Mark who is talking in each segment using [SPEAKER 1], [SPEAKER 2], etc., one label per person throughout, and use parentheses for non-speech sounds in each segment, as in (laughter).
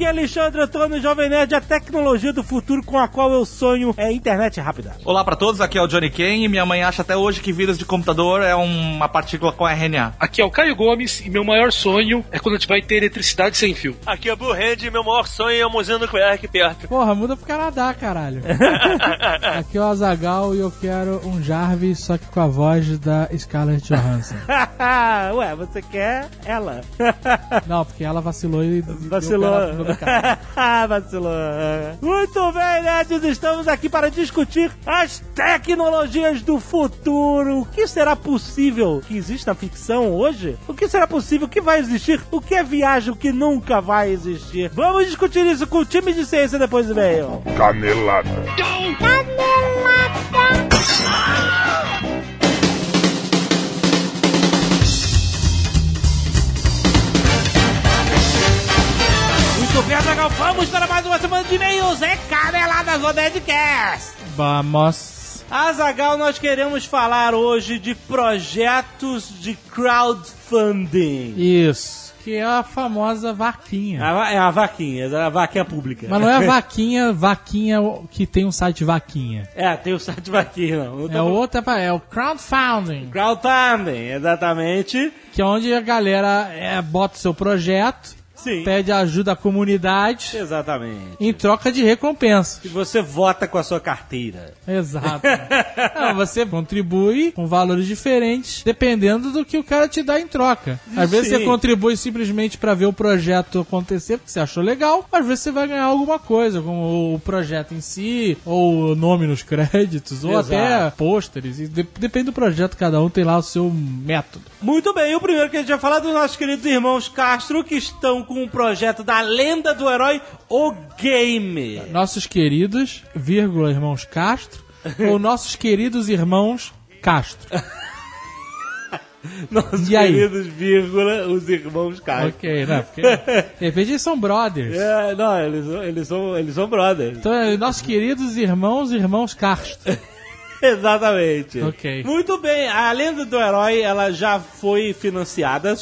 [SPEAKER 1] Aqui é Alexandre Antônio, Jovem Nerd, a tecnologia do futuro com a qual eu sonho é internet rápida.
[SPEAKER 2] Olá pra todos, aqui é o Johnny Ken e minha mãe acha até hoje que vírus de computador é uma partícula com RNA.
[SPEAKER 3] Aqui é o Caio Gomes e meu maior sonho é quando a gente vai ter eletricidade sem fio.
[SPEAKER 4] Aqui é o Blue Hand e meu maior sonho é um museu nuclear aqui perto.
[SPEAKER 5] Porra, muda pro Canadá, caralho. (laughs) Aqui é o Azagal e eu quero um Jarvis, só que com a voz da Scarlett Johansson. (laughs)
[SPEAKER 1] Ué, você quer ela?
[SPEAKER 5] Não, porque ela vacilou e.
[SPEAKER 1] Vacilou.
[SPEAKER 5] No cara. (laughs)
[SPEAKER 1] Vacilou. Muito bem, nerds, estamos aqui para discutir as tecnologias do futuro. O que será possível que exista na ficção hoje? O que será possível que vai existir? O que é viagem, o que nunca vai existir? Vamos discutir isso com o time de ciência depois do meio.
[SPEAKER 6] Canelada.
[SPEAKER 1] Muito bem, Azaghal, vamos para mais uma semana de e-mails. É Caneladas do Nerdcast.
[SPEAKER 5] Vamos.
[SPEAKER 1] Azagal, nós queremos falar hoje de projetos de crowdfunding.
[SPEAKER 5] Isso. Que é a famosa vaquinha.
[SPEAKER 1] A É a vaquinha, é a vaquinha pública.
[SPEAKER 5] Mas não é a (laughs) vaquinha, vaquinha que tem um site vaquinha.
[SPEAKER 1] É, tem o site vaquinha, não.
[SPEAKER 5] É outra, é o crowdfunding,
[SPEAKER 1] Crowdfunding, exatamente.
[SPEAKER 5] que é onde a galera é, bota seu projeto,
[SPEAKER 1] Sim.
[SPEAKER 5] pede ajuda à comunidade
[SPEAKER 1] Exatamente.
[SPEAKER 5] em troca de recompensa.
[SPEAKER 1] E você vota com a sua carteira.
[SPEAKER 5] Exato. (laughs) Não, você contribui com valores diferentes dependendo do que o cara te dá em troca. Às vezes
[SPEAKER 1] Sim.
[SPEAKER 5] você contribui simplesmente pra ver o projeto acontecer porque você achou legal, às vezes você vai ganhar alguma coisa, como o projeto em si, ou o nome nos créditos, ou
[SPEAKER 1] Exato.
[SPEAKER 5] até pôsteres. De- depende do projeto, cada um tem lá o seu método.
[SPEAKER 1] Muito bem, o primeiro que a gente vai falar é dos nossos queridos irmãos Castro, que estão com um projeto da lenda do herói, o Game.
[SPEAKER 5] Nossos queridos, vírgula, irmãos Castro, (laughs) ou nossos queridos irmãos Castro. (laughs)
[SPEAKER 1] Nossos
[SPEAKER 5] E aí?
[SPEAKER 1] queridos, vírgula, os irmãos Castro.
[SPEAKER 5] ok, né? Porque de repente eles são brothers.
[SPEAKER 1] É, não, eles, eles, são, eles são brothers.
[SPEAKER 5] Então, é, nossos queridos irmãos, irmãos Castro. (laughs)
[SPEAKER 1] Exatamente.
[SPEAKER 5] Ok.
[SPEAKER 1] Muito bem, a lenda do herói, ela já foi financiada,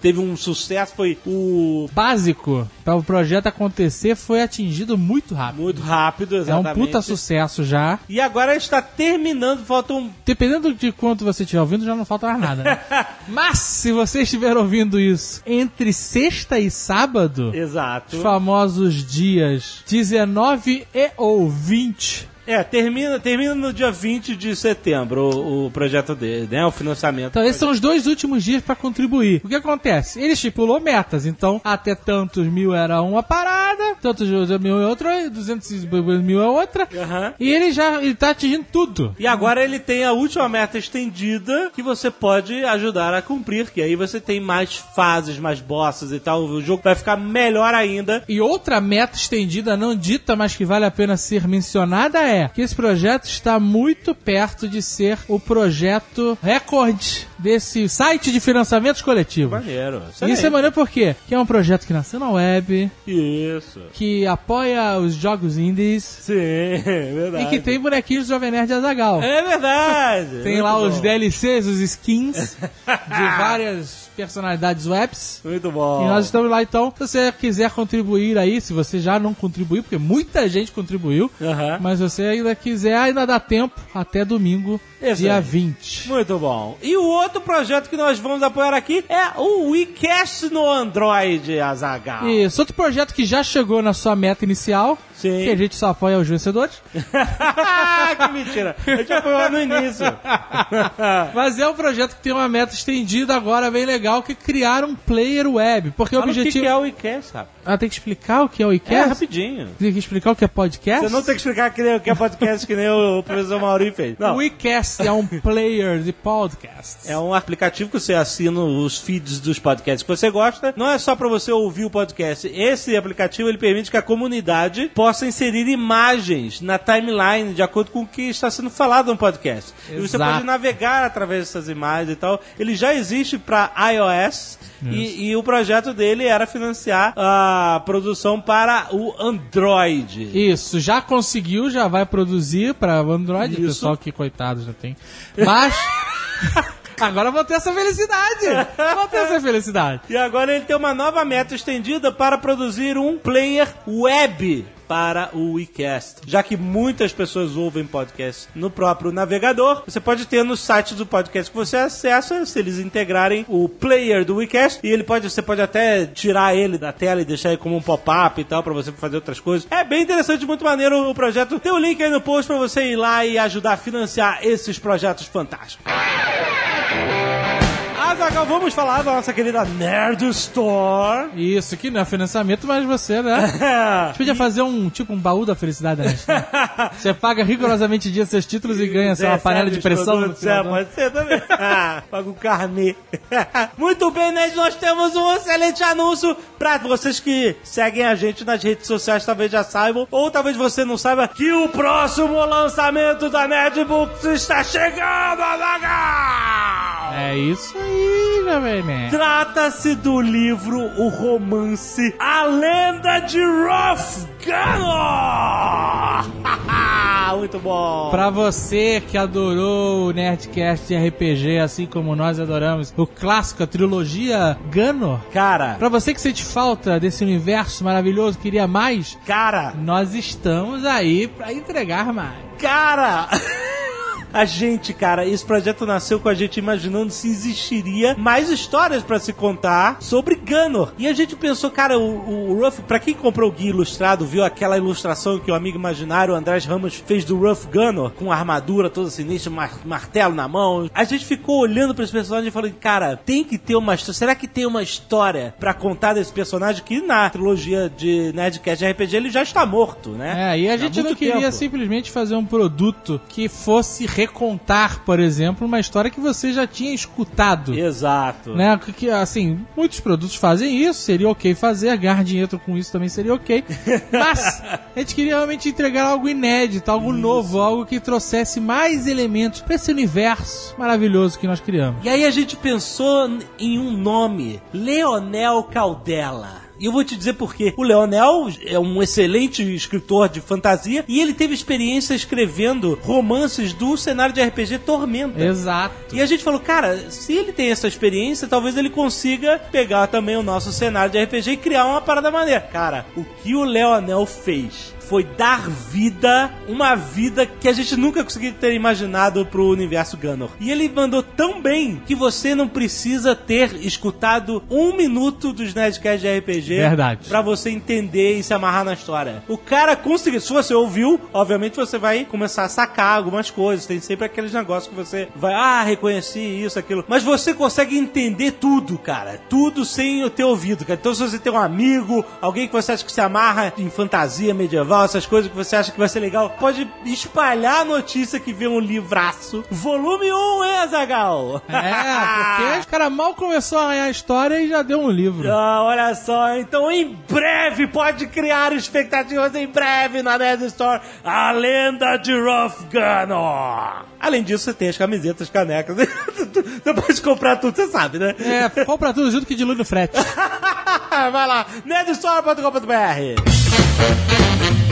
[SPEAKER 1] teve um sucesso, foi o
[SPEAKER 5] Básico para o projeto acontecer foi atingido muito rápido.
[SPEAKER 1] muito rápido,
[SPEAKER 5] É um
[SPEAKER 1] exatamente.
[SPEAKER 5] puta sucesso já.
[SPEAKER 1] E agora está terminando, faltam
[SPEAKER 5] Dependendo de quanto você estiver ouvindo, já não falta mais nada. Né? (laughs) Mas, se você estiver ouvindo isso entre sexta e sábado,
[SPEAKER 1] Exato.
[SPEAKER 5] os famosos dias 19 e ou 20,
[SPEAKER 1] É, termina, termina no dia 20 de setembro o, o projeto dele, né? O financiamento.
[SPEAKER 5] Então, esses são os dois últimos dias para contribuir. O que acontece? Ele estipulou metas, então até tantos mil era uma parada, tantos mil é outra, 200 mil é outra.
[SPEAKER 1] Aham.
[SPEAKER 5] E ele já ele tá atingindo tudo.
[SPEAKER 1] E agora ele tem a última meta estendida que você pode ajudar a cumprir, que aí você tem mais fases, mais bosses e tal. O jogo vai ficar melhor ainda.
[SPEAKER 5] E outra meta estendida não dita, mas que vale a pena ser mencionada é que esse projeto está muito perto de ser o projeto recorde desse site de financiamentos coletivos.
[SPEAKER 1] Maneiro.
[SPEAKER 5] Isso é maneiro por quê? Que é um projeto que nasceu na web,
[SPEAKER 1] Isso.
[SPEAKER 5] que apoia os jogos indies
[SPEAKER 1] Sim, é (laughs) verdade.
[SPEAKER 5] e que tem bonequinhos do Jovem Nerd Azagal.
[SPEAKER 1] É verdade.
[SPEAKER 5] Tem lá
[SPEAKER 1] bom.
[SPEAKER 5] os DLCs, os skins (laughs) de várias personalidades webs.
[SPEAKER 1] Muito bom.
[SPEAKER 5] E nós estamos lá então. Se você quiser contribuir aí, se você já não contribuiu, porque muita gente contribuiu, mas você ainda quiser, ainda dá tempo até domingo,
[SPEAKER 1] Excelente.
[SPEAKER 5] dia 20.
[SPEAKER 1] Muito bom. E o outro projeto que nós vamos apoiar aqui é o WeCast no Android, Azagal.
[SPEAKER 5] Isso, outro projeto que já chegou na sua meta inicial,
[SPEAKER 1] Sim.
[SPEAKER 5] que a gente só apoia os vencedores, (laughs)
[SPEAKER 1] que mentira. A gente apoiou no início. (laughs)
[SPEAKER 5] mas é um projeto que tem uma meta estendida agora bem legal, que é criar um player web, porque o
[SPEAKER 1] Fala o que
[SPEAKER 5] objetivo...
[SPEAKER 1] que é o WeCast, sabe?
[SPEAKER 5] Ah, tem que explicar o que é o
[SPEAKER 1] É,
[SPEAKER 5] iCast?
[SPEAKER 1] rapidinho.
[SPEAKER 5] tem que explicar o que é podcast?
[SPEAKER 1] Você não tem que explicar que, nem, que é podcast que nem o professor Mauri fez. Não.
[SPEAKER 5] O iCast é um player de podcasts.
[SPEAKER 1] É um aplicativo que você assina os feeds dos podcasts que você gosta. Não é só para você ouvir o podcast. Esse aplicativo ele permite que a comunidade possa inserir imagens na timeline de acordo com o que está sendo falado no podcast. E você
[SPEAKER 5] Exato.
[SPEAKER 1] pode navegar através dessas imagens e tal. Ele já existe para iOS. E, e o projeto dele era financiar a produção para o Android.
[SPEAKER 5] Isso, já conseguiu, já vai produzir para o Android.
[SPEAKER 1] Isso.
[SPEAKER 5] pessoal que, coitado, já tem. Mas. (laughs) Agora vou ter essa felicidade! Vou ter essa felicidade.
[SPEAKER 1] E agora ele tem uma nova meta estendida para produzir um player web para o WeCast. Já que muitas pessoas ouvem podcast no próprio navegador, você pode ter no site do podcast que você acessa, se eles integrarem o player do WeCast, e ele pode, você pode até tirar ele da tela e deixar ele como um pop-up e tal, para você fazer outras coisas. É bem interessante, muito maneiro o projeto. Tem o link aí no post para você ir lá e ajudar a financiar esses projetos fantásticos. Azaghal, vamos falar da nossa querida Nerd Store.
[SPEAKER 5] Isso aqui não é financiamento, mas você, né? (laughs) A gente podia fazer um tipo um baú da felicidade, né? (laughs) Você paga rigorosamente dia seus títulos e ganha sei, uma panela de pressão. no
[SPEAKER 1] É, pode ser também. (laughs) Ah, Paga o carnê. Muito bem, Nerd, nós temos um excelente anúncio pra vocês que seguem a gente nas redes sociais, talvez já saibam, ou talvez você não saiba, que o próximo lançamento da Nerdbooks está chegando, Azaghal!
[SPEAKER 5] É isso aí, Jovem Nerd.
[SPEAKER 1] Trata-se do livro, o romance A Lenda de Roth Gunor! (laughs) Muito bom!
[SPEAKER 5] Pra você que adorou o Nerdcast de RPG, assim como nós adoramos o clássico, a trilogia Gunor,
[SPEAKER 1] Cara,
[SPEAKER 5] pra você que sente falta desse universo maravilhoso, queria mais,
[SPEAKER 1] cara,
[SPEAKER 5] nós estamos aí pra entregar mais.
[SPEAKER 1] Cara! (laughs) A gente, cara, esse projeto nasceu com a gente imaginando se existiria mais histórias pra se contar sobre Gunor. E a gente pensou, cara, o, o Ruff, pra quem comprou o guia ilustrado, viu aquela ilustração que o amigo imaginário o Andrés Ramos fez do Ruff Gunor, com a armadura toda sinistra, mar- martelo na mão. A gente ficou olhando pra esse personagem e falando, cara, tem que ter uma história. Será que tem uma história pra contar desse personagem que na trilogia de Nerdcast de RPG ele já está morto, né?
[SPEAKER 5] É, e a gente não queria
[SPEAKER 1] tempo.
[SPEAKER 5] simplesmente fazer um produto que fosse recontar, por exemplo, uma história que você já tinha escutado.
[SPEAKER 1] Exato.
[SPEAKER 5] Né? Que, assim, muitos produtos fazem isso, seria ok fazer, ganhar dinheiro com isso também seria ok. (laughs) Mas a gente queria realmente entregar algo inédito, algo novo, algo que trouxesse mais elementos pra esse universo maravilhoso que nós criamos.
[SPEAKER 1] E aí a gente pensou em um nome, Leonel Caldela. E eu vou te dizer por quê. O Leonel é um excelente escritor de fantasia e ele teve experiência escrevendo romances do cenário de RPG Tormenta.
[SPEAKER 5] Exato.
[SPEAKER 1] E a gente falou, cara, se ele tem essa experiência, talvez ele consiga pegar também o nosso cenário de RPG e criar uma parada maneira. Cara, o que o Leonel fez foi dar vida, uma vida que a gente nunca conseguiu ter imaginado pro universo Gunner. E ele mandou tão bem que você não precisa ter escutado um minuto dos Nerdcast de RPG
[SPEAKER 5] Verdade.
[SPEAKER 1] pra você entender e se amarrar na história. O cara conseguiu. Se você ouviu, obviamente você vai começar a sacar algumas coisas. Tem sempre aqueles negócios que você vai, ah, reconheci isso, aquilo. Mas você consegue entender tudo, cara. Tudo sem o ter ouvido, cara. Então se você tem um amigo, alguém que você acha que se amarra em fantasia medieval, essas coisas que você acha que vai ser legal, pode espalhar a notícia que vê um livraço. Volume 1, hein, Azagal?
[SPEAKER 5] É, porque (laughs) o cara mal começou a história e já deu um livro.
[SPEAKER 1] Ah, olha só, então em breve pode criar expectativas em breve na Nerd Store, a lenda de Rough Gunner. Além disso, você tem as camisetas, canecas. (laughs) Depois de comprar tudo, você sabe, né?
[SPEAKER 5] É, compra tudo junto que dilui no frete. (laughs)
[SPEAKER 1] Vai lá, nerdstore.com.br.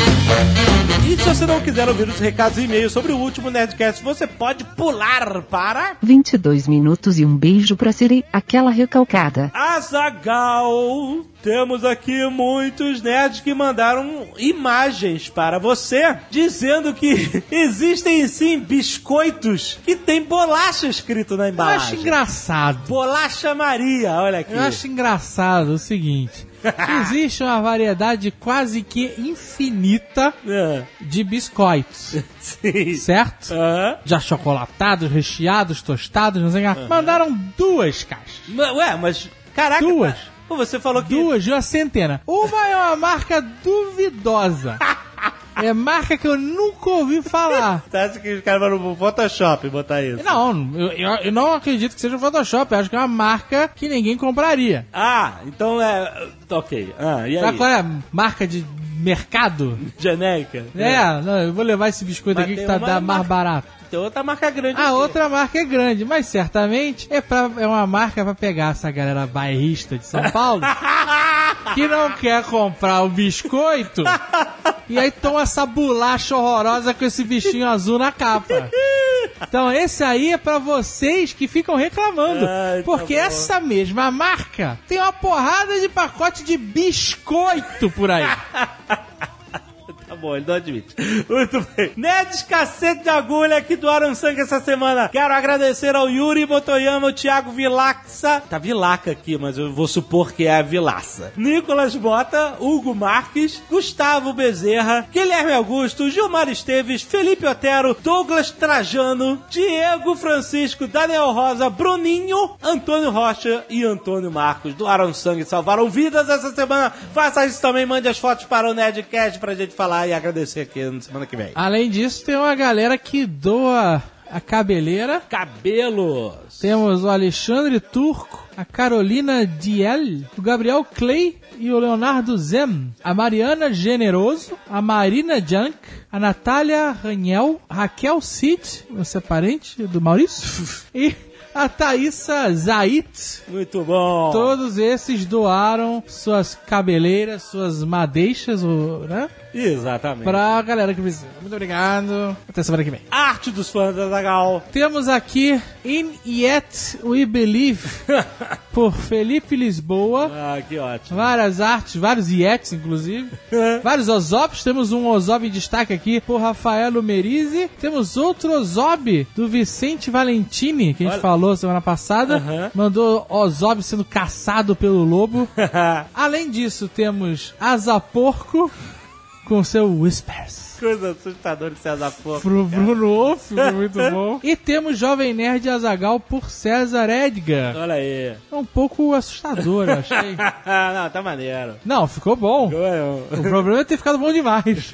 [SPEAKER 1] E se você não quiser ouvir os recados e e-mails sobre o último Nerdcast, você pode pular para
[SPEAKER 7] 22 minutos e um beijo pra Siri, aquela recalcada.
[SPEAKER 1] Azagal. Temos aqui muitos nerds que mandaram imagens para você, dizendo que (laughs) existem sim biscoitos que tem bolacha escrito na
[SPEAKER 5] Eu
[SPEAKER 1] embalagem.
[SPEAKER 5] acho engraçado.
[SPEAKER 1] Bolacha Maria, olha aqui.
[SPEAKER 5] Eu acho engraçado o seguinte. Existe uma variedade quase que infinita
[SPEAKER 1] É,
[SPEAKER 5] de biscoitos, (laughs)
[SPEAKER 1] sim.
[SPEAKER 5] certo?
[SPEAKER 1] Aham.
[SPEAKER 5] Já chocolatados, recheados, tostados, não sei o que. Mandaram duas caixas.
[SPEAKER 1] Ué, mas caraca.
[SPEAKER 5] Duas.
[SPEAKER 1] Pô, você falou que
[SPEAKER 5] Duas de uma centena. Uma é uma marca duvidosa. (laughs) É marca que eu nunca ouvi falar.
[SPEAKER 1] Você acha que os caras vão no Photoshop botar isso?
[SPEAKER 5] Não, eu, eu- eu não acredito que seja Photoshop. Eu acho que é uma marca que ninguém compraria.
[SPEAKER 1] Ah, então é. Ok. Ah, e aí?
[SPEAKER 5] Sabe qual é a marca de mercado?
[SPEAKER 1] Genérica?
[SPEAKER 5] É, não, eu vou levar esse biscoito
[SPEAKER 1] Mas
[SPEAKER 5] aqui que tá mais barato.
[SPEAKER 1] Tem outra marca grande.
[SPEAKER 5] A
[SPEAKER 1] aqui.
[SPEAKER 5] outra marca é grande, mas certamente é, pra, é uma marca pra pegar essa galera bairrista de São Paulo (laughs) que não quer comprar o biscoito e aí toma essa bolacha horrorosa com esse bichinho azul na capa. Então esse aí é pra vocês que ficam reclamando,
[SPEAKER 1] Ai, tá
[SPEAKER 5] porque
[SPEAKER 1] bom.
[SPEAKER 5] essa mesma marca tem uma porrada de pacote de biscoito por aí. (laughs)
[SPEAKER 1] Bom, ele não admite. (laughs) Muito bem. Nerds Cacete de Agulha que doaram sangue essa semana. Quero agradecer ao Yuri Motoyama, o Thiago Vilaxa. Tá Vilaca aqui, mas eu vou supor que é a Vilaça. Nicolas Bota, Hugo Marques, Gustavo Bezerra, Guilherme Augusto, Gilmar Esteves, Felipe Otero, Douglas Trajano, Diego Francisco, Daniel Rosa, Bruninho, Antônio Rocha e Antônio Marcos. Doaram sangue salvaram vidas essa semana. Faça isso também, mande as fotos para o Nerdcast pra gente falar e agradecer aqui na semana que vem.
[SPEAKER 5] Além disso, tem uma galera que doa a cabeleira.
[SPEAKER 1] Cabelos.
[SPEAKER 5] Temos o Alexandre Turco, a Carolina Diel, o Gabriel Clay e o Leonardo Zem, a Mariana Generoso, a Marina Junk, a Natália Raniel, Raquel Cid, você é parente do Maurício? (laughs) e a Thaísa Zait.
[SPEAKER 1] Muito bom.
[SPEAKER 5] Todos esses doaram suas cabeleiras, suas madeixas, né?
[SPEAKER 1] Exatamente.
[SPEAKER 5] Pra galera que precisa. Muito obrigado. Até semana que vem.
[SPEAKER 1] Arte dos fãs da Zagal.
[SPEAKER 5] Temos aqui In Yet We Believe, (laughs) por Felipe Lisboa.
[SPEAKER 1] Ah, que ótimo.
[SPEAKER 5] Várias artes, vários Yetis, inclusive. (laughs) vários Ozobs. Temos um Ozob em destaque aqui por Rafaelo Merizzi. Temos outro Ozob do Vicente Valentini, que a gente
[SPEAKER 1] Olha.
[SPEAKER 5] falou semana passada. Mandou Ozob sendo caçado pelo lobo. (laughs) Além disso, temos Azaporco com seu Whispers.
[SPEAKER 1] Coisa assustadora de César Porco.
[SPEAKER 5] Pro Bruno Wolf, muito (laughs) bom. E temos Jovem Nerd Azagal por César Edgar.
[SPEAKER 1] Olha aí.
[SPEAKER 5] É um pouco assustador, eu achei. (laughs)
[SPEAKER 1] não, tá maneiro.
[SPEAKER 5] Não, ficou bom. O problema é ter ficado bom demais.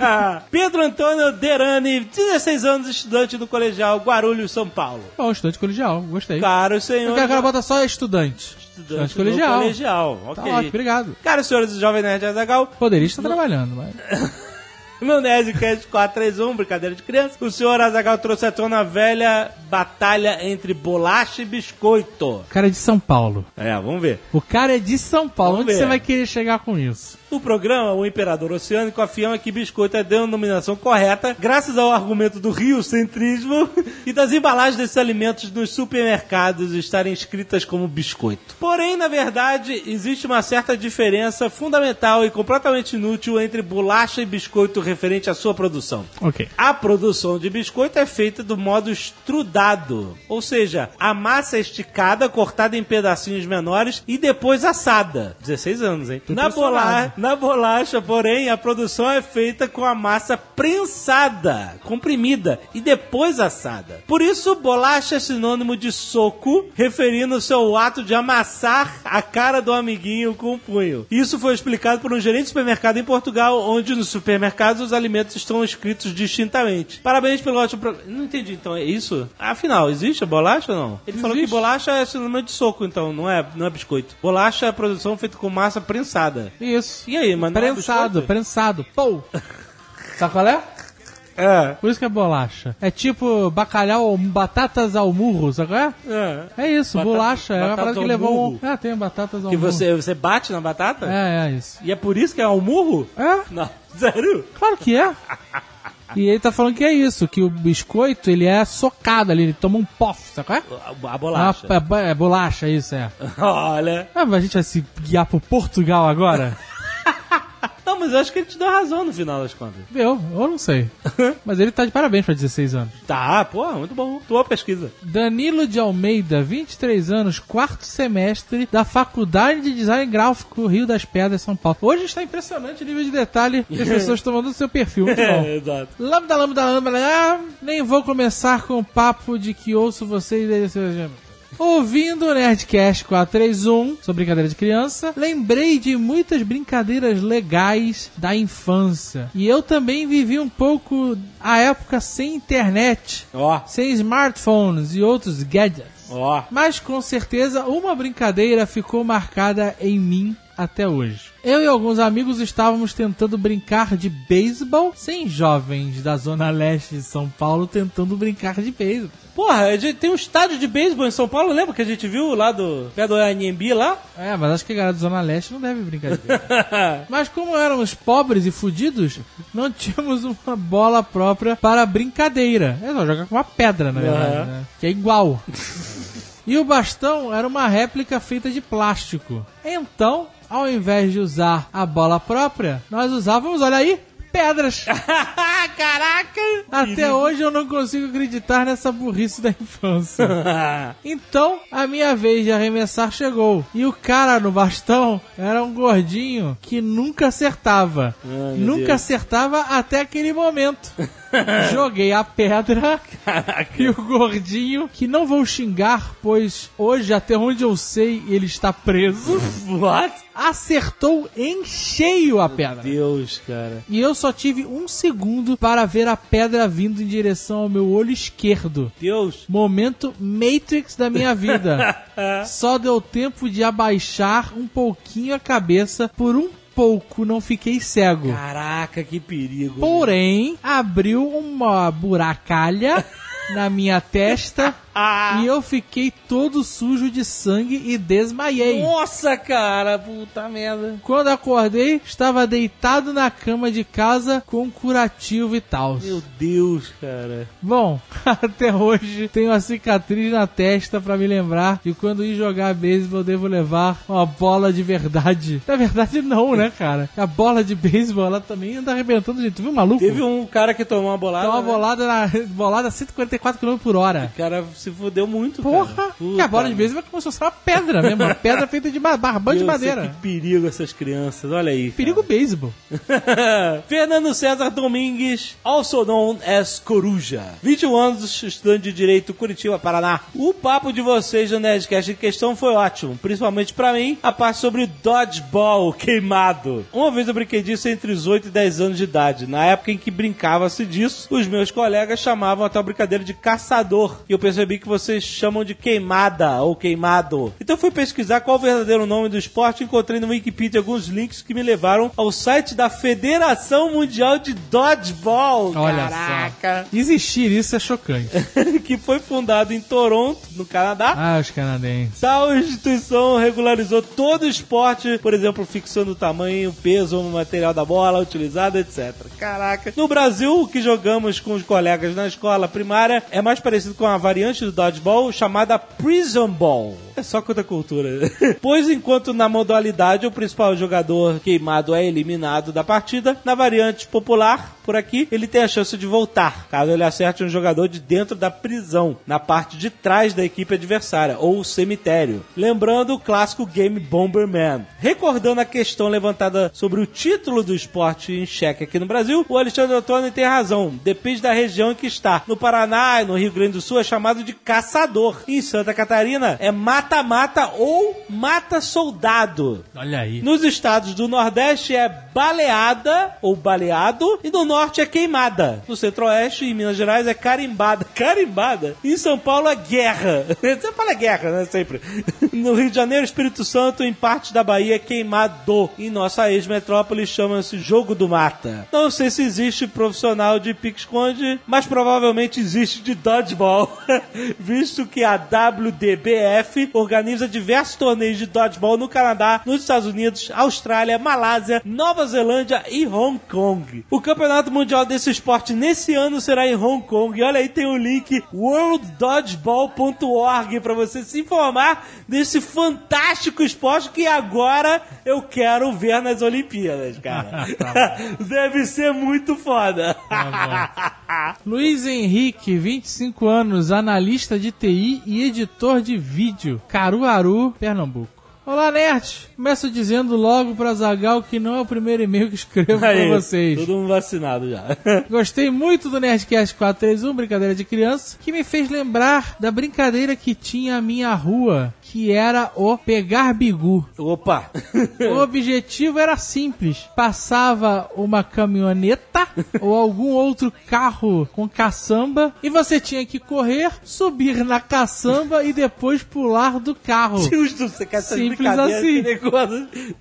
[SPEAKER 5] (laughs)
[SPEAKER 1] Pedro Antônio Derani, 16 anos, estudante do colegial Guarulhos, São Paulo.
[SPEAKER 5] Bom, estudante colegial, gostei.
[SPEAKER 1] Caro
[SPEAKER 5] Eu
[SPEAKER 1] senhor.
[SPEAKER 5] quero que ela bota só estudante.
[SPEAKER 1] Estudante
[SPEAKER 5] Estudante colegial.
[SPEAKER 1] colegial.
[SPEAKER 5] Tá
[SPEAKER 1] Ok.
[SPEAKER 5] ótimo, obrigado.
[SPEAKER 1] Caros senhores do Jovem Nerd Azagal,
[SPEAKER 5] Poderia estar trabalhando, mas... (laughs)
[SPEAKER 1] No Nerdcast 431, brincadeira de criança, o senhor Azagal trouxe à tona a velha batalha entre bolacha e biscoito.
[SPEAKER 5] O cara é de São Paulo.
[SPEAKER 1] É, vamos ver.
[SPEAKER 5] O cara é de São Paulo.
[SPEAKER 1] Vamos
[SPEAKER 5] Onde
[SPEAKER 1] ver.
[SPEAKER 5] você vai querer chegar com isso?
[SPEAKER 1] No programa, o Imperador Oceânico afirma que biscoito é a denominação correta, graças ao argumento do riocentrismo (laughs) e das embalagens desses alimentos nos supermercados estarem escritas como biscoito. Porém, na verdade, existe uma certa diferença fundamental e completamente inútil entre bolacha e biscoito referente à sua produção.
[SPEAKER 5] Ok.
[SPEAKER 1] A produção de biscoito é feita do modo estrudado, ou seja, a massa é esticada, cortada em pedacinhos menores e depois assada. 16 anos, hein? Na,
[SPEAKER 5] impressionado.
[SPEAKER 1] Na bolacha, porém, a produção é feita com a massa prensada, comprimida e depois assada. Por isso, bolacha é sinônimo de soco, referindo-se ao ato de amassar a cara do amiguinho com o punho. Isso foi explicado por um gerente de supermercado em Portugal, onde nos supermercados os alimentos estão escritos distintamente. Parabéns pelo ótimo. Não entendi, então é isso? Afinal, existe a bolacha ou não? Ele falou que bolacha é sinônimo de soco, então, não é, não é biscoito. Bolacha é a produção feita com massa prensada.
[SPEAKER 5] Isso.
[SPEAKER 1] E aí, mano?
[SPEAKER 5] Prensado, prensado. Pô. Sabe qual é?
[SPEAKER 1] É.
[SPEAKER 5] Por isso que é bolacha. É tipo bacalhau, ou batatas ao murro, sabe qual é?
[SPEAKER 1] É.
[SPEAKER 5] É isso,
[SPEAKER 1] Batata-
[SPEAKER 5] bolacha. É uma parada que
[SPEAKER 1] ao
[SPEAKER 5] levou
[SPEAKER 1] murro.
[SPEAKER 5] um... É, tem batatas ao
[SPEAKER 1] Que
[SPEAKER 5] murro.
[SPEAKER 1] você, você bate na batata?
[SPEAKER 5] É, é isso.
[SPEAKER 1] E é por isso que é um murro?
[SPEAKER 5] É,
[SPEAKER 1] Não. (laughs) Sério?
[SPEAKER 5] claro que é. E ele tá falando que é isso, que o biscoito, ele é socado ali, ele toma um pof, sabe qual é?
[SPEAKER 1] A, a bolacha.
[SPEAKER 5] Ah, é, é bolacha, isso é. (laughs)
[SPEAKER 1] Olha.
[SPEAKER 5] Ah, mas a gente vai se guiar pro Portugal agora? (laughs)
[SPEAKER 1] Mas eu acho que ele te deu razão no final das contas.
[SPEAKER 5] Eu, eu não sei. (laughs) Mas ele tá de parabéns pra 16 anos.
[SPEAKER 1] Tá, pô, muito bom. Tua pesquisa.
[SPEAKER 5] Danilo de Almeida, 23 anos, quarto semestre da Faculdade de Design Gráfico Rio das Pedras, São Paulo. Hoje está impressionante o nível de detalhe que as (laughs) pessoas estão mandando no seu perfil. Muito bom. (laughs)
[SPEAKER 1] É, exato.
[SPEAKER 5] Lambda, lambda, lambda, ah, nem vou começar com o papo de que ouço vocês desde Ouvindo o Nerdcast 431 sobre brincadeira de criança, lembrei de muitas brincadeiras legais da infância. E eu também vivi um pouco a época sem internet,
[SPEAKER 1] Ó,
[SPEAKER 5] sem smartphones e outros gadgets.
[SPEAKER 1] ó.
[SPEAKER 5] Mas com certeza uma brincadeira ficou marcada em mim até hoje. Eu e alguns amigos estávamos tentando brincar de beisebol sem jovens da zona leste de São Paulo tentando brincar de beisebol.
[SPEAKER 1] Porra, a gente tem um estádio de beisebol em São Paulo, lembra que a gente viu lá do pé do Anhembi lá?
[SPEAKER 5] É, mas acho que a galera da Zona Leste não deve brincar (laughs) mas como éramos pobres e fudidos, não tínhamos uma bola própria para brincadeira. É só jogar com uma pedra, na verdade,
[SPEAKER 1] Aham.
[SPEAKER 5] né? Que é igual. (laughs) E o bastão era uma réplica feita de plástico. Então, ao invés de usar a bola própria, nós usávamos, olha aí, pedras. (laughs)
[SPEAKER 1] Caraca!
[SPEAKER 5] Até hoje eu não consigo acreditar nessa burrice da infância. (laughs) Então, a minha vez de arremessar chegou. E o cara no bastão era um gordinho que nunca acertava.
[SPEAKER 1] meu
[SPEAKER 5] nunca
[SPEAKER 1] Deus.
[SPEAKER 5] acertava até aquele momento. (laughs) (laughs) Joguei a pedra e o gordinho, que não vou xingar, pois hoje, até onde eu sei, ele está preso,
[SPEAKER 1] What?
[SPEAKER 5] acertou em cheio a pedra.
[SPEAKER 1] Deus, cara.
[SPEAKER 5] E eu só tive um segundo para ver a pedra vindo em direção ao meu olho esquerdo.
[SPEAKER 1] Deus.
[SPEAKER 5] Momento Matrix da minha vida. (laughs) Só deu tempo de abaixar um pouquinho a cabeça. Por um pouco não fiquei cego.
[SPEAKER 1] Caraca, que perigo.
[SPEAKER 5] Porém, abriu uma buracalha (laughs) na minha testa (laughs)
[SPEAKER 1] ah.
[SPEAKER 5] e eu fiquei todo sujo de sangue e desmaiei.
[SPEAKER 1] Nossa, cara, puta merda.
[SPEAKER 5] Quando acordei, estava deitado na cama de casa com curativo e tal.
[SPEAKER 1] Meu Deus, cara.
[SPEAKER 5] Bom, (laughs) até hoje tenho a cicatriz na testa para me lembrar de quando ir jogar beisebol devo levar uma bola de verdade. (laughs) Na verdade não, né, cara? A bola de beisebol ela também anda arrebentando gente, tu viu maluco?
[SPEAKER 1] Teve um cara que tomou uma bolada.
[SPEAKER 5] Tomou uma
[SPEAKER 1] né?
[SPEAKER 5] bolada na bolada 140 54 km por hora.
[SPEAKER 1] O cara se fudeu muito,
[SPEAKER 5] Porra,
[SPEAKER 1] cara.
[SPEAKER 5] Porra! Que a bola de beisebol é começou a ser uma pedra mesmo, uma pedra feita de barbante de madeira.
[SPEAKER 1] Sei, que perigo essas crianças, olha aí. Cara.
[SPEAKER 5] Perigo beisebol. (laughs)
[SPEAKER 1] Fernando César Domingues, also known as Coruja. 21 anos, estudante de Direito, Curitiba, Paraná. O papo de vocês no Nerdcast em questão foi ótimo, principalmente para mim, a parte sobre dodgeball queimado. Uma vez eu brinquei disso entre os 8 e 10 anos de idade. Na época em que brincava-se disso, os meus colegas chamavam a brincadeira de caçador. E eu percebi que vocês chamam de queimada ou queimado. Então eu fui pesquisar qual o verdadeiro nome do esporte e encontrei no Wikipedia alguns links que me levaram ao site da Federação Mundial de Dodgeball.
[SPEAKER 5] Olha
[SPEAKER 1] Caraca!
[SPEAKER 5] só. Existir isso é chocante. (laughs)
[SPEAKER 1] que foi fundado em Toronto, no Canadá.
[SPEAKER 5] Ah, os canadenses.
[SPEAKER 1] Tal instituição regularizou todo o esporte, por exemplo, fixando o tamanho, o peso, o material da bola utilizada, etc. Caraca. No Brasil, o que jogamos com os colegas na escola primária é mais parecido com a variante do dodgeball chamada prison ball. É só contra a cultura. (laughs) pois enquanto na modalidade o principal jogador queimado é eliminado da partida, na variante popular, por aqui, ele tem a chance de voltar, caso ele acerte um jogador de dentro da prisão, na parte de trás da equipe adversária, ou cemitério. Lembrando o clássico game Bomberman. Recordando a questão levantada sobre o título do esporte em xeque aqui no Brasil, o Alexandre Antônio tem razão. Depende da região em que está. No Paraná e no Rio Grande do Sul é chamado de caçador. Em Santa Catarina é mata-mata ou mata-soldado.
[SPEAKER 5] Olha aí.
[SPEAKER 1] Nos estados do Nordeste é baleada ou baleado e no Norte é queimada. No Centro-Oeste e em Minas Gerais é carimbada. (laughs) Carimbada? Em São Paulo é guerra. (laughs) Você fala guerra, né? Sempre. (laughs) No Rio de Janeiro, Espírito Santo, em parte da Bahia é queimado. Em nossa ex-metrópole chama-se Jogo do Mata. Não sei se existe profissional de pique-esconde, mas provavelmente existe de dodgeball, visto que a WDBF organiza diversos torneios de dodgeball no Canadá, nos Estados Unidos, Austrália, Malásia, Nova Zelândia e Hong Kong. O campeonato mundial desse esporte nesse ano será em Hong Kong. E olha aí, tem o link worlddodgeball.org para você se informar desse fantástico esporte que agora eu quero ver nas Olimpíadas, cara. (laughs) (laughs) Deve ser muito foda.
[SPEAKER 5] Luiz Henrique, 25 anos, analista de TI e editor de vídeo, Caruaru, Pernambuco. Olá, Nerd! Começo dizendo logo pra Zagal que não é o primeiro e-mail que escrevo
[SPEAKER 1] Aí,
[SPEAKER 5] pra vocês.
[SPEAKER 1] Todo mundo vacinado já. (laughs)
[SPEAKER 5] Gostei muito do Nerdcast 431, brincadeira de criança, que me fez lembrar da brincadeira que tinha a minha rua, que era o pegar bigu.
[SPEAKER 1] Opa!
[SPEAKER 5] O (laughs) objetivo era simples: passava uma caminhoneta ou algum outro carro com caçamba e você tinha que correr, subir na caçamba e depois pular do carro.
[SPEAKER 1] Deus do céu, essas Brincadeira
[SPEAKER 5] assim.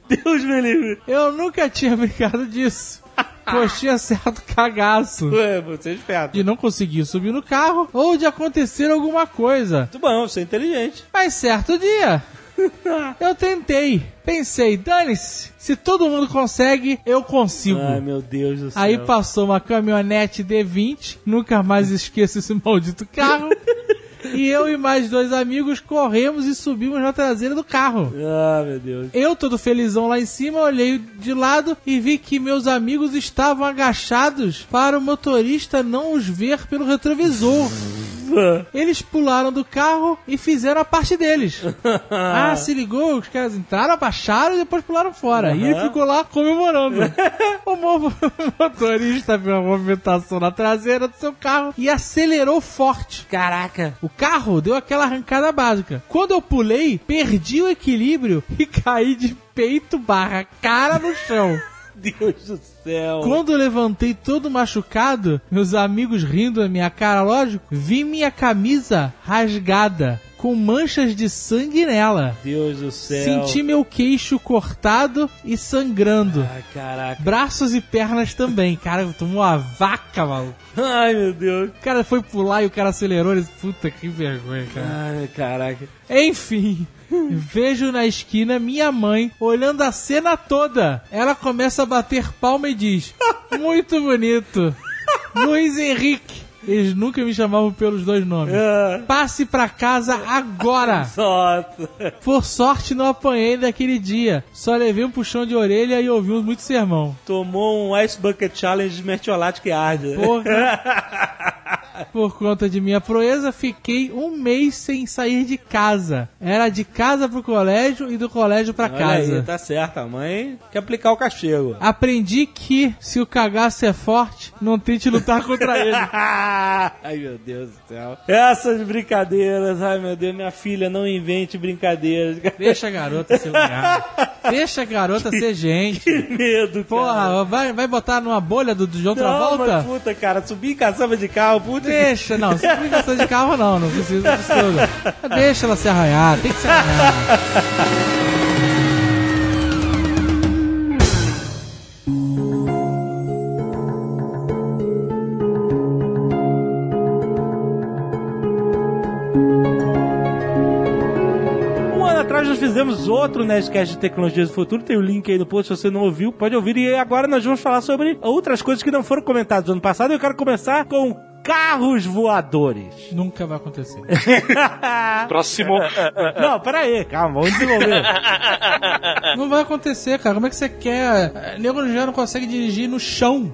[SPEAKER 1] Deus me livre.
[SPEAKER 5] Eu nunca tinha brincado disso. Pois tinha certo cagaço.
[SPEAKER 1] Ué, você é esperto.
[SPEAKER 5] De não conseguir subir no carro ou de acontecer alguma coisa.
[SPEAKER 1] Muito bom, você é inteligente.
[SPEAKER 5] Mas certo dia, (laughs) eu tentei. Pensei, dane-se. Se todo mundo consegue, eu consigo.
[SPEAKER 1] Ai, meu Deus do céu.
[SPEAKER 5] Aí passou uma caminhonete D20, nunca mais esqueço esse maldito carro. (laughs) e eu e mais dois amigos corremos e subimos na traseira do carro.
[SPEAKER 1] Ah, meu Deus.
[SPEAKER 5] Eu, todo felizão lá em cima, olhei de lado e vi que meus amigos estavam agachados para o motorista não os ver pelo retrovisor. Eles pularam do carro e fizeram a parte deles. (laughs) ah, se ligou? Os caras entraram, abaixaram e depois pularam fora. E ele ficou lá comemorando. (laughs) o mo- motorista viu a movimentação na traseira do seu carro e acelerou forte.
[SPEAKER 1] Caraca.
[SPEAKER 5] O carro deu aquela arrancada básica. Quando eu pulei, perdi o equilíbrio e (laughs) caí de peito barra cara no chão.
[SPEAKER 1] Deus do céu.
[SPEAKER 5] Quando eu levantei todo machucado, meus amigos rindo da minha cara, lógico, vi minha camisa rasgada, com manchas de sangue nela.
[SPEAKER 1] Deus do céu.
[SPEAKER 5] Senti meu queixo cortado e sangrando.
[SPEAKER 1] Ai, caraca.
[SPEAKER 5] Braços e pernas também. Cara, tomou uma vaca, maluco.
[SPEAKER 1] Ai, meu Deus.
[SPEAKER 5] O cara foi pular e o cara acelerou. Ele... Puta que vergonha, cara.
[SPEAKER 1] Ai, caraca.
[SPEAKER 5] Enfim, vejo na esquina minha mãe olhando a cena toda. Ela começa a bater palma e diz: Muito bonito. Luiz Henrique. Eles nunca me chamavam pelos dois nomes.
[SPEAKER 1] Ah,
[SPEAKER 5] Passe pra casa agora. Por sorte não apanhei daquele dia. Só levei um puxão de orelha e ouvi muito sermão.
[SPEAKER 1] Tomou um Ice Bucket Challenge de mertiolate que arde.
[SPEAKER 5] Porra. (laughs) Por conta de minha proeza, fiquei um mês sem sair de casa. Era de casa pro colégio e do colégio pra
[SPEAKER 1] Olha
[SPEAKER 5] casa.
[SPEAKER 1] aí, tá certo. A mãe quer aplicar o castigo.
[SPEAKER 5] Aprendi que se o cagaço é forte, não tente lutar contra ele. (laughs)
[SPEAKER 1] ai, meu Deus do céu. Essas brincadeiras. Ai, meu Deus. Minha filha, não invente brincadeiras.
[SPEAKER 5] Deixa a garota ser (laughs) lugar. Deixa a garota ser gente.
[SPEAKER 1] Que medo, cara.
[SPEAKER 5] Porra, vai, vai botar numa bolha do, do John
[SPEAKER 1] Não,
[SPEAKER 5] Travolta?
[SPEAKER 1] mas puta, cara. Subir em caçamba de carro, puta que...
[SPEAKER 5] Deixa, não, precisa de carro não, não precisa disso. Deixa ela se arranhar, tem que se arranhar.
[SPEAKER 1] Um ano atrás nós fizemos outro Nerdcast de Tecnologias do Futuro, tem o link aí no post, se você não ouviu, pode ouvir. E agora nós vamos falar sobre outras coisas que não foram comentadas no ano passado. Eu quero começar com carros voadores.
[SPEAKER 5] Nunca vai acontecer. (laughs)
[SPEAKER 3] Próximo.
[SPEAKER 1] não, pera aí, calma, vamos desenvolver.
[SPEAKER 5] Não vai acontecer, cara. Como é que você quer? Nego já não consegue dirigir no chão.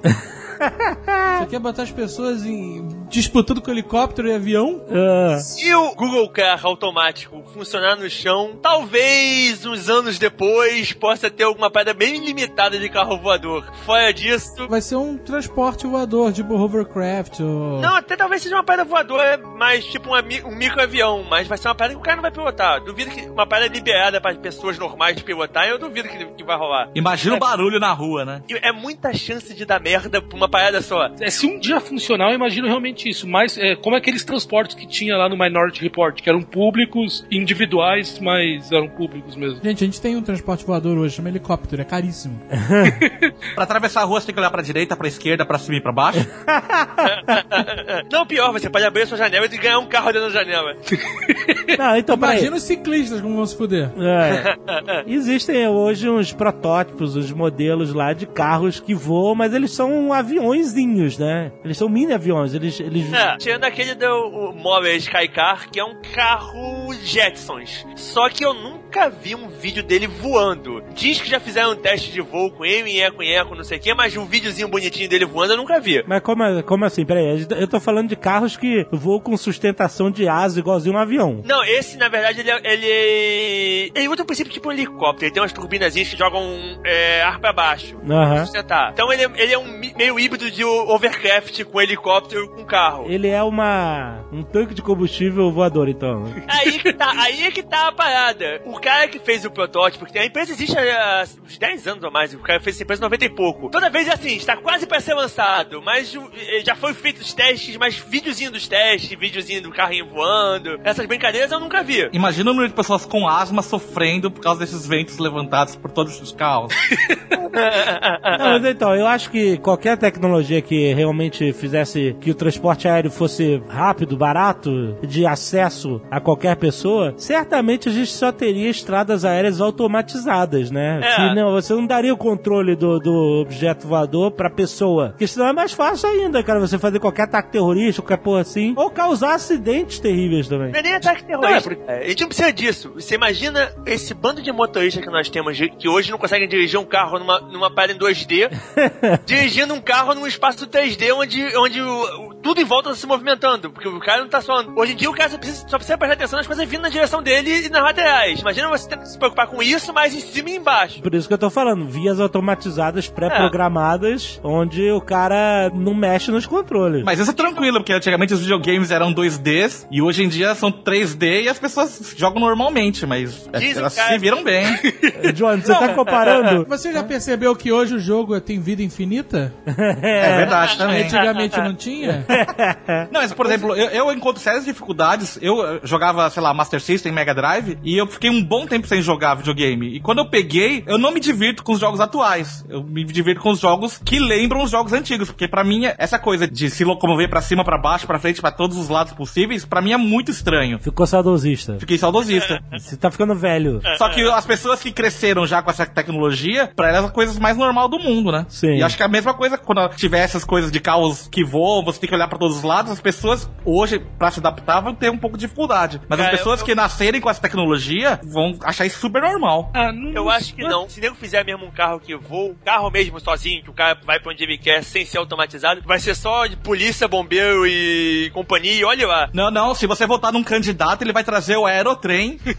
[SPEAKER 5] Você quer botar as pessoas em... disputando com helicóptero e avião?
[SPEAKER 1] Ah,
[SPEAKER 4] Se o Google Car automático funcionar no chão, talvez uns anos depois possa ter alguma parada bem limitada de carro voador. Fora disso.
[SPEAKER 5] Vai ser um transporte voador, tipo hovercraft ou...
[SPEAKER 4] Não, até talvez seja uma parada voadora, mas tipo mi- um micro-avião. Mas vai ser uma parada que o cara não vai pilotar. Duvido que uma parada liberada para pessoas normais pilotar, eu duvido que, que vai rolar.
[SPEAKER 2] Imagina o barulho na rua, né?
[SPEAKER 4] É muita chance de dar merda pra uma parada só.
[SPEAKER 3] É, se um dia funcionar, eu imagino realmente isso. Mas é, como aqueles transportes que tinha lá no Minority Report, que eram públicos, individuais, mas eram públicos mesmo.
[SPEAKER 5] Gente, a gente tem um transporte voador hoje, chama helicóptero, é caríssimo. (laughs)
[SPEAKER 2] Pra atravessar a rua, você tem que olhar pra direita, pra esquerda, pra cima e pra baixo. (laughs)
[SPEAKER 4] Não, pior, você pode abrir a sua janela e ganhar um carro dentro da janela. (laughs)
[SPEAKER 1] não, então.
[SPEAKER 5] Imagina os ciclistas como vão se fuder.
[SPEAKER 1] É. Existem hoje uns protótipos, uns modelos lá de carros que voam, mas eles são aviõezinhos, né? Eles são mini aviões, eles... eles...
[SPEAKER 4] É, tirando aquele do Mobile Skycar, que é um carro Jetsons. Só que eu nunca vi um vídeo dele voando. Diz que já fizeram um teste de voo com ele, e eco, eco, não sei o que, mas um videozinho bonitinho dele voando eu nunca vi.
[SPEAKER 1] Mas como, como assim? Peraí, eu tô falando de carros que voam com sustentação de asa igualzinho um avião.
[SPEAKER 4] Não, esse, na verdade, ele é. Ele, ele usa o princípio tipo um helicóptero. Ele tem umas turbinazinhas que jogam é, ar pra baixo.
[SPEAKER 1] Aham.
[SPEAKER 4] Sustentar. Então ele, é- ele é um meio híbrido de overcraft com helicóptero com carro.
[SPEAKER 1] Ele é uma um tanque de combustível voador, então.
[SPEAKER 4] Aí que tá, aí é que tá a parada. O cara que fez o protótipo, que a empresa existe há uns 10 anos ou mais, o cara fez essa empresa em 90 e pouco. Toda vez é assim, está quase para ser lançado, mas eh, já foi feito os testes, mas videozinho dos testes, videozinho do carrinho voando, essas brincadeiras eu nunca vi.
[SPEAKER 2] Imagina o número de pessoas com asma sofrendo por causa desses ventos levantados por todos os carros. (laughs)
[SPEAKER 1] Não, mas então, eu acho que qualquer tecnologia que realmente fizesse que o transporte aéreo fosse rápido, barato, de acesso a qualquer pessoa, certamente a gente só teria estradas aéreas automatizadas, né?
[SPEAKER 4] É.
[SPEAKER 1] Se não, você não daria o controle do, do objeto voador pra pessoa. Porque senão é mais fácil ainda, cara, você fazer qualquer ataque terrorista, qualquer porra assim, ou causar acidentes terríveis também.
[SPEAKER 4] Não é nem ataque terrorista. É, a gente não precisa disso. Você imagina esse bando de motoristas que nós temos, que hoje não conseguem dirigir um carro numa, numa parada em 2D, (laughs) dirigindo um carro num espaço 3D onde, onde o- o- tudo em volta tá se movimentando. Porque o cara não tá só. Hoje em dia o cara só precisa, só precisa prestar atenção nas coisas vindo na direção dele e nas laterais. Imagina você ter que se preocupar com isso, mas em cima e embaixo.
[SPEAKER 1] Por isso que eu tô falando, vias automatizadas pré-programadas, onde o cara não mexe nos controles.
[SPEAKER 2] Mas isso é tranquilo, porque antigamente os videogames eram 2Ds e hoje em dia são 3D e as pessoas jogam normalmente, mas é-
[SPEAKER 4] Diz
[SPEAKER 2] elas
[SPEAKER 4] cara-
[SPEAKER 2] se viram bem. (laughs)
[SPEAKER 1] John, você tá comparando? (laughs)
[SPEAKER 5] Você já percebeu que hoje o jogo tem vida infinita?
[SPEAKER 2] É verdade também.
[SPEAKER 5] Antigamente não tinha? (laughs)
[SPEAKER 2] Não, mas por exemplo, eu, eu encontro sérias dificuldades. Eu eh, jogava, sei lá, Master System, Mega Drive, e eu fiquei um bom tempo sem jogar videogame. E quando eu peguei, eu não me divirto com os jogos atuais. Eu me divirto com os jogos que lembram os jogos antigos, porque pra mim essa coisa de se locomover pra cima, pra baixo, pra frente, pra todos os lados possíveis, pra mim é muito estranho.
[SPEAKER 1] Ficou saudosista.
[SPEAKER 2] Fiquei saudosista. (laughs)
[SPEAKER 1] Você tá ficando velho.
[SPEAKER 2] Só que as pessoas que cresceram já com essa tecnologia, pra elas é a coisa mais normal do mundo, né?
[SPEAKER 1] Sim.
[SPEAKER 2] E acho que é a mesma coisa quando tiver essas coisas de carros que voam, você tem que olhar pra todos os lados, as pessoas hoje, pra se adaptar, vão ter um pouco de dificuldade. Mas
[SPEAKER 4] Cara,
[SPEAKER 2] as pessoas
[SPEAKER 4] eu-
[SPEAKER 2] que nascerem com essa tecnologia vão achar isso super normal.
[SPEAKER 3] Ah, não,
[SPEAKER 4] Eu acho que não. Se nego fizer mesmo um carro que voa, um carro mesmo sozinho, que o cara vai pra onde ele quer sem ser automatizado, vai ser só de polícia, bombeiro e companhia, e olha lá.
[SPEAKER 2] Não, não, se você votar num candidato, ele vai trazer o aerotrem. (laughs)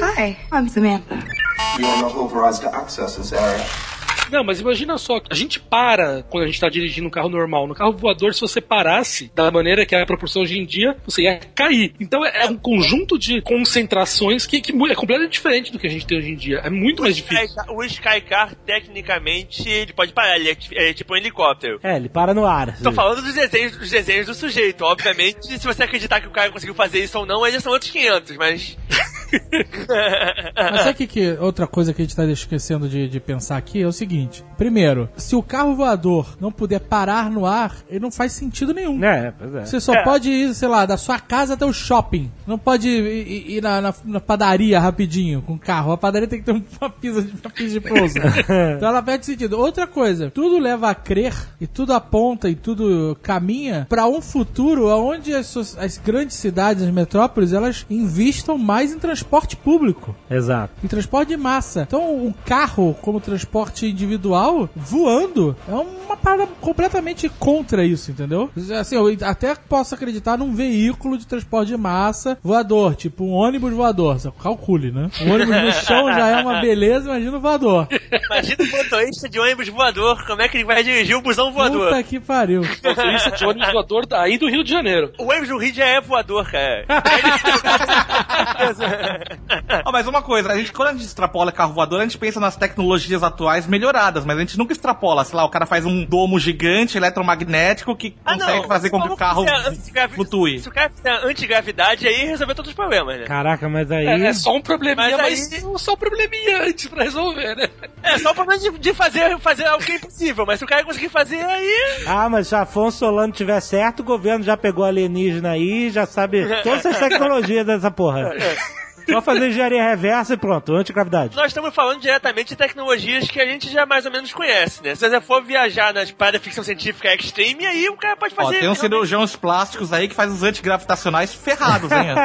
[SPEAKER 8] Hi, I'm Samantha.
[SPEAKER 9] You are not authorized to access this area.
[SPEAKER 3] Não, mas imagina só, a gente para quando a gente tá dirigindo um carro normal. No carro voador, se você parasse da maneira que é a proporção hoje em dia, você ia cair. Então é é um conjunto de concentrações que, que é completamente diferente do que a gente tem hoje em dia. É muito mais difícil.
[SPEAKER 4] Skycar- O Skycar, tecnicamente, ele pode parar, ele é, ti- é tipo um helicóptero.
[SPEAKER 1] É, ele para no ar.
[SPEAKER 4] Tô falando dos desenhos, dos desenhos do sujeito. Obviamente, se você acreditar que o cara conseguiu fazer isso ou não, aí já são outros 500, mas... (laughs)
[SPEAKER 5] Mas sabe o que, que outra coisa que a gente tá esquecendo de, de pensar aqui é o seguinte: primeiro, se o carro voador não puder parar no ar, ele não faz sentido nenhum.
[SPEAKER 1] É, pois é.
[SPEAKER 5] Você só pode ir, sei lá, da sua casa até o shopping. Não pode ir, ir- ir na, na- na padaria rapidinho com o carro. A padaria tem que ter (laughs) uma pista de, uma pista de pouso. (laughs) então ela perde sentido. Outra coisa, tudo leva a crer e tudo aponta e tudo caminha pra um futuro onde as, as grandes cidades, as metrópoles, elas investam mais em transporte público
[SPEAKER 1] Exato.
[SPEAKER 5] em transporte de massa. Então, um carro como transporte individual voando é uma parada completamente contra isso, entendeu? Assim, eu até posso acreditar num veículo de transporte de massa voador, tipo um ônibus voador. Você calcule, né? Um ônibus no chão já é uma beleza, imagina o voador.
[SPEAKER 4] Imagina o motorista de ônibus voador, como é que ele vai dirigir o busão voador?
[SPEAKER 5] Puta que pariu.
[SPEAKER 3] Motorista de ônibus voador daí do Rio de Janeiro.
[SPEAKER 4] O ônibus do Rio já é voador, cara. (laughs)
[SPEAKER 2] Ah, mas uma coisa, a gente, quando a gente extrapola carro voador, a gente pensa nas tecnologias atuais melhoradas, mas a gente nunca extrapola. Sei lá, o cara faz um domo gigante eletromagnético que
[SPEAKER 4] Ah,
[SPEAKER 2] consegue fazer com que o carro flutue.
[SPEAKER 4] Se o cara fizer antigravidade, aí resolveu todos os problemas, né?
[SPEAKER 1] Caraca, mas aí.
[SPEAKER 3] É, é só um probleminha,
[SPEAKER 4] Mas
[SPEAKER 3] mas,
[SPEAKER 4] aí-
[SPEAKER 3] só um probleminha antes pra resolver, né?
[SPEAKER 4] É só o problema de, de fazer, fazer algo que é impossível, mas se o cara conseguir fazer, aí.
[SPEAKER 1] Ah, mas se Afonso Solano tiver certo, o governo já pegou alienígena aí, já sabe todas as tecnologias dessa porra. Só fazer engenharia reversa e pronto, antigravidade.
[SPEAKER 4] Nós estamos falando diretamente de tecnologias que a gente já mais ou menos conhece, né? Se você for viajar nas paradas ficção científica extreme, aí o cara pode
[SPEAKER 2] Ó,
[SPEAKER 4] fazer.
[SPEAKER 2] tem uns cirurgiões plásticos aí que faz os antigravitacionais ferrados, hein? (laughs)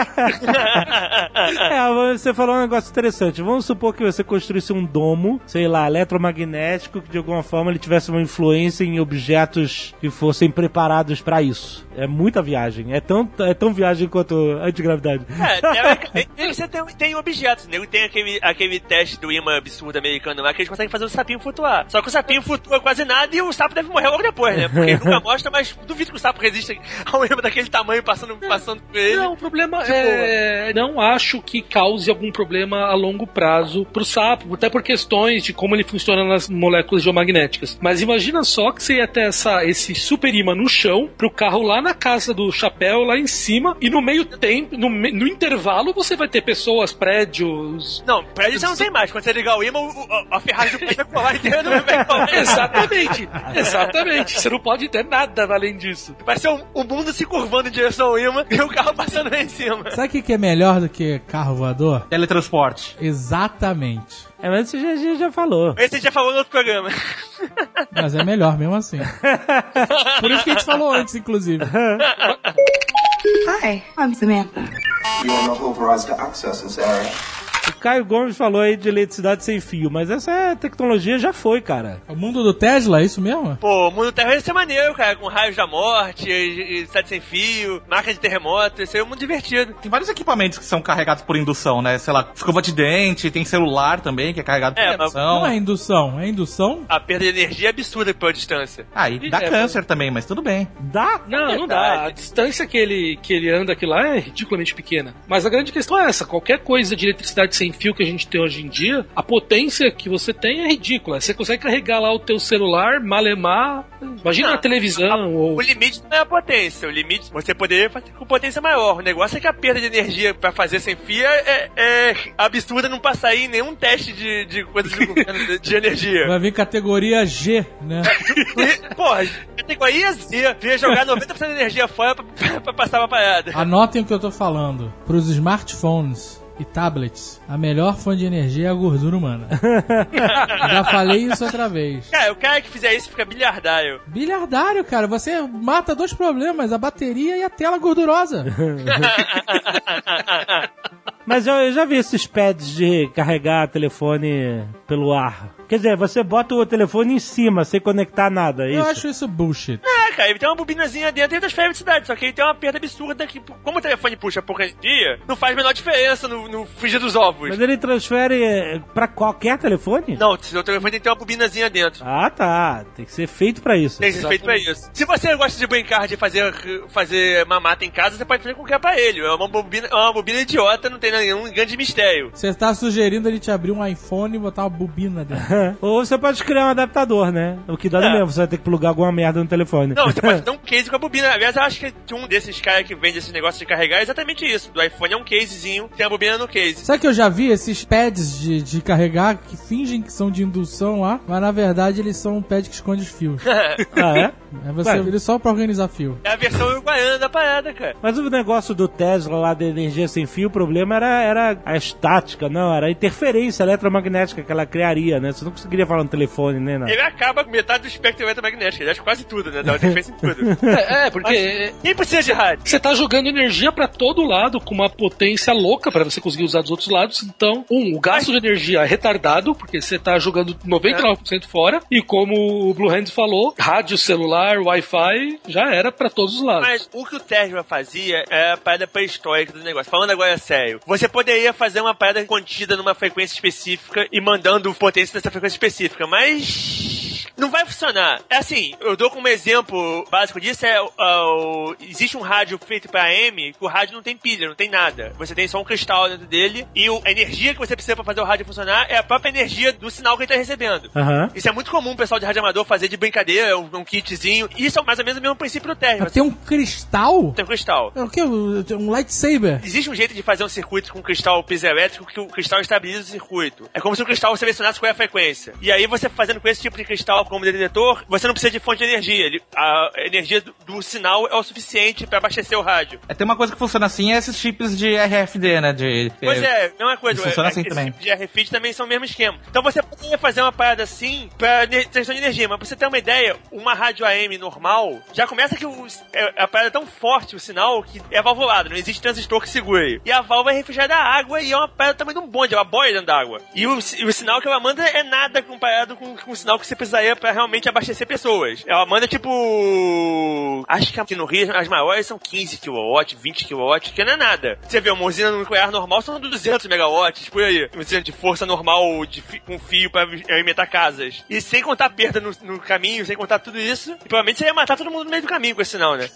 [SPEAKER 1] É, você falou um negócio interessante. Vamos supor que você construísse um domo, sei lá, eletromagnético, que de alguma forma ele tivesse uma influência em objetos que fossem preparados pra isso. É muita viagem. É tão, é tão viagem quanto antigravidade.
[SPEAKER 4] É, deve ser (laughs) tem, tem objetos, né? Tem aquele, aquele teste do imã absurdo americano lá que eles conseguem fazer o sapinho flutuar. Só que o sapinho flutua quase nada e o sapo deve morrer logo depois, né? Porque ele nunca (laughs) mostra, mas duvido que o sapo resista a um imã daquele tamanho passando, passando por ele.
[SPEAKER 3] Não, o problema é. Não acho que cause algum problema a longo prazo pro sapo, até por questões de como ele funciona nas moléculas geomagnéticas. Mas imagina só que você ia ter essa, esse super imã no chão, pro carro lá na casa do chapéu, lá em cima, e no meio tempo, no, no intervalo, você vai ter pessoas, prédios.
[SPEAKER 4] Não, prédio você não tem mais. Quando você ligar o imã, a ferragem do prédio vai colar inteiro, não vai colar.
[SPEAKER 3] Exatamente, exatamente. Você não pode ter nada além disso.
[SPEAKER 4] Vai ser o, mundo se curvando em direção ao imã e o carro passando lá em cima.
[SPEAKER 5] Sabe o que, que é melhor do que carro voador?
[SPEAKER 2] Teletransporte.
[SPEAKER 5] Exatamente.
[SPEAKER 1] É, mas isso já, já, já falou.
[SPEAKER 4] Esse já falou no outro programa.
[SPEAKER 5] Mas é melhor mesmo assim. Por isso que a gente falou antes, inclusive.
[SPEAKER 8] Hi, I'm Samantha.
[SPEAKER 9] You are not authorized to access this area.
[SPEAKER 1] O Caio Gomes falou aí de eletricidade sem fio, mas essa tecnologia já foi, cara.
[SPEAKER 5] O mundo do Tesla, é isso mesmo?
[SPEAKER 4] Pô, o mundo terra ia ser maneiro, cara, com raios da morte, e, e sete sem fio, marca de terremoto, isso aí é muito divertido.
[SPEAKER 2] Tem vários equipamentos que são carregados por indução, né? Sei lá, escova de dente, tem celular também que é carregado por
[SPEAKER 4] É, mas
[SPEAKER 2] indução.
[SPEAKER 5] Não é indução, é indução?
[SPEAKER 4] A perda de energia é absurda pela distância.
[SPEAKER 2] Ah, e dá
[SPEAKER 3] É,
[SPEAKER 2] câncer também, mas tudo bem.
[SPEAKER 1] Dá?
[SPEAKER 3] Não, não dá. A distância que ele, que ele anda aqui lá é ridiculamente pequena. Mas a grande questão é essa: qualquer coisa de eletricidade sem fio que a gente tem hoje em dia, a potência que você tem é ridícula. Você consegue carregar lá o teu celular, malemar. Imagina
[SPEAKER 4] Não,
[SPEAKER 3] a televisão ou.
[SPEAKER 4] O limite não é a potência, o limite você poderia fazer com potência maior. O negócio é que a perda de energia pra fazer sem fio é, é absurda, não passa aí em nenhum teste de, de coisa de de, de energia.
[SPEAKER 5] Vai vir categoria G, né? (laughs)
[SPEAKER 4] Porra, categoria Z, ia jogar 90% da energia fora pra, pra passar uma parada.
[SPEAKER 5] Anotem o que eu tô falando. Para os smartphones e tablets, a melhor fonte de energia é a gordura humana. (laughs) Já falei isso outra vez.
[SPEAKER 4] Cara, o cara que fizer isso fica bilhardário.
[SPEAKER 5] Bilhardário, cara, você mata dois problemas, a bateria e a tela gordurosa. (laughs)
[SPEAKER 1] Mas eu, eu já vi esses pads de carregar telefone pelo ar. Quer dizer, você bota o telefone em cima, sem conectar nada, é
[SPEAKER 5] Eu
[SPEAKER 1] isso?
[SPEAKER 5] acho isso bullshit.
[SPEAKER 4] É, cara, ele tem uma bobinazinha dentro e transfere velocidade, só que ele tem uma perda absurda que, como o telefone puxa pouca energia, não faz a menor diferença no, no frigir dos ovos.
[SPEAKER 1] Mas ele transfere eh, pra qualquer telefone?
[SPEAKER 4] Não, seu telefone tem que ter uma bobinazinha dentro.
[SPEAKER 1] Ah, tá. Tem que ser feito pra isso.
[SPEAKER 4] Tem que ser feito pra isso. Se você gosta de brincar de fazer, fazer mamata em casa, você pode fazer com o que é pra ele. É uma bobina, é uma bobina idiota, não tem nenhum grande mistério.
[SPEAKER 5] Você tá sugerindo ele te abrir um iPhone e botar uma bobina dentro. (laughs)
[SPEAKER 1] Ou você pode criar um adaptador, né? O que dá
[SPEAKER 4] É.
[SPEAKER 1] mesmo, você vai ter que plugar alguma merda no telefone.
[SPEAKER 4] Não, você pode (laughs) dar um case com a bobina. Aliás, eu acho que um desses caras que vende esse negócio de carregar é exatamente isso. Do iPhone é um casezinho, tem a bobina no case.
[SPEAKER 5] Sabe que eu já vi esses pads de, de carregar que fingem que são de indução lá, mas na verdade eles são um pad que esconde os fios. (laughs)
[SPEAKER 1] Ah, é?
[SPEAKER 5] É você
[SPEAKER 1] Ué.
[SPEAKER 5] ele só pra organizar fio.
[SPEAKER 4] É a versão uruguaiana da parada, cara.
[SPEAKER 1] Mas o negócio do Tesla lá da energia sem fio, o problema era, era a estática, não, era a interferência eletromagnética que ela criaria, né? Você não conseguiria falar no telefone, né? Não.
[SPEAKER 4] Ele acaba com metade do espectro eletromagnético, ele acha quase tudo, né? Dá uma (laughs) defesa em tudo.
[SPEAKER 3] É, é, porque
[SPEAKER 4] Quem precisa de rádio?
[SPEAKER 3] você tá jogando energia pra todo lado com uma potência louca pra você conseguir usar dos outros lados. Então, um, o gasto de energia é retardado, porque você tá jogando 99% fora. E como o Blue Hands falou, rádio, celular, Wi-Fi, já era pra todos os lados.
[SPEAKER 4] Mas o que o Tesla fazia é a parada pré-histórica do negócio. Falando agora sério, você poderia fazer uma parada contida numa frequência específica e mandando potência nessa frequência específica, mas não vai funcionar. É assim, eu dou como exemplo básico disso é o- existe um rádio feito para AM que o rádio não tem pilha, não tem nada. Você tem só um cristal dentro dele e o- a energia que você precisa para fazer o rádio funcionar é a própria energia do sinal que ele tá recebendo.
[SPEAKER 1] Aham.
[SPEAKER 4] Isso é muito comum o pessoal de rádio amador fazer de brincadeira, um, um kitzinho. Isso é mais ou menos o mesmo princípio do Tesla.
[SPEAKER 5] Mas tem um cristal?
[SPEAKER 4] Tem um cristal.
[SPEAKER 5] É o que? Um lightsaber?
[SPEAKER 4] Existe um jeito de fazer um circuito com cristal piezoelétrico que o cristal estabiliza o circuito. É como se o cristal selecionasse qual é a frequência. E aí você fazendo com esse tipo de cristal como detector, você não precisa de fonte de energia. Ele- a energia do, do sinal é o suficiente para abastecer o rádio.
[SPEAKER 2] É, tem uma coisa que funciona assim, é esses chips de RFD, né? De,
[SPEAKER 4] Pois é, mesma coisa.
[SPEAKER 2] Funciona
[SPEAKER 4] é,
[SPEAKER 2] assim também.
[SPEAKER 4] tipo de RFID também são o mesmo esquema. Então você poderia fazer uma parada assim pra questão de energia, mas pra você ter uma ideia, uma rádio AM normal, já começa que o, é, a parada é tão forte, o sinal, que é valvulado, não existe transistor que segure. E a válvula é refrigerada a água e é uma parada também de um bonde, ela boia dentro da água. E o, o sinal que ela manda é nada comparado com, com o sinal que você precisaria aí é pra realmente abastecer pessoas. Ela manda tipo. Acho que aqui no Rio as maiores são 15 kW, 20 kW, que não é nada. Você vê, uma usina nuclear normal são 200 megawatts, por aí. Uma usina de força normal de fi, com fio pra alimentar casas. E sem contar perda no, no caminho, sem contar tudo isso, provavelmente você ia matar todo mundo no meio do caminho com esse sinal, né?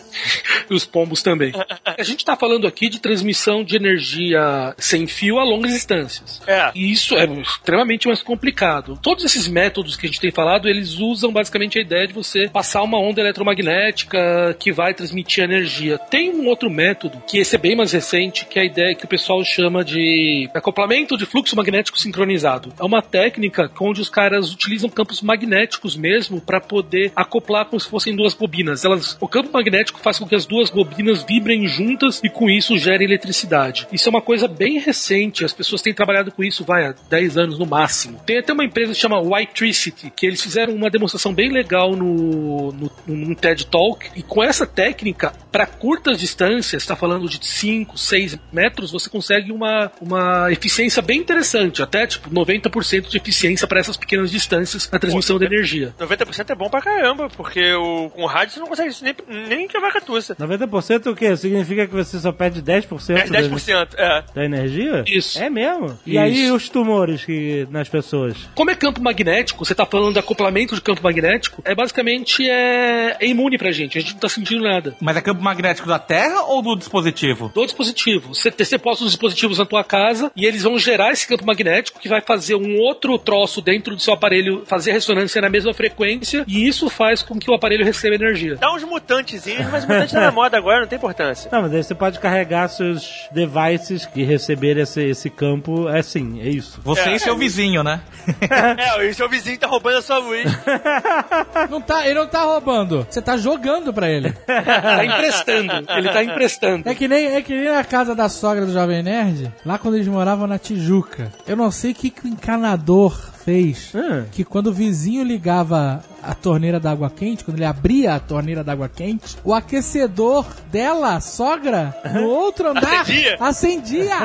[SPEAKER 3] E (laughs) os pombos também. A gente tá falando aqui de transmissão de energia sem fio a longas distâncias.
[SPEAKER 4] É.
[SPEAKER 3] E isso é extremamente mais complicado. Todos esses métodos que a gente tem falado, eles usam basicamente a ideia de você passar uma onda eletromagnética que vai transmitir energia. Tem um outro método, que esse é bem mais recente, que é a ideia que o pessoal chama de acoplamento de fluxo magnético sincronizado. É uma técnica onde os caras utilizam campos magnéticos mesmo para poder acoplar como se fossem duas bobinas. Elas, o campo magnético faz com que as duas bobinas vibrem juntas e com isso gere eletricidade. Isso é uma coisa bem recente, as pessoas têm trabalhado com isso, vai, há 10 anos no máximo. Tem até uma empresa que chama Whitetricity, que eles fizeram uma demonstração bem legal no, no, no TED Talk, e com essa técnica, para curtas distâncias, está falando de 5, 6 metros, você consegue uma, uma eficiência bem interessante, até tipo 90% de eficiência para essas pequenas distâncias na transmissão de energia.
[SPEAKER 4] 90% é bom pra caramba, porque o, com rádio você não consegue isso nem, nem que a vaca tussa.
[SPEAKER 1] 90% o quê? Significa que você só perde 10%,
[SPEAKER 4] É 10%, é.
[SPEAKER 1] Da, da energia?
[SPEAKER 3] Isso.
[SPEAKER 1] É mesmo? E
[SPEAKER 3] Isso.
[SPEAKER 1] aí os tumores que, nas pessoas?
[SPEAKER 3] Como é campo magnético, você tá falando de acoplamento de campo magnético, é basicamente é, é imune pra gente, a gente não tá sentindo nada.
[SPEAKER 2] Mas é campo magnético da Terra ou do dispositivo?
[SPEAKER 3] Do dispositivo. Você, você posta os dispositivos na tua casa e eles vão gerar esse campo magnético que vai fazer um outro troço dentro do seu aparelho fazer ressonância na mesma frequência e isso faz com que o aparelho receba energia.
[SPEAKER 4] Dá uns mutantezinhos, mas mutante tá na moda agora, não tem importância.
[SPEAKER 1] Não, mas aí você pode carregar seus devices que receberem esse, esse campo. É assim, é isso.
[SPEAKER 2] Você
[SPEAKER 4] É.
[SPEAKER 2] e seu vizinho, né? (laughs)
[SPEAKER 4] é, o seu vizinho tá roubando a sua luz. (laughs)
[SPEAKER 5] Não tá, ele não tá roubando. Você tá jogando pra ele.
[SPEAKER 3] Tá emprestando. Ele tá emprestando.
[SPEAKER 5] É que nem, é que nem na casa da sogra do Jovem Nerd, lá quando eles moravam na Tijuca. Eu não sei o que, que o encanador fez.
[SPEAKER 1] Ah.
[SPEAKER 5] Que quando o vizinho ligava a torneira d'água quente, quando ele abria a torneira d'água quente, o aquecedor dela, sogra, no outro andar,
[SPEAKER 4] Acendia?
[SPEAKER 5] acendia.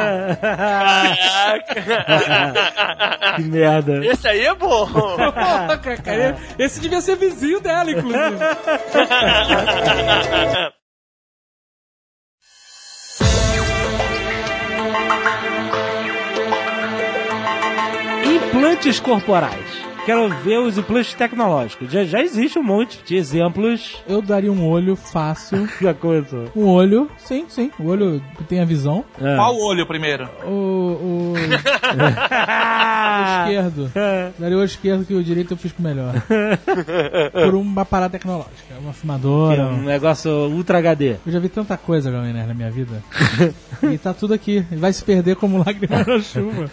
[SPEAKER 4] Caraca.
[SPEAKER 1] Que merda.
[SPEAKER 4] Esse aí é bom.
[SPEAKER 5] Porra, cara, esse devia ser vizinho dela, inclusive. (laughs)
[SPEAKER 1] Implantes corporais. Quero ver os implantes tecnológicos. Já, já existe um monte de exemplos
[SPEAKER 5] Eu daria um olho fácil. (laughs)
[SPEAKER 1] da coisa.
[SPEAKER 5] Um olho, sim, sim. O olho que tem a visão.
[SPEAKER 1] É.
[SPEAKER 2] Qual olho primeiro?
[SPEAKER 5] O, o, o (laughs) esquerdo. Daria o olho esquerdo que o direito eu fiz com melhor. (laughs) Por uma parada tecnológica. Uma
[SPEAKER 1] Que é
[SPEAKER 5] filmadora.
[SPEAKER 1] um
[SPEAKER 5] um-
[SPEAKER 1] negócio Ultra HD.
[SPEAKER 5] Eu já vi tanta coisa, Jovem Nerd, na minha vida. e tá tudo aqui. E vai se perder como lágrima na chuva.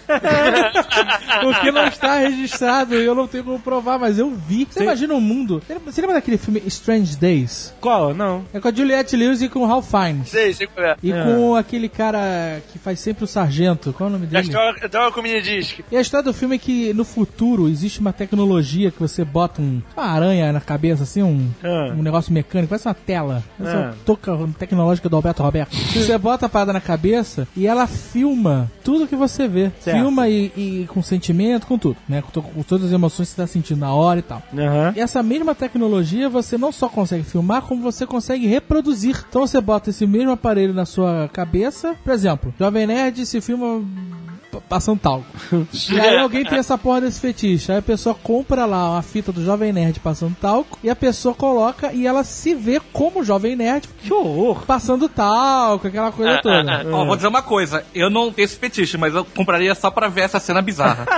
[SPEAKER 5] Porque não está registrado e eu não tenho como provar, mas eu vi. Você imagina um mundo... Você lembra- daquele filme Strange Days?
[SPEAKER 1] Qual? Não.
[SPEAKER 5] É com a Juliette Lewis e com o Ralph Fiennes.
[SPEAKER 4] sei, sei qual é.
[SPEAKER 5] E
[SPEAKER 1] É.
[SPEAKER 5] com aquele cara que faz sempre o sargento. Qual é o nome dele?
[SPEAKER 4] Droga, droga com mini disc.
[SPEAKER 5] E a história do filme é que no futuro existe uma tecnologia que você bota um, uma aranha na cabeça, assim, um,
[SPEAKER 1] Ah.
[SPEAKER 5] um negócio mecânico, parece uma tela. Parece
[SPEAKER 1] Ah.
[SPEAKER 5] uma touca tecnológica do Alberto Roberto. você bota a parada na cabeça e ela filma tudo que você vê.
[SPEAKER 1] Certo.
[SPEAKER 5] Filma e, e com sentimento, com tudo, né? Com, com todas as emoções que você tá sentindo na hora e tal.
[SPEAKER 1] Aham.
[SPEAKER 5] E essa mesma tecnologia você não só consegue filmar, como você consegue reproduzir. Então você bota esse mesmo aparelho na sua cabeça. Por exemplo, Jovem Nerd se filma passando talco. (laughs) e aí alguém tem essa porra desse fetiche. Aí a pessoa compra lá uma fita do Jovem Nerd passando talco e a pessoa coloca e ela se vê como Jovem Nerd
[SPEAKER 1] Que horror.
[SPEAKER 5] passando talco, aquela coisa toda.
[SPEAKER 2] Ó, vou dizer uma coisa, eu não tenho esse fetiche, mas eu compraria só pra ver essa cena bizarra. (laughs)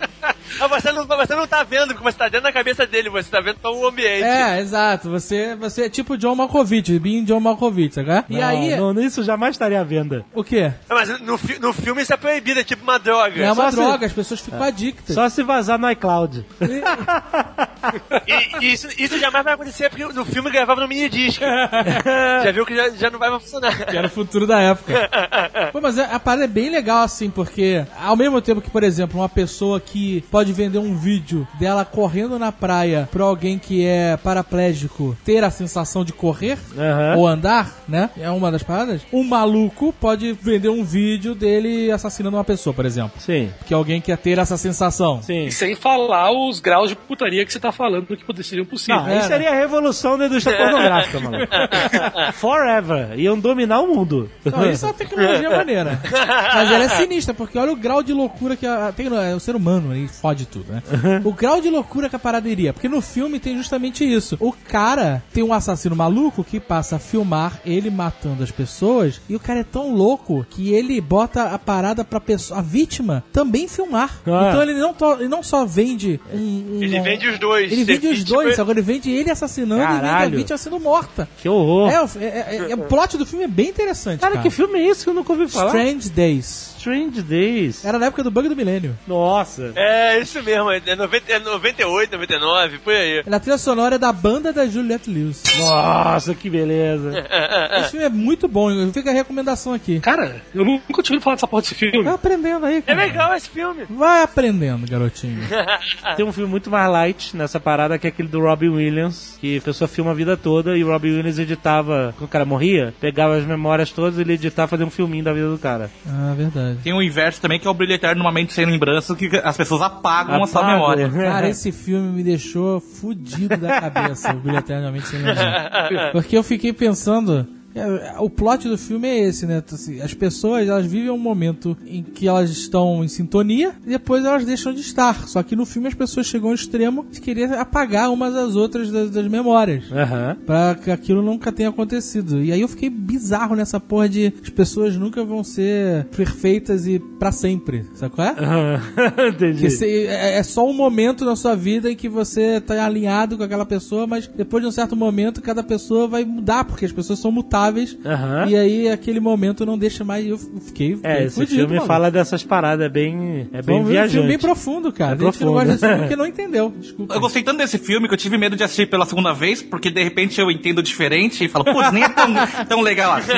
[SPEAKER 2] (laughs)
[SPEAKER 4] Mas você não, você não tá vendo como você tá dentro da cabeça dele, você tá vendo só o ambiente.
[SPEAKER 5] É, exato. Você, você é tipo John Malkovich, being John Malkovich, sabe? E
[SPEAKER 1] Não,
[SPEAKER 5] aí,
[SPEAKER 1] não, isso jamais estaria à venda.
[SPEAKER 5] o quê?
[SPEAKER 4] Mas no, fi- no filme isso é proibido, é tipo uma droga.
[SPEAKER 5] É uma
[SPEAKER 1] só se-
[SPEAKER 5] droga, as pessoas ficam adictas.
[SPEAKER 1] Só se vazar no iCloud.
[SPEAKER 4] E, e isso, isso jamais vai acontecer porque no filme gravava no minidisc. (laughs) já viu que já, já não vai mais funcionar.
[SPEAKER 5] Que era o futuro da época. (laughs) Pô, mas a a parada é bem legal, assim, porque ao mesmo tempo que, por exemplo, uma pessoa que pode vender um vídeo dela correndo na praia pra alguém que é paraplégico ter a sensação de correr
[SPEAKER 1] Aham.
[SPEAKER 5] ou andar, né? É uma das paradas. Um maluco pode vender um vídeo dele assassinando uma pessoa, por exemplo.
[SPEAKER 1] Sim,
[SPEAKER 5] Que alguém quer ter essa sensação.
[SPEAKER 1] sim.
[SPEAKER 3] E sem falar os graus de putaria que você tá falando que poder- seriam possíveis.
[SPEAKER 1] Não, aí seria a revolução da indústria pornográfica, mano. (laughs) Forever. Iam dominar o mundo.
[SPEAKER 5] Não, isso é uma tecnologia maneira. Mas ela é sinistra, porque olha o grau de loucura que a, tem, é, o ser humano, fode tudo, né? O grau de loucura que a parada iria. Porque no filme tem justamente isso. O cara tem um assassino maluco que passa a filmar ele matando as pessoas, e o cara é tão louco que ele bota a parada pra pessoa, a vítima também filmar.
[SPEAKER 1] Ah.
[SPEAKER 5] Então ele não, to- ele não só vende um. um-
[SPEAKER 4] Ele vende os dois.
[SPEAKER 5] Ele vende os dois, agora ele vende ele assassinando e vende a
[SPEAKER 1] Caralho.
[SPEAKER 5] vítima sendo morta.
[SPEAKER 1] Que horror.
[SPEAKER 5] É, o- é, é- é- o plot do filme é bem interessante.
[SPEAKER 1] Cara,
[SPEAKER 5] Cara,
[SPEAKER 1] que filme é esse que eu nunca ouvi falar?
[SPEAKER 5] Strange Days.
[SPEAKER 1] Strange Days.
[SPEAKER 5] Era na época do bug do milênio.
[SPEAKER 1] Nossa.
[SPEAKER 4] É, isso mesmo. É, 90, é 98, 99, por aí.
[SPEAKER 5] A trilha sonora é da banda da Juliette Lewis.
[SPEAKER 1] Nossa, que beleza.
[SPEAKER 5] Esse filme é muito bom, fica a recomendação aqui.
[SPEAKER 3] Cara, eu nunca tinha ouvido falar dessa porra desse filme.
[SPEAKER 5] Vai aprendendo aí,
[SPEAKER 4] É
[SPEAKER 5] cara.
[SPEAKER 4] legal esse filme.
[SPEAKER 5] Vai aprendendo, garotinho. (laughs)
[SPEAKER 1] Tem um filme muito mais light nessa parada que é aquele do Robin Williams, que a pessoa filma a vida toda e o Robin Williams editava, quando o cara morria, pegava as memórias todas e ele editava fazer um filminho da vida do cara.
[SPEAKER 5] Ah, verdade.
[SPEAKER 2] Tem o inverso também, que é o brilho eterno numa mente sem lembrança, que as pessoas apagam a sua memória. (laughs)
[SPEAKER 5] Cara, esse filme me deixou fudido da cabeça, o Brilho Eternamente Sem Lembrar. (laughs) Porque eu fiquei pensando... é, O plot do filme é esse, né? Assim, As pessoas, elas vivem um momento em que elas estão em sintonia e depois elas deixam de estar. Só que no filme as pessoas chegam ao extremo de querer apagar umas às outras das, das memórias.
[SPEAKER 1] Aham.
[SPEAKER 5] Pra que aquilo nunca tenha acontecido. E aí eu fiquei bizarro nessa porra de as pessoas nunca vão ser perfeitas e pra sempre. Sabe qual é? (laughs)
[SPEAKER 1] Entendi.
[SPEAKER 5] Que cê- é, é só um momento na sua vida em que você tá alinhado com aquela pessoa, mas depois de um certo momento cada pessoa vai mudar, porque as pessoas são mutáveis.
[SPEAKER 1] Aham.
[SPEAKER 5] E aí aquele momento não deixa mais. Eu fiquei. fiquei
[SPEAKER 1] É, esse
[SPEAKER 5] fudido,
[SPEAKER 1] filme
[SPEAKER 5] maluco.
[SPEAKER 1] fala dessas paradas, é bem, é bem
[SPEAKER 5] Vamos ver um
[SPEAKER 1] viajante.
[SPEAKER 5] filme bem profundo, cara.
[SPEAKER 1] É
[SPEAKER 5] Tem gente que não
[SPEAKER 1] profundo.
[SPEAKER 5] gosta desse filme (laughs) porque não entendeu. Desculpa.
[SPEAKER 2] Eu gostei tanto desse filme que eu tive medo de assistir pela segunda vez, porque de repente eu entendo diferente e falo, pô, nem é tão, (laughs) tão legal assim.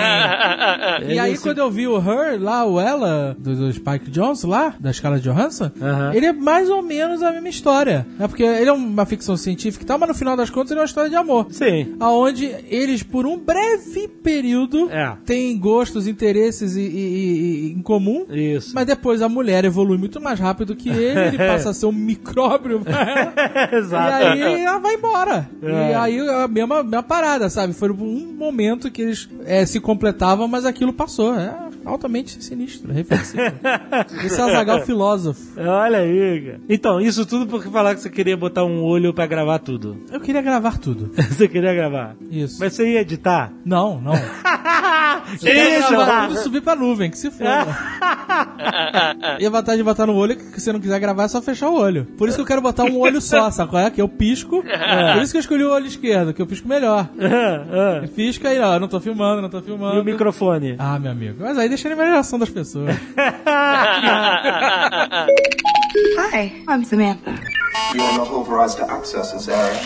[SPEAKER 5] E aí, quando eu vi o Her, lá, o Ela, do, do Spike Jones, lá, da escala de Johansson,
[SPEAKER 1] Aham.
[SPEAKER 5] ele é mais ou menos a mesma história. É porque ele é uma ficção científica e tal, mas no final das contas ele é uma história de amor.
[SPEAKER 1] Sim.
[SPEAKER 5] Aonde eles, por um breve período,
[SPEAKER 1] É.
[SPEAKER 5] têm gostos, interesses e, e- e- e- em comum.
[SPEAKER 1] Isso.
[SPEAKER 5] Mas depois a mulher evolui muito mais rápido que ele, ele (laughs) passa a ser um micróbio pra (laughs) ela.
[SPEAKER 1] Exato.
[SPEAKER 5] E aí ela vai embora.
[SPEAKER 1] É.
[SPEAKER 5] E aí a mesma, mesma parada, sabe? Foi um momento que eles é, se completavam, mas aquilo passou. É altamente sinistro, reflexivo. Esse é o Zagal filósofo.
[SPEAKER 1] Olha aí, cara. Então, isso tudo porque falar que você queria botar um olho pra gravar tudo.
[SPEAKER 5] Eu queria gravar tudo. (laughs)
[SPEAKER 1] você queria gravar.
[SPEAKER 5] Isso.
[SPEAKER 1] Mas você ia editar?
[SPEAKER 5] Não, não. (laughs)
[SPEAKER 1] Que
[SPEAKER 5] Eu
[SPEAKER 1] isso,
[SPEAKER 5] gravar
[SPEAKER 1] mano?
[SPEAKER 5] tudo e subir pra nuvem, que se foda. e a vantagem de botar no olho é que se você não quiser gravar é só fechar o olho. Por isso que eu quero botar um olho só, sabe qual é? Que eu pisco. (laughs) Por isso que eu escolhi o olho esquerdo, que eu pisco melhor.
[SPEAKER 1] Ah, ah.
[SPEAKER 5] Pisca aí, ó, eu não tô filmando, não tô filmando.
[SPEAKER 1] E o microfone?
[SPEAKER 5] Ah, meu amigo. Mas aí deixa a imaginação das pessoas. (laughs)
[SPEAKER 8] Hi, I'm Samantha.
[SPEAKER 9] You are not authorized to access this area.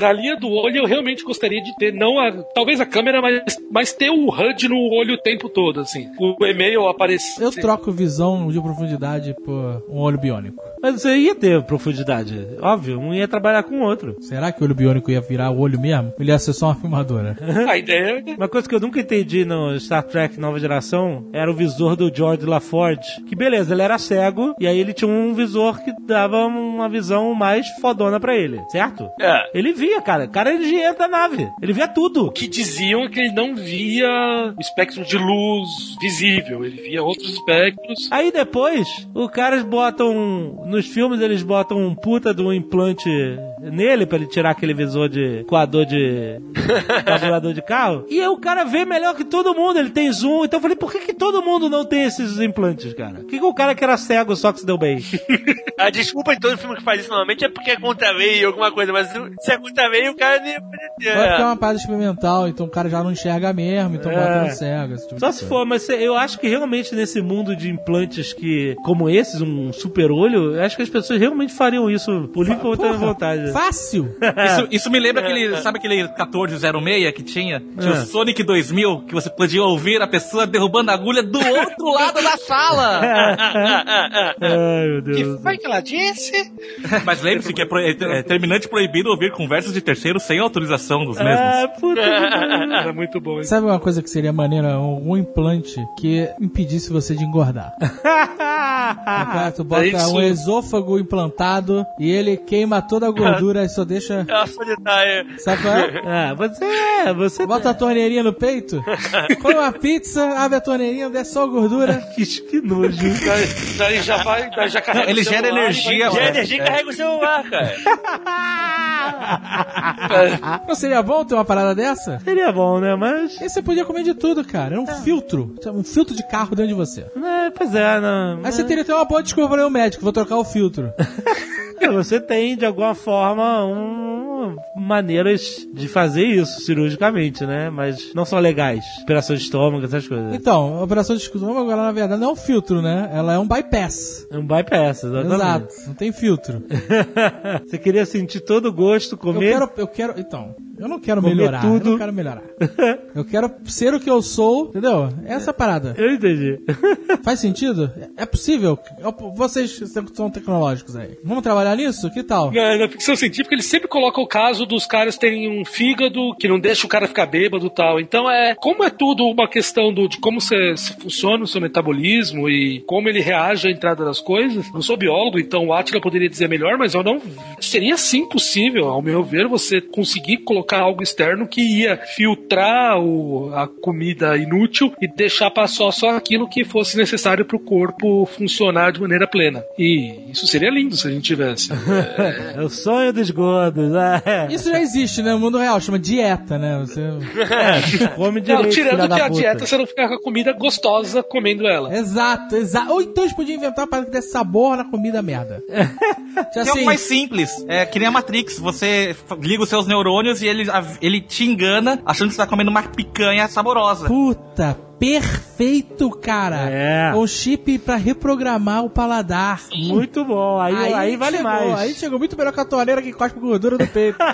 [SPEAKER 3] Na linha do olho, eu realmente gostaria de ter, não a, talvez a câmera, mas, mas ter o HUD no olho o tempo todo, assim. O e-mail aparecer.
[SPEAKER 5] Eu troco visão de profundidade por um olho biônico.
[SPEAKER 1] Mas você ia ter profundidade. Óbvio, um ia trabalhar com o outro.
[SPEAKER 5] Será que o olho biônico ia virar o olho mesmo? Ele ia ser só uma filmadora? (laughs)
[SPEAKER 3] A ideia é
[SPEAKER 1] Uma coisa que eu nunca entendi no Star Trek Nova Geração era o visor do George LaForge. Que beleza, ele era cego e aí ele tinha um visor que dava uma visão mais fodona pra ele, certo?
[SPEAKER 4] É.
[SPEAKER 1] Ele via, cara. O cara era engenheiro da nave. Ele via tudo.
[SPEAKER 3] que diziam que ele não via espectro de luz visível, ele via outros espectros.
[SPEAKER 1] Aí depois, os caras botam. Nos filmes, eles botam um puta de um implante nele pra ele tirar aquele visor de coador de. (laughs) carburador de carro. E aí o cara vê melhor que todo mundo, ele tem zoom. Então eu falei, por que, que todo mundo não tem esses implantes, cara? Por que, que o cara que era cego só que se deu bem? (laughs)
[SPEAKER 4] A desculpa de todo filme que faz isso normalmente é porque é contra lei ou alguma coisa, mas se é contra lei, o cara nem ter.
[SPEAKER 5] Pode ficar uma parada experimental, então o cara já não enxerga mesmo, então
[SPEAKER 1] É.
[SPEAKER 5] bota no cego. Esse tipo
[SPEAKER 1] Só
[SPEAKER 5] de
[SPEAKER 1] se
[SPEAKER 5] coisa.
[SPEAKER 1] for, mas eu acho que realmente nesse mundo de implantes que, como esses, um super olho, eu acho que as pessoas realmente fariam isso por livre e vontade.
[SPEAKER 5] Fácil. (laughs)
[SPEAKER 2] Isso, isso me lembra aquele, sabe aquele 1406 que tinha? Tinha
[SPEAKER 1] É.
[SPEAKER 2] o Sonic 2000, que você podia ouvir a pessoa derrubando a agulha do (laughs) outro lado da sala. (laughs)
[SPEAKER 1] Ai, meu
[SPEAKER 3] que
[SPEAKER 1] Deus.
[SPEAKER 3] foi que ela disse?
[SPEAKER 2] Mas lembre-se que é, pro- é- é terminante proibido ouvir conversas de terceiros sem autorização dos mesmos.
[SPEAKER 1] Ah, puta que.
[SPEAKER 3] Era muito bom isso.
[SPEAKER 5] Sabe uma coisa que seria maneira? Um implante que impedisse você de engordar. Sabe? Tu bota
[SPEAKER 3] É
[SPEAKER 5] um esôfago implantado e ele queima toda a gordura e só deixa.
[SPEAKER 4] É uma solitária.
[SPEAKER 5] Sabe qual é? (laughs)
[SPEAKER 1] Ah, você é, você
[SPEAKER 5] Bota a torneirinha no peito, (laughs) come uma pizza, abre a torneirinha, desce só a gordura. (laughs)
[SPEAKER 1] que, que nojo.
[SPEAKER 3] Daí, já vai, daí já carrega
[SPEAKER 2] Não, ele
[SPEAKER 3] o
[SPEAKER 2] gera
[SPEAKER 3] celular,
[SPEAKER 2] energia,
[SPEAKER 4] Já
[SPEAKER 2] É,
[SPEAKER 4] energia
[SPEAKER 2] é.
[SPEAKER 4] carrega o celular, cara.
[SPEAKER 5] Não seria bom ter uma parada dessa?
[SPEAKER 1] Seria bom, né? Mas.
[SPEAKER 5] E você podia comer de tudo, cara. Era um filtro. Um filtro de carro dentro de você.
[SPEAKER 1] É, pois é, não.
[SPEAKER 5] Aí você teria até uma boa desculpa para o médico, vou trocar o filtro.
[SPEAKER 1] Você tem, de alguma forma, um, maneiras de fazer isso cirurgicamente, né? Mas não são legais. Operação de estômago, essas coisas.
[SPEAKER 5] Então, a operação de estômago agora, na verdade, não é um filtro, né? Ela é um bypass.
[SPEAKER 1] É um bypass, exatamente.
[SPEAKER 5] Exato, não tem filtro. (laughs)
[SPEAKER 1] Você queria sentir todo o gosto,
[SPEAKER 5] Eu
[SPEAKER 1] comer.
[SPEAKER 5] quero, eu quero, então, eu não quero
[SPEAKER 1] Comer
[SPEAKER 5] melhorar, eu
[SPEAKER 1] tudo.
[SPEAKER 5] não quero melhorar. (laughs) Eu quero ser o que eu sou, entendeu? Essa é a parada.
[SPEAKER 1] Eu entendi. (laughs)
[SPEAKER 5] Faz sentido? É possível? Vocês são tecnológicos aí. Vamos trabalhar nisso? Que tal?
[SPEAKER 3] Na, na ficção científica, ele sempre coloca o caso dos caras terem um fígado que não deixa o cara ficar bêbado e tal. Então, é como é tudo uma questão do, de como você, funciona o seu metabolismo e como ele reage à entrada das coisas. Não sou biólogo, então o Atila poderia dizer melhor, mas eu não. Seria sim possível, ao meu ver, você conseguir colocar algo externo que ia filtrar o, a comida inútil e deixar para só, só aquilo que fosse necessário para o corpo funcionar de maneira plena. E isso seria lindo se a gente tivesse. (laughs)
[SPEAKER 1] É o sonho dos gordos. É. (laughs)
[SPEAKER 5] Isso já existe, né? No mundo real, chama dieta, né? Você...
[SPEAKER 1] É, come direito,
[SPEAKER 3] Não,
[SPEAKER 1] filha
[SPEAKER 3] tirando
[SPEAKER 1] da
[SPEAKER 3] que a
[SPEAKER 1] puta.
[SPEAKER 3] dieta você não fica com a comida gostosa comendo ela.
[SPEAKER 5] Exato, exato. Ou então eles podiam inventar uma parada que desse sabor na comida merda. Já sei.
[SPEAKER 2] algo mais simples. É que nem a Matrix. Você liga os seus neurônios e ele, ele te engana achando que você tá comendo uma picanha saborosa.
[SPEAKER 5] Puta, perfeito, cara.
[SPEAKER 1] É.
[SPEAKER 5] Um chip pra reprogramar o paladar.
[SPEAKER 1] Muito bom. Aí, aí, vale
[SPEAKER 5] chegou,
[SPEAKER 1] mais.
[SPEAKER 5] Aí chegou muito melhor que a torneira que cospe gordura do peito. (laughs)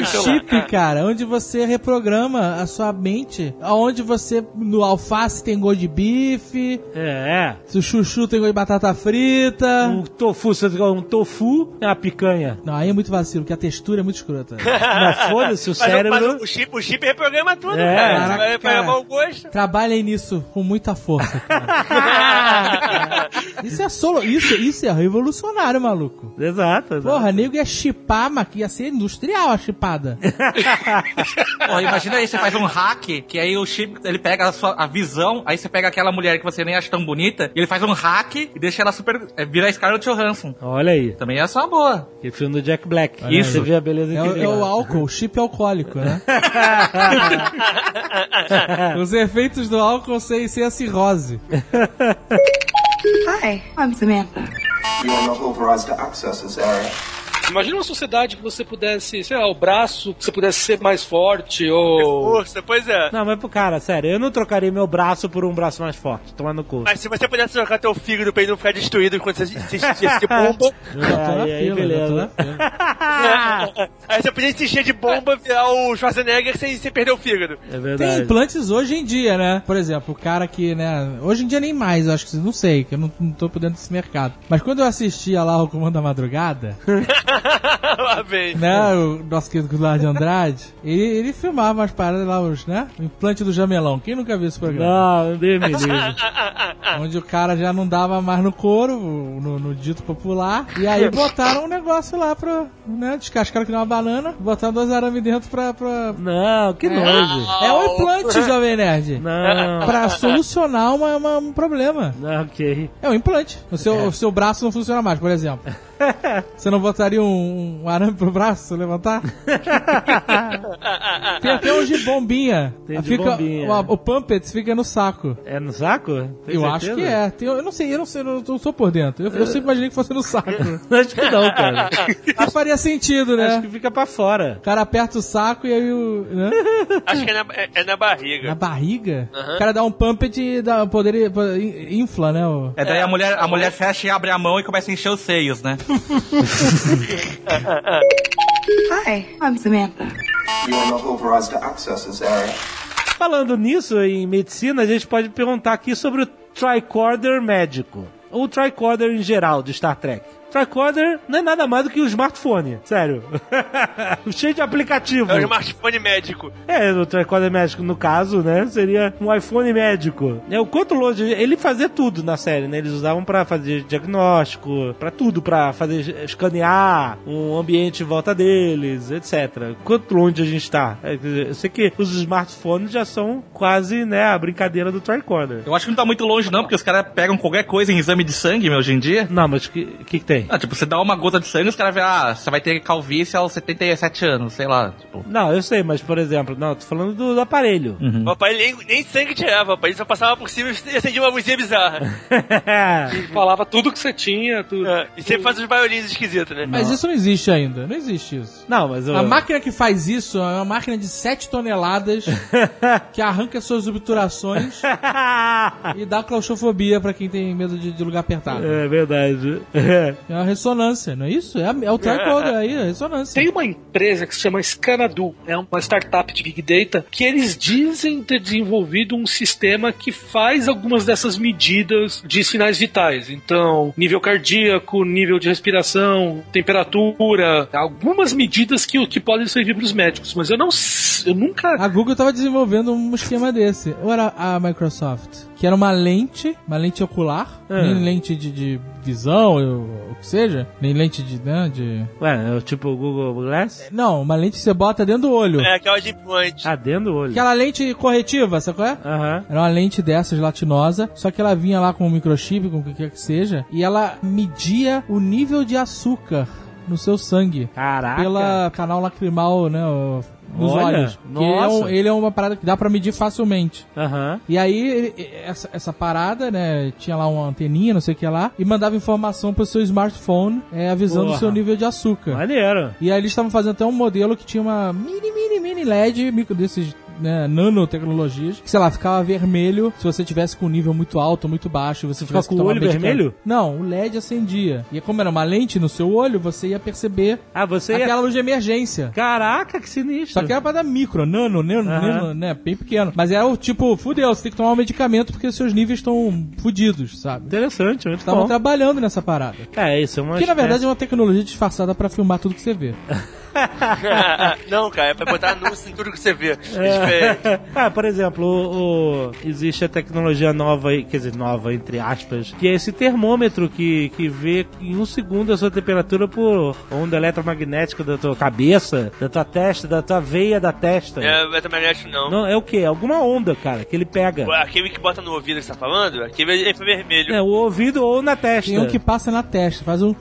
[SPEAKER 5] um chip, cara, onde você reprograma a sua mente, onde você no alface tem gosto de bife,
[SPEAKER 1] É,
[SPEAKER 5] se o chuchu tem gosto de batata frita.
[SPEAKER 1] Um tofu, você um tofu é uma picanha.
[SPEAKER 5] Não, aí é muito vacilo, porque a textura é muito escrota.
[SPEAKER 1] Mas foda-se, o
[SPEAKER 4] Mas, o-
[SPEAKER 1] cérebro.
[SPEAKER 4] mas o, chip, o chip reprograma tudo,
[SPEAKER 1] É,
[SPEAKER 4] cara. Você
[SPEAKER 5] caraca,
[SPEAKER 4] vai o gosto.
[SPEAKER 5] Trabalhem nisso com muita força, cara. (laughs) isso é solo, isso, isso é revolucionário, maluco.
[SPEAKER 1] Exato. exato.
[SPEAKER 5] Porra, nego ia chipar, mas ia ser industrial a chipada. (laughs)
[SPEAKER 2] Pô, imagina aí, você faz um hack, que aí o chip, ele pega a sua a visão, aí você pega aquela mulher que você nem acha tão bonita, e ele faz um hack e deixa ela super... É, vira a Scarlett Johansson.
[SPEAKER 1] Olha aí.
[SPEAKER 2] Também é só boa.
[SPEAKER 1] Que filme do Jack Black.
[SPEAKER 5] Olha
[SPEAKER 1] Isso.
[SPEAKER 5] aí.
[SPEAKER 1] Você vê a beleza
[SPEAKER 5] É, é o álcool, o chip alcoólico, né? (laughs) (laughs) Os efeitos do álcool sem, sem a cirrose.
[SPEAKER 8] Hi, I'm Samantha.
[SPEAKER 9] You are not authorized to access this area.
[SPEAKER 3] Imagina uma sociedade que você pudesse, sei lá, o braço, que você pudesse ser mais forte, ou.
[SPEAKER 4] Força, pois é.
[SPEAKER 1] Não, mas, cara, sério, eu não trocaria meu braço por um braço mais forte. Tomar no cu.
[SPEAKER 4] Mas se você pudesse trocar teu fígado pra ele não ficar destruído quando você se encher de bomba,
[SPEAKER 5] fila,
[SPEAKER 1] beleza.
[SPEAKER 4] aí você podia se encher de bomba, virar o Schwarzenegger sem, sem perder o fígado.
[SPEAKER 1] É
[SPEAKER 5] Tem
[SPEAKER 1] verdade.
[SPEAKER 5] implantes hoje em dia, né? Por exemplo, o cara que, né? Hoje em dia nem mais, eu acho que não sei, que eu não, não tô por dentro desse mercado. Mas quando eu assistia lá o Comando da Madrugada, (laughs) (laughs)
[SPEAKER 4] Lá vem.
[SPEAKER 5] né? O nosso querido lá de Andrade, ele, ele filmava umas paradas lá, os, né? O implante do jamelão. Quem nunca viu esse programa?
[SPEAKER 1] Não, Deus me. (laughs)
[SPEAKER 5] Onde o cara já não dava mais no couro, no, no dito popular. E aí botaram um negócio lá pra, né? Descascaram que nem uma banana, botaram dois arames dentro pra. pra...
[SPEAKER 1] Não, que nojo.
[SPEAKER 5] É um implante, (laughs) Jovem Nerd.
[SPEAKER 1] Não.
[SPEAKER 5] Pra solucionar uma- uma- um problema.
[SPEAKER 1] Não, ok.
[SPEAKER 5] É um implante. O seu, o seu braço não funciona mais, por exemplo. (laughs) Você não botaria um, um arame pro braço levantar? (laughs) Tem até um de bombinha.
[SPEAKER 1] Tem de
[SPEAKER 5] fica,
[SPEAKER 1] bombinha.
[SPEAKER 5] O, o Pumpets fica no saco.
[SPEAKER 1] É no saco? Tem
[SPEAKER 5] eu
[SPEAKER 1] certeza?
[SPEAKER 5] acho que é. Tem- eu não sei, eu não sei, eu não, sou por dentro. Eu, eu sempre imaginei que fosse no saco. (laughs)
[SPEAKER 1] Acho que não, cara.
[SPEAKER 5] Mas faria sentido, né?
[SPEAKER 1] Acho que fica pra fora.
[SPEAKER 5] O cara aperta o saco e aí o. Né?
[SPEAKER 4] Acho que é na, é, é na barriga.
[SPEAKER 5] Na barriga. O cara dá um pumpet e dá poder infla, né? o-
[SPEAKER 2] É daí a mulher, a mulher fecha e abre a mão e começa a encher os seios, né?
[SPEAKER 8] Hi, I'm Samantha.
[SPEAKER 9] You are not authorized to access this area.
[SPEAKER 1] Falando nisso, em medicina, a gente pode perguntar aqui sobre o tricorder médico. Ou tricorder em geral de Star Trek. Tricorder não é nada mais do que o smartphone, sério. (laughs) Cheio de aplicativo.
[SPEAKER 4] É o smartphone médico.
[SPEAKER 1] É, o tricorder médico, no caso, né, seria um iPhone médico. É o quanto longe, ele fazia tudo na série, né? Eles usavam pra fazer diagnóstico, pra tudo, pra fazer escanear um ambiente em volta deles, etc. Quanto longe a gente tá? É, Eu sei que os smartphones já são quase, né, a brincadeira do tricorder.
[SPEAKER 2] Eu acho que não tá muito longe, não, porque os caras pegam qualquer coisa em exame de sangue, meu, hoje em dia.
[SPEAKER 1] Não, mas o que, que, que tem?
[SPEAKER 2] Ah, tipo, você dá uma gota de sangue, os caras veem, ah, você vai ter calvície aos 77 anos, sei lá. Tipo,
[SPEAKER 1] Não, eu sei, mas por exemplo, não, tô falando do, do aparelho.
[SPEAKER 4] O papai nem, nem sangue tirava, papai. Ele só passava por cima e acendia uma luzinha bizarra. (laughs)
[SPEAKER 3] Falava tudo que você tinha, tudo.
[SPEAKER 4] É, e sempre faz uns violinos esquisitos, né?
[SPEAKER 5] Mas isso não existe ainda. Não existe isso.
[SPEAKER 1] não, mas eu...
[SPEAKER 5] A máquina que faz isso é uma máquina de 7 toneladas (laughs) que arranca suas obturações (laughs) e dá claustrofobia pra quem tem medo de, de lugar apertado.
[SPEAKER 1] É verdade.
[SPEAKER 5] É uma ressonância, não é isso? É, a- é o tricorder aí, a ressonância.
[SPEAKER 3] Tem uma empresa que se chama Scanadu, é uma startup de Big Data, que eles dizem ter desenvolvido um sistema que faz algumas dessas medidas de sinais vitais. Então, nível cardíaco, nível de respiração, temperatura, algumas medidas que, que podem servir para os médicos. Mas eu não eu nunca.
[SPEAKER 5] A Google estava desenvolvendo um esquema desse. Ou era a Microsoft? Que era uma lente, uma lente ocular,
[SPEAKER 1] É.
[SPEAKER 5] nem lente de, de visão, ou o que seja, nem lente de, né, de...
[SPEAKER 1] Ué, é tipo o Google Glass?
[SPEAKER 5] Não, uma lente que você bota dentro do olho.
[SPEAKER 4] É aquela de implante.
[SPEAKER 1] Ah, dentro do olho.
[SPEAKER 5] Aquela lente corretiva, sabe qual é?
[SPEAKER 1] Aham.
[SPEAKER 5] Era uma lente dessas latinosa, só que ela vinha lá com um microchip, com o que quer que seja, e ela media o nível de açúcar no seu sangue.
[SPEAKER 1] Caraca.
[SPEAKER 5] Pela canal lacrimal, né? o- Nos
[SPEAKER 1] Olha,
[SPEAKER 5] olhos. Que ele, é um-
[SPEAKER 1] nossa.
[SPEAKER 5] ele é uma parada que dá pra medir facilmente.
[SPEAKER 1] Aham.
[SPEAKER 5] E aí, ele- essa, essa parada, né? Tinha lá uma anteninha, não sei o que lá, e mandava informação pro seu smartphone, é, avisando
[SPEAKER 1] Porra.
[SPEAKER 5] o seu nível de açúcar.
[SPEAKER 1] Maneiro.
[SPEAKER 5] E aí eles estavam fazendo até um modelo que tinha uma mini, mini, mini LED, micro desses né, nanotecnologias, que sei lá, ficava vermelho se você tivesse com um nível muito alto ou muito baixo, você
[SPEAKER 1] Ficava com o olho
[SPEAKER 5] medicamento.
[SPEAKER 1] vermelho?
[SPEAKER 5] Não, o LED acendia. E como era uma lente no seu olho, você ia perceber
[SPEAKER 1] Ah, você ia...
[SPEAKER 5] aquela luz de emergência.
[SPEAKER 1] Caraca, que sinistro.
[SPEAKER 5] Só que era pra dar micro, nano, nano,
[SPEAKER 1] Aham.
[SPEAKER 5] nano, né? Bem pequeno. Mas era o tipo, fudeu, você tem que tomar um medicamento porque seus níveis estão fudidos, sabe?
[SPEAKER 1] Interessante, muito
[SPEAKER 5] Estavam trabalhando nessa parada.
[SPEAKER 1] É, isso é uma...
[SPEAKER 5] Que na verdade é uma tecnologia disfarçada pra filmar tudo que você vê. (laughs) (laughs)
[SPEAKER 4] não, cara, é pra botar anúncio em tudo que você vê. É diferente. (laughs)
[SPEAKER 1] ah, por exemplo, o, o- existe a tecnologia nova, quer dizer, nova, entre aspas, que é esse termômetro que, que vê em um segundo a sua temperatura por onda eletromagnética da tua cabeça, da tua testa, da tua veia da testa.
[SPEAKER 4] É, eletromagnético não.
[SPEAKER 1] Não, é o quê? Alguma onda, cara, que ele pega.
[SPEAKER 4] Aquele que bota no ouvido que você tá falando, aquele é infravermelho.
[SPEAKER 1] É, o ouvido ou na testa.
[SPEAKER 5] Tem um que passa na testa, faz um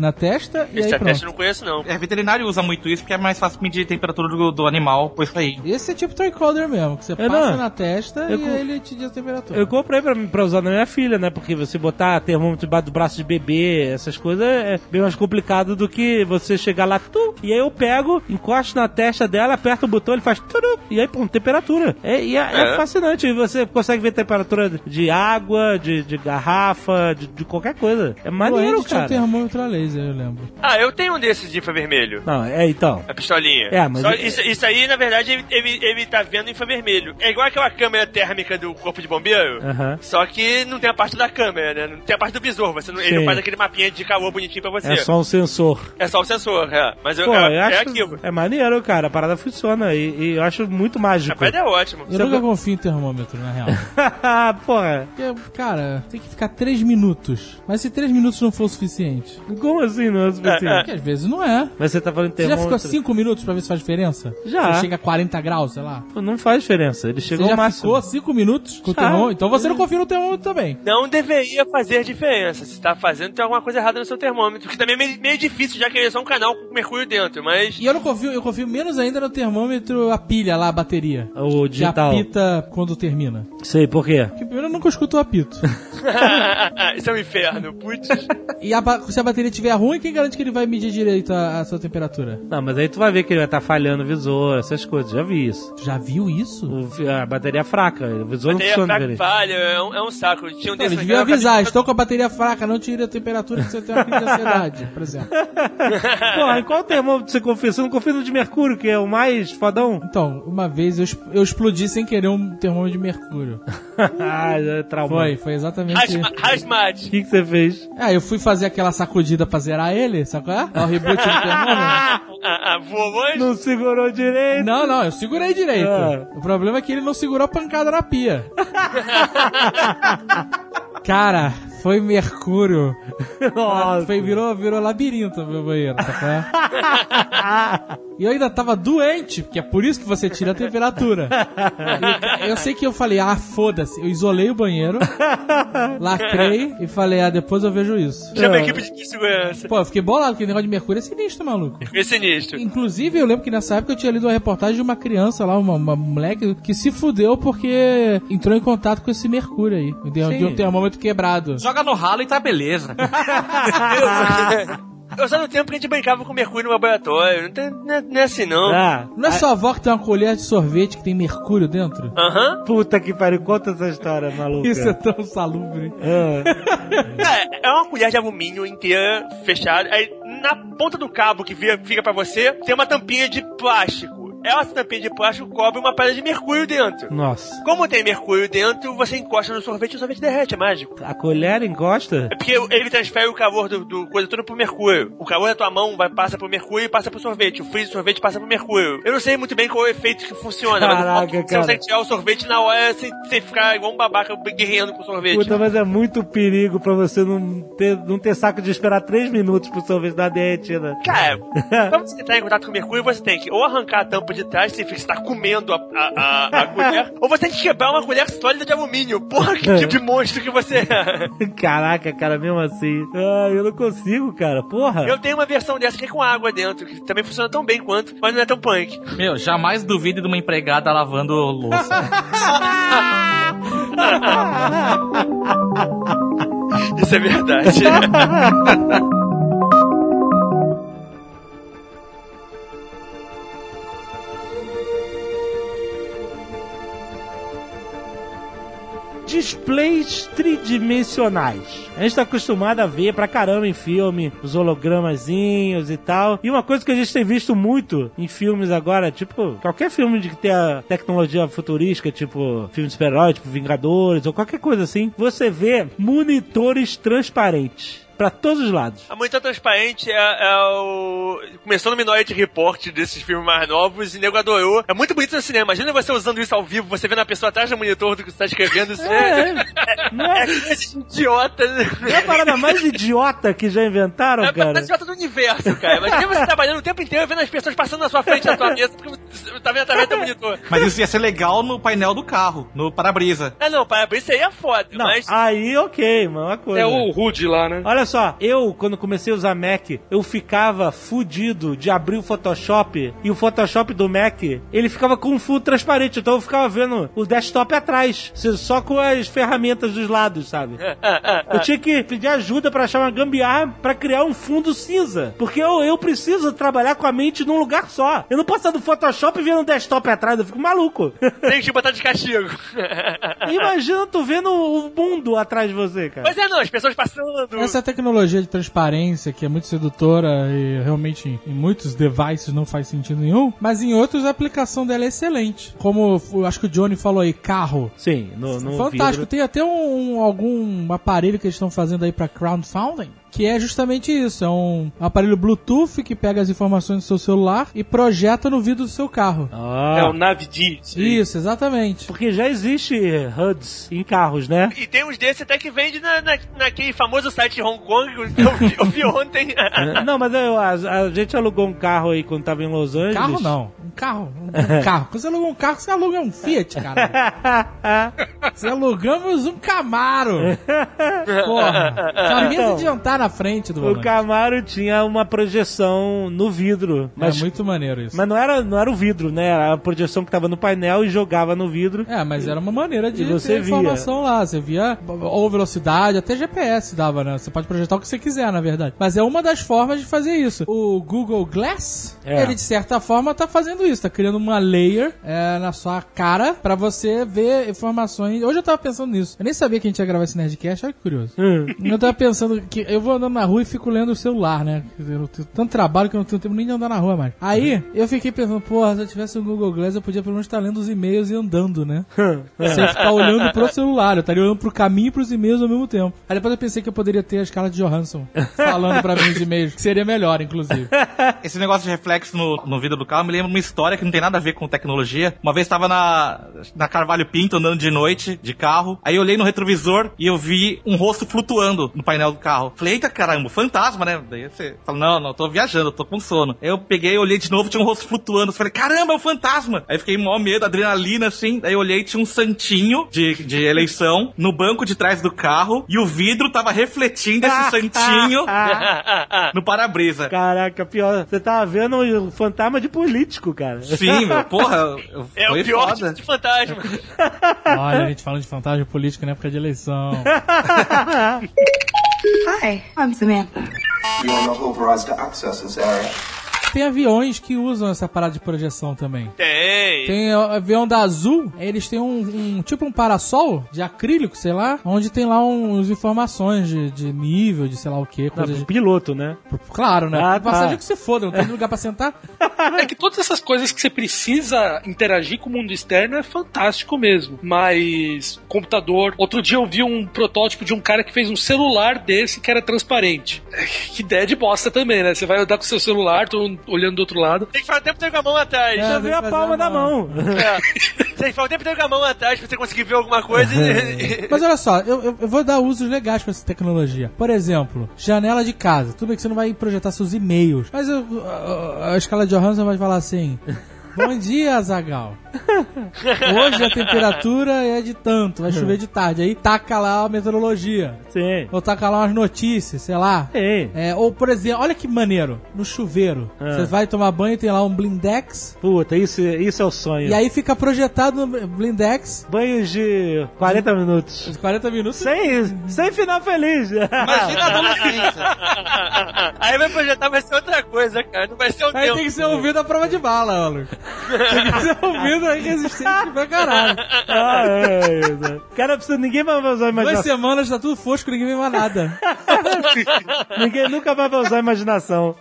[SPEAKER 5] na testa e
[SPEAKER 4] Esse
[SPEAKER 5] aí
[SPEAKER 4] teste eu
[SPEAKER 5] pronto.
[SPEAKER 4] não conheço, não.
[SPEAKER 2] É, veterinário usa muito isso porque é mais fácil medir a temperatura do, do animal por isso aí.
[SPEAKER 5] Esse é tipo tricorder mesmo, que você
[SPEAKER 1] É,
[SPEAKER 5] passa
[SPEAKER 1] não.
[SPEAKER 5] na testa
[SPEAKER 1] Eu
[SPEAKER 5] e
[SPEAKER 1] co-
[SPEAKER 5] ele te diz a temperatura.
[SPEAKER 1] Eu comprei pra, pra usar na minha filha, né? Porque você botar termômetro debaixo do braço de bebê, essas coisas, é bem mais complicado do que você chegar lá, tu, e aí eu pego, encosto na testa dela, aperto o botão, ele faz tudo, e aí, pum, temperatura. É, e é, é
[SPEAKER 4] É.
[SPEAKER 1] fascinante, e você consegue ver temperatura de água, de, de garrafa, de, de qualquer coisa. É maneiro,
[SPEAKER 5] tinha um
[SPEAKER 1] cara.
[SPEAKER 5] termômetro a laser, eu lembro.
[SPEAKER 4] Ah, eu tenho um desses de infravermelho.
[SPEAKER 1] Não, é, então.
[SPEAKER 4] A pistolinha.
[SPEAKER 1] É, mas
[SPEAKER 4] Só-
[SPEAKER 1] é-
[SPEAKER 4] isso, isso aí, na verdade, ele, ele, ele tá vendo infravermelho. É igual aquela câmera térmica do corpo de bombeiro.
[SPEAKER 1] Aham.
[SPEAKER 4] Só que não tem a parte da câmera, né? Não tem a parte do visor. Você não, ele não faz aquele mapinha de calor bonitinho pra você.
[SPEAKER 1] É só um sensor.
[SPEAKER 4] É só o sensor, é. Mas eu,
[SPEAKER 1] Pô,
[SPEAKER 4] é,
[SPEAKER 1] eu
[SPEAKER 4] é
[SPEAKER 1] acho
[SPEAKER 4] aquilo.
[SPEAKER 1] é maneiro, cara. A parada funciona e, e eu acho muito
[SPEAKER 4] A
[SPEAKER 1] mágico.
[SPEAKER 4] pedra é ótimo.
[SPEAKER 5] Eu nunca confio em termômetro, na real. (laughs)
[SPEAKER 1] Porra,
[SPEAKER 5] Porque, cara, tem que ficar 3 minutos. Mas se 3 minutos não for o suficiente?
[SPEAKER 1] como assim não é o suficiente?
[SPEAKER 4] É,
[SPEAKER 5] Porque às vezes não é.
[SPEAKER 1] Mas você tá falando de
[SPEAKER 5] Você já
[SPEAKER 1] termômetro...
[SPEAKER 5] ficou 5 minutos pra ver se faz diferença?
[SPEAKER 1] Já.
[SPEAKER 5] Você chega a 40 graus, sei lá.
[SPEAKER 1] Não faz diferença. Ele
[SPEAKER 5] Você
[SPEAKER 1] chegou
[SPEAKER 5] já
[SPEAKER 1] ao máximo.
[SPEAKER 5] ficou 5 minutos com o
[SPEAKER 1] Já.
[SPEAKER 5] termômetro? Então você não confia no termômetro também.
[SPEAKER 4] Não deveria fazer diferença. Se tá fazendo, tem alguma coisa errada no seu termômetro. Que também é meio, meio difícil, já que ele é só um canal com mercúrio dentro. dentro, mas.
[SPEAKER 5] E eu não confio, eu confio menos ainda no termômetro, a pilha lá, a bateria.
[SPEAKER 1] O
[SPEAKER 5] Que
[SPEAKER 1] digital.
[SPEAKER 5] apita quando termina.
[SPEAKER 1] Sei por quê.
[SPEAKER 5] Porque primeiro eu nunca escuto o apito. (laughs)
[SPEAKER 4] Isso é um inferno, putz.
[SPEAKER 5] e a ba- se a bateria estiver ruim, quem garante que ele vai medir direito a, a sua temperatura?
[SPEAKER 1] Não, mas aí tu vai ver que ele vai estar falhando o visor, essas coisas. Já vi isso.
[SPEAKER 5] Tu já viu isso?
[SPEAKER 1] O- a bateria fraca, o visor não
[SPEAKER 4] Bateria
[SPEAKER 1] funciona
[SPEAKER 4] fraca
[SPEAKER 1] direito.
[SPEAKER 4] falha, é um, é um saco. Tinha um
[SPEAKER 5] Então, eles deviam
[SPEAKER 4] aqui,
[SPEAKER 5] avisar, estou com a bateria fraca, não tire a temperatura que você tem uma crise de ansiedade, por exemplo. (laughs)
[SPEAKER 1] Porra, em qual termômetro você confia? Você não confia no de mercúrio, que é o mais fodão?
[SPEAKER 5] Então, uma vez eu, eu explodi sem querer um termômetro de mercúrio.
[SPEAKER 1] ah, (laughs) já é trauma.
[SPEAKER 5] Foi, foi exatamente
[SPEAKER 4] Rasmat.
[SPEAKER 1] O que, que você fez?
[SPEAKER 5] É, eu fui fazer aquela sacudida pra zerar ele, sabe qual é? É o reboot do termômetro.
[SPEAKER 4] Ah, (laughs) ah, voou antes?
[SPEAKER 1] Não segurou direito?
[SPEAKER 5] Não, não, eu segurei direito.
[SPEAKER 1] Ah.
[SPEAKER 5] O problema é que ele não segurou a pancada na pia. (laughs) Cara, foi mercúrio.
[SPEAKER 1] Nossa.
[SPEAKER 5] Foi, virou, virou labirinto meu banheiro, tá E eu ainda tava doente, porque é por isso que você tira a temperatura. E eu sei que eu falei, ah, foda-se. Eu isolei o banheiro, lacrei e falei, ah, depois eu vejo isso.
[SPEAKER 4] Chama a equipe de segurança.
[SPEAKER 5] Pô, eu fiquei bolado, porque o negócio de mercúrio é sinistro, maluco.
[SPEAKER 4] É sinistro.
[SPEAKER 5] Inclusive, eu lembro que nessa época eu tinha lido uma reportagem de uma criança lá, uma, uma moleque, que se fudeu porque entrou em contato com esse mercúrio aí. De, de um termômetro quebrado.
[SPEAKER 2] Joga no ralo e tá beleza. (laughs)
[SPEAKER 4] Eu só no tempo que a gente brincava com mercúrio no laboratório. Não, tem, não, é, não é assim, não.
[SPEAKER 1] Ah,
[SPEAKER 5] Não é sua avó que tem uma colher de sorvete que tem mercúrio dentro?
[SPEAKER 4] Aham.
[SPEAKER 1] puta que pariu, conta essa história, maluca.
[SPEAKER 5] Isso é tão salubre.
[SPEAKER 1] Ah,
[SPEAKER 4] É, é uma colher de alumínio inteira, fechada. Aí na ponta do cabo que vira- fica pra você, tem uma tampinha de plástico. Essa tampinha de plástico cobre uma pedra de mercúrio dentro.
[SPEAKER 1] nossa.
[SPEAKER 4] Como tem mercúrio dentro, você encosta no sorvete e o sorvete derrete, é mágico.
[SPEAKER 1] A colher encosta?
[SPEAKER 4] É porque ele transfere o calor do, do coisa todo pro mercúrio. O calor da tua mão vai, passa pro mercúrio e passa pro sorvete. O frio do sorvete passa pro mercúrio. Eu não sei muito bem qual é o efeito que funciona. mas
[SPEAKER 1] Caraca,
[SPEAKER 4] de
[SPEAKER 1] cara.
[SPEAKER 4] você tirar o sorvete na hora sem, sem ficar igual um babaca guerreando com o sorvete.
[SPEAKER 1] Puta, mas é muito perigo pra você não ter, não ter saco de esperar três minutos pro sorvete dar derretida.
[SPEAKER 4] Cara, (laughs) pra você entrar em contato com o mercúrio, você tem que ou arrancar a tampa de trás, significa que você tá comendo a, a, a, a colher, (laughs) ou você tem que quebrar uma colher sólida de alumínio. Porra, que tipo de monstro que você é. (laughs)
[SPEAKER 1] Caraca, cara, mesmo assim. Ah, eu não consigo, cara. Porra.
[SPEAKER 4] Eu tenho uma versão dessa que é com água dentro, que também funciona tão bem quanto, mas não é tão punk.
[SPEAKER 2] Meu, jamais duvide de uma empregada lavando louça. (laughs)
[SPEAKER 4] Isso é verdade.
[SPEAKER 1] Displays tridimensionais. A gente tá acostumado a ver pra caramba em filme, os hologramazinhos e tal. E uma coisa que a gente tem visto muito em filmes agora, tipo, qualquer filme de que tenha tecnologia futurística, tipo filme de super-herói, tipo Vingadores, ou qualquer coisa assim, você vê monitores transparentes. Pra todos os lados.
[SPEAKER 4] A monitor transparente é, é o. Começou no Minority Report desses filmes mais novos e nego adorou. É muito bonito no cinema. Imagina você usando isso ao vivo, você vendo a pessoa atrás do monitor do que você tá escrevendo. Isso (laughs)
[SPEAKER 1] É,
[SPEAKER 4] é, é,
[SPEAKER 1] é,
[SPEAKER 4] coisa idiota.
[SPEAKER 1] é a parada mais idiota que já inventaram,
[SPEAKER 4] É
[SPEAKER 1] cara?
[SPEAKER 4] a idiota do universo, cara. Imagina você trabalhando o tempo inteiro vendo as pessoas passando na sua frente na sua mesa porque você tá vendo através do monitor.
[SPEAKER 2] Mas isso ia ser legal no painel do carro, no para-brisa.
[SPEAKER 4] Ah, não, para isso aí é foda,
[SPEAKER 1] Não,
[SPEAKER 4] mas.
[SPEAKER 1] aí ok, mano, uma coisa.
[SPEAKER 3] É o Rude lá, né?
[SPEAKER 1] Olha só, eu, quando comecei a usar Mac, eu ficava fudido de abrir o Photoshop e o Photoshop do Mac, ele ficava com um fundo transparente, então eu ficava vendo o desktop atrás, só com as ferramentas dos lados, sabe? (laughs) Eu tinha que pedir ajuda pra achar uma gambiarra pra criar um fundo cinza, porque eu, eu preciso trabalhar com a mente num lugar só. Eu não posso estar do Photoshop e vendo o desktop atrás, eu fico maluco.
[SPEAKER 4] Tem que te botar de castigo. (laughs)
[SPEAKER 1] Imagina tu vendo o mundo atrás de você, cara.
[SPEAKER 4] Mas é não, as pessoas passando.
[SPEAKER 5] Essa tecnologia de transparência, que é muito sedutora e realmente em muitos devices não faz sentido nenhum, mas em outros a aplicação dela é excelente. Como eu acho que o Johnny falou aí, carro.
[SPEAKER 1] Sim, no, no
[SPEAKER 5] Fantástico.
[SPEAKER 1] vidro.
[SPEAKER 5] Tem até um, algum aparelho que eles estão fazendo aí pra crowdfunding. Que é justamente isso, é um aparelho Bluetooth que pega as informações do seu celular e projeta no vidro do seu carro.
[SPEAKER 1] Ah.
[SPEAKER 3] É o Navdi.
[SPEAKER 5] Isso, exatamente.
[SPEAKER 1] Porque já existe HUDs em carros, né?
[SPEAKER 4] E tem uns desses até que vende na, na, naquele famoso site de Hong Kong que eu vi, eu vi ontem. (laughs)
[SPEAKER 1] Não, mas eu- a, a gente alugou um carro aí quando tava em Los Angeles.
[SPEAKER 5] Carro não. Um carro. Um (laughs) carro. Quando você aluga um carro, você aluga um Fiat, cara. (laughs) Você alugamos um Camaro. Porra. Com a mesa
[SPEAKER 1] Então.
[SPEAKER 5] de jantar na na frente do
[SPEAKER 1] O
[SPEAKER 5] volante.
[SPEAKER 1] Camaro tinha uma projeção no vidro. Mas,
[SPEAKER 5] É muito maneiro isso.
[SPEAKER 1] mas não, era, não era o vidro, né? Era a projeção que tava no painel e jogava no vidro.
[SPEAKER 5] É, mas era uma maneira de
[SPEAKER 1] você
[SPEAKER 5] ter
[SPEAKER 1] via.
[SPEAKER 5] informação lá. Você via ou velocidade, até GPS dava, né? Você pode projetar o que você quiser, na verdade. Mas é uma das formas de fazer isso. O Google Glass,
[SPEAKER 1] É.
[SPEAKER 5] ele de certa forma tá fazendo isso, tá criando uma layer é, na sua cara pra você ver informações. Hoje eu tava pensando nisso. Eu nem sabia que a gente ia gravar esse Nerdcast, olha que curioso.
[SPEAKER 1] Hum.
[SPEAKER 5] Eu tava pensando que eu vou andando na rua e fico lendo o celular, né? Quer dizer, eu tenho tanto trabalho que eu não tenho tempo nem de andar na rua mais. Aí eu fiquei pensando, porra, se eu tivesse um Google Glass, eu podia pelo menos estar lendo os e-mails e andando, né? (laughs) Sem ficar olhando pro celular. Eu estaria olhando pro caminho e pros e-mails ao mesmo tempo. Aí depois eu pensei que eu poderia ter a escala de Johansson (laughs) falando pra mim os e-mails, que seria melhor, inclusive. (laughs)
[SPEAKER 2] Esse negócio de reflexo no, no vidro do carro me lembra uma história que não tem nada a ver com tecnologia. Uma vez tava na, na Carvalho Pinto andando de noite, de carro. Aí eu olhei no retrovisor e eu vi um rosto flutuando no painel do carro. Falei, eita caramba, fantasma, né? Daí você fala, não, não, tô viajando, tô com sono. Aí eu peguei, olhei de novo, tinha um rosto flutuando. Falei, caramba, é um fantasma. Aí fiquei mó medo, adrenalina, assim. Aí eu olhei, tinha um santinho de, de eleição no banco de trás do carro e o vidro tava refletindo esse (laughs) santinho (laughs) no para-brisa.
[SPEAKER 1] Caraca, pior. Você tava vendo um fantasma de político, cara.
[SPEAKER 2] Sim, meu, porra, eu-
[SPEAKER 4] É
[SPEAKER 2] foi
[SPEAKER 4] o pior
[SPEAKER 2] foda.
[SPEAKER 4] tipo de fantasma.
[SPEAKER 5] Olha, a gente falando de fantasma político na época de eleição. (laughs)
[SPEAKER 8] Hi, I'm Samantha.
[SPEAKER 9] You are not authorized to access this area.
[SPEAKER 5] Tem aviões que usam essa parada de projeção também.
[SPEAKER 4] Tem.
[SPEAKER 5] Tem o avião da Azul, eles têm um, um- tipo um parasol de acrílico, sei lá, onde tem lá uns informações de, de nível, de sei lá o que, coisa de...
[SPEAKER 1] piloto, né?
[SPEAKER 5] Claro, né?
[SPEAKER 1] Ah,
[SPEAKER 5] Passagem
[SPEAKER 1] tá.
[SPEAKER 5] que você foda, não tem lugar pra sentar. (laughs)
[SPEAKER 3] É que todas essas coisas que você precisa interagir com o mundo externo é fantástico mesmo. Mas computador. Outro dia eu vi um protótipo de um cara que fez um celular desse que era transparente. Que ideia de bosta também, né? Você vai andar com seu celular, todo mundo olhando do outro lado.
[SPEAKER 4] Tem que ficar o tempo inteiro com a mão atrás.
[SPEAKER 5] É,
[SPEAKER 1] Já viu a palma
[SPEAKER 5] a
[SPEAKER 1] da
[SPEAKER 5] mão.
[SPEAKER 1] mão.
[SPEAKER 4] É. (laughs) Tem que ficar o tempo inteiro com a mão atrás pra você conseguir ver alguma coisa e... (laughs)
[SPEAKER 5] Mas olha só, eu, eu- eu vou dar usos legais pra essa tecnologia. Por exemplo, janela de casa. Tudo bem que você não vai projetar seus e-mails. Mas eu- a, a escala de Johansson vai falar assim... Bom dia, Zagal. Hoje a temperatura é de tanto, vai chover de tarde. Aí taca lá a meteorologia.
[SPEAKER 1] Sim.
[SPEAKER 5] Ou taca lá umas notícias, sei lá.
[SPEAKER 1] Sim.
[SPEAKER 5] É, ou, por exemplo, olha que maneiro. No chuveiro.
[SPEAKER 1] Ah.
[SPEAKER 5] Você vai tomar banho e tem lá um blindex.
[SPEAKER 1] Puta, isso, isso é o sonho.
[SPEAKER 5] E aí fica projetado no blindex
[SPEAKER 1] Banhos de 40 minutos.
[SPEAKER 5] uns 40 minutos.
[SPEAKER 1] Sem, sem final feliz.
[SPEAKER 2] Imagina a adolescência.
[SPEAKER 4] Aí vai projetar, vai ser outra coisa, cara. Não vai ser o
[SPEAKER 5] Aí
[SPEAKER 4] tempo.
[SPEAKER 5] tem que ser ouvido a prova de bala, maluco. Tem ser ouvido aí resistente pra caralho.
[SPEAKER 1] Ah, é, é. Cara, precisa, ninguém vai usar a
[SPEAKER 5] Duas
[SPEAKER 1] imaginação.
[SPEAKER 5] semanas tá tudo fosco, ninguém vê mais nada. (laughs)
[SPEAKER 1] Ninguém nunca vai usar a imaginação.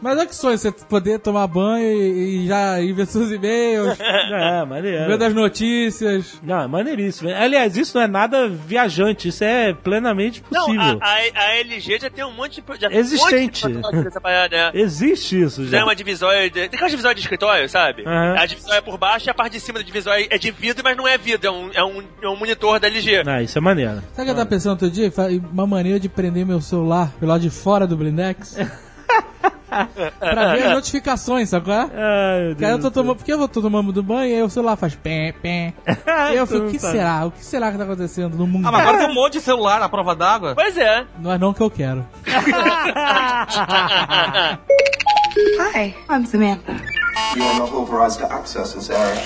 [SPEAKER 5] Mas olha que sonho, você poder tomar banho e, e já ir ver seus e-mails, (laughs)
[SPEAKER 1] É,
[SPEAKER 5] ver
[SPEAKER 1] maneiro.
[SPEAKER 5] das notícias.
[SPEAKER 1] Não, é maneiríssimo. Aliás, isso não é nada viajante, isso é plenamente
[SPEAKER 4] Não,
[SPEAKER 1] possível.
[SPEAKER 4] a, a, a LG já tem um monte de... Já tem
[SPEAKER 1] Existente.
[SPEAKER 4] Um monte de parada, né?
[SPEAKER 1] Existe isso
[SPEAKER 4] Já
[SPEAKER 1] já.
[SPEAKER 4] é uma divisória. De... Tem divisória de escritório, sabe?
[SPEAKER 1] Aham.
[SPEAKER 4] A divisória é por baixo e a parte de cima da divisória é de vidro, mas não é vidro, é um, é um, é um monitor da LG.
[SPEAKER 1] Ah, isso é maneiro.
[SPEAKER 5] Sabe o que eu tava pensando outro dia? Uma maneira de prender meu celular pelo lado de fora do blindex. (laughs) pra ver as notificações, sabe qual é?
[SPEAKER 1] Ai, meu
[SPEAKER 5] Cara, eu tô tomando, porque eu vou tô tomando do banho e aí o celular faz pé, pé. E eu (laughs) fico, o que será? O que será que tá acontecendo no mundo?
[SPEAKER 2] Ah, mas agora tem um monte de celular à prova d'água.
[SPEAKER 4] Pois é.
[SPEAKER 5] Não é não que eu quero. (laughs)
[SPEAKER 8] Hi, I'm Samantha.
[SPEAKER 9] You are not authorized to access this area.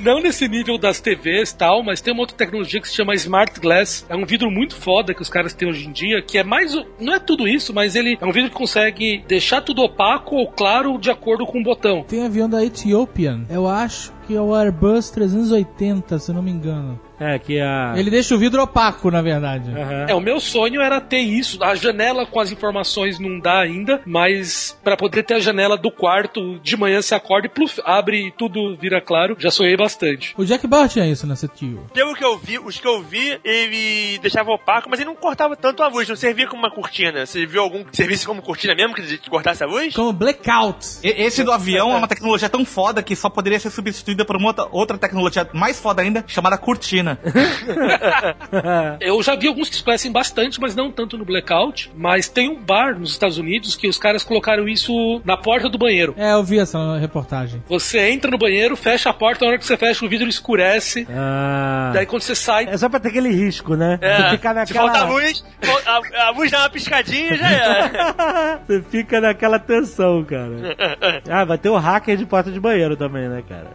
[SPEAKER 3] Não nesse nível das TVs e tal, mas tem uma outra tecnologia que se chama Smart Glass. É um vidro muito foda que os caras têm hoje em dia, que é mais. Não é tudo isso, mas ele é um vidro que consegue deixar tudo opaco ou claro de acordo com o botão.
[SPEAKER 5] Tem avião da Ethiopian. Eu acho que é o Airbus 380, se eu não me engano.
[SPEAKER 1] É, que a.
[SPEAKER 5] Ele deixa o vidro opaco, na verdade.
[SPEAKER 1] Aham.
[SPEAKER 3] É, o meu sonho era ter isso. A janela com as informações não dá ainda, mas pra poder ter a janela do quarto, de manhã você acorda e pluf, abre e tudo vira claro. Já sonhei bastante.
[SPEAKER 5] O Jack Bauer tinha isso nessa tio.
[SPEAKER 4] Pelo que eu vi, os que eu vi, ele deixava opaco, mas ele não cortava tanto a luz, não servia como uma cortina. Você viu algum que servisse como cortina mesmo, que cortasse a luz?
[SPEAKER 5] Como blackout.
[SPEAKER 2] E- Esse do avião é uma tecnologia tão foda que só poderia ser substituída por uma outra, outra tecnologia mais foda ainda, chamada cortina. China. (laughs)
[SPEAKER 3] Eu já vi alguns que conhecem bastante, mas não tanto no Blackout. Mas tem um bar nos Estados Unidos que os caras colocaram isso na porta do banheiro.
[SPEAKER 5] É, eu vi essa reportagem.
[SPEAKER 3] Você entra no banheiro, fecha a porta, na hora que você fecha o vidro escurece.
[SPEAKER 1] Ah.
[SPEAKER 3] Daí quando você sai.
[SPEAKER 1] É só pra ter aquele risco, né?
[SPEAKER 4] É,
[SPEAKER 1] Você fica
[SPEAKER 4] se falta a
[SPEAKER 1] naquela.
[SPEAKER 4] luz, a, a luz dá uma piscadinha e já é. (laughs)
[SPEAKER 1] Você fica naquela tensão, cara. (laughs) Ah, vai ter o hacker de porta de banheiro também, né, cara?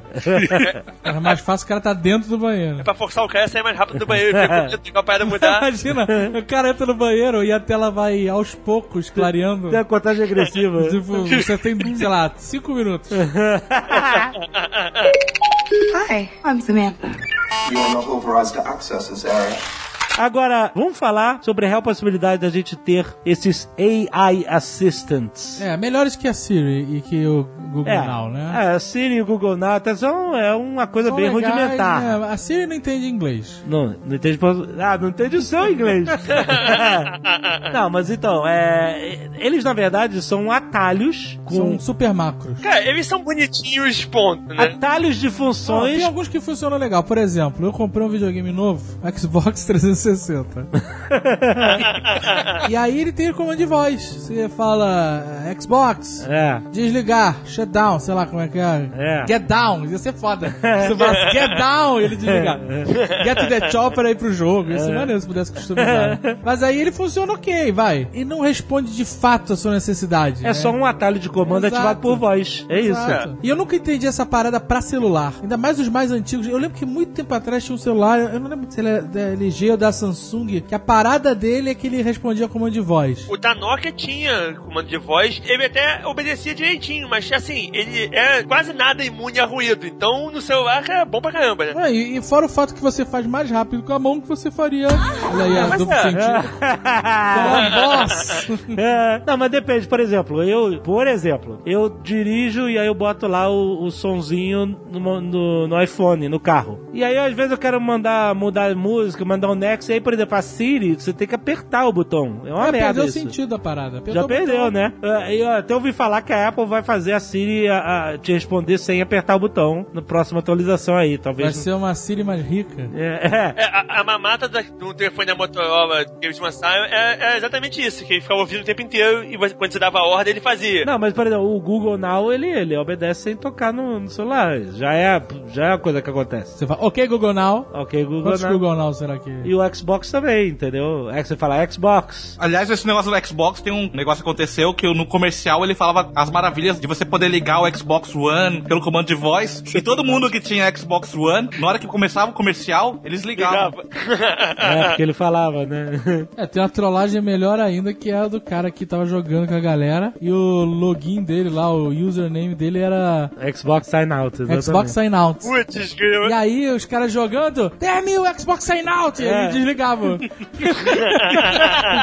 [SPEAKER 5] Era mais fácil o cara tá dentro do banheiro.
[SPEAKER 4] pra forçar o cara a sair mais rápido do banheiro e ficar com medo de a parada mudar.
[SPEAKER 5] Imagina, o cara entra no banheiro e a tela vai aos poucos clareando.
[SPEAKER 1] Tem a contagem agressiva. (laughs)
[SPEAKER 5] Tipo, você tem, sei lá, cinco minutos. (laughs)
[SPEAKER 8] Hi, I'm Samantha.
[SPEAKER 9] You are not authorized to access this area.
[SPEAKER 1] Agora, vamos falar sobre a real possibilidade da gente ter esses AI Assistants.
[SPEAKER 5] É, melhores que a Siri e que o Google
[SPEAKER 1] É,
[SPEAKER 5] Now, né?
[SPEAKER 1] é, a Siri e o Google Now até são, é uma coisa
[SPEAKER 5] São
[SPEAKER 1] bem
[SPEAKER 5] legais,
[SPEAKER 1] rudimentar.
[SPEAKER 5] né? A Siri não entende inglês.
[SPEAKER 1] Não, não entende. Ah, não entende o seu inglês. (laughs) não, mas então, é, eles na verdade são atalhos com
[SPEAKER 5] São super macros.
[SPEAKER 4] Cara, eles são bonitinhos, ponto, né?
[SPEAKER 1] atalhos de
[SPEAKER 5] Não,
[SPEAKER 1] funções.
[SPEAKER 5] tem alguns que funcionam legal. Por exemplo, eu comprei um videogame novo, Xbox 360. (laughs) e aí ele tem o comando de voz. Você fala eh, Xbox,
[SPEAKER 1] É.
[SPEAKER 5] desligar, shutdown, sei lá como é que é.
[SPEAKER 1] É.
[SPEAKER 5] Get down, ia ser foda. Você fala assim, (laughs) get down, e ele desligar. (laughs) Get to the chopper aí pro jogo. Isso é maneiro se pudesse customizar. Mas aí ele funciona ok, vai. E não responde de fato a sua necessidade.
[SPEAKER 1] É
[SPEAKER 5] né?
[SPEAKER 1] só um atalho de comando
[SPEAKER 5] Exato.
[SPEAKER 1] ativado por voz. É isso.
[SPEAKER 5] Exato. E eu nunca entendi essa parada pra celular. Ainda mais os mais antigos. Eu lembro que muito tempo atrás tinha um celular, eu não lembro se ele é da LG ou da Samsung, que a parada dele é que ele respondia comando de voz.
[SPEAKER 4] O da Nokia tinha comando de voz, ele até obedecia direitinho, mas assim, ele é quase nada imune a ruído. Então no celular é bom pra caramba, né?
[SPEAKER 5] Ah, e, e fora o fato que você faz mais rápido com a mão que você faria. Olha aí, a
[SPEAKER 4] mas
[SPEAKER 5] duplo
[SPEAKER 4] é.
[SPEAKER 5] sentido. Com a voz.
[SPEAKER 1] É, não, mas depende, por exemplo, eu, por exemplo, eu dirijo e aí eu boto lá o, o sonzinho no, no, no iPhone, no carro. E aí, às vezes, eu quero mandar mudar música, mandar um Next, e aí, por exemplo, a Siri, você tem que apertar o botão. É uma
[SPEAKER 5] É,
[SPEAKER 1] merda.
[SPEAKER 5] perdeu o
[SPEAKER 1] isso.
[SPEAKER 5] sentido da parada. Apertou
[SPEAKER 1] Já perdeu, né? É, Eu até ouvi falar que a Apple vai fazer a Siri a- a te responder sem apertar o botão na próxima atualização aí,
[SPEAKER 5] Vai
[SPEAKER 1] talvez.
[SPEAKER 5] ser uma Siri mais rica.
[SPEAKER 1] É, é.
[SPEAKER 4] É, a, a mamata da, do telefone da Motorola que eles lançaram é, é exatamente isso, que ele ficava ouvindo o tempo inteiro e você- quando você dava a ordem ele fazia.
[SPEAKER 1] Não, mas por exemplo, o Google Now, ele, ele obedece sem tocar no, no celular. Já é, já é a coisa que acontece.
[SPEAKER 5] Você fala, ok, Google Now.
[SPEAKER 1] Ok, Google
[SPEAKER 5] Quantos
[SPEAKER 1] Now.
[SPEAKER 5] Google Now será que...
[SPEAKER 1] E o Xbox também, entendeu? É que você fala Xbox.
[SPEAKER 2] Aliás, esse negócio do Xbox tem um negócio que aconteceu que no comercial ele falava as maravilhas de você poder ligar o Xbox One pelo comando de voz. E todo mundo que tinha Xbox One, na hora que começava o comercial, eles ligavam.
[SPEAKER 4] Ligava. (laughs)
[SPEAKER 1] É, porque ele falava, né? (laughs)
[SPEAKER 5] É, tem uma trollagem melhor ainda que é a do cara que tava jogando com a galera e o login dele lá, o username dele era
[SPEAKER 1] Xbox Sign Out, exatamente.
[SPEAKER 5] Xbox Sign Out.
[SPEAKER 4] Putz.
[SPEAKER 5] E aí os caras jogando, damn you, Xbox Sign Out! E
[SPEAKER 1] É.
[SPEAKER 5] ele desligava.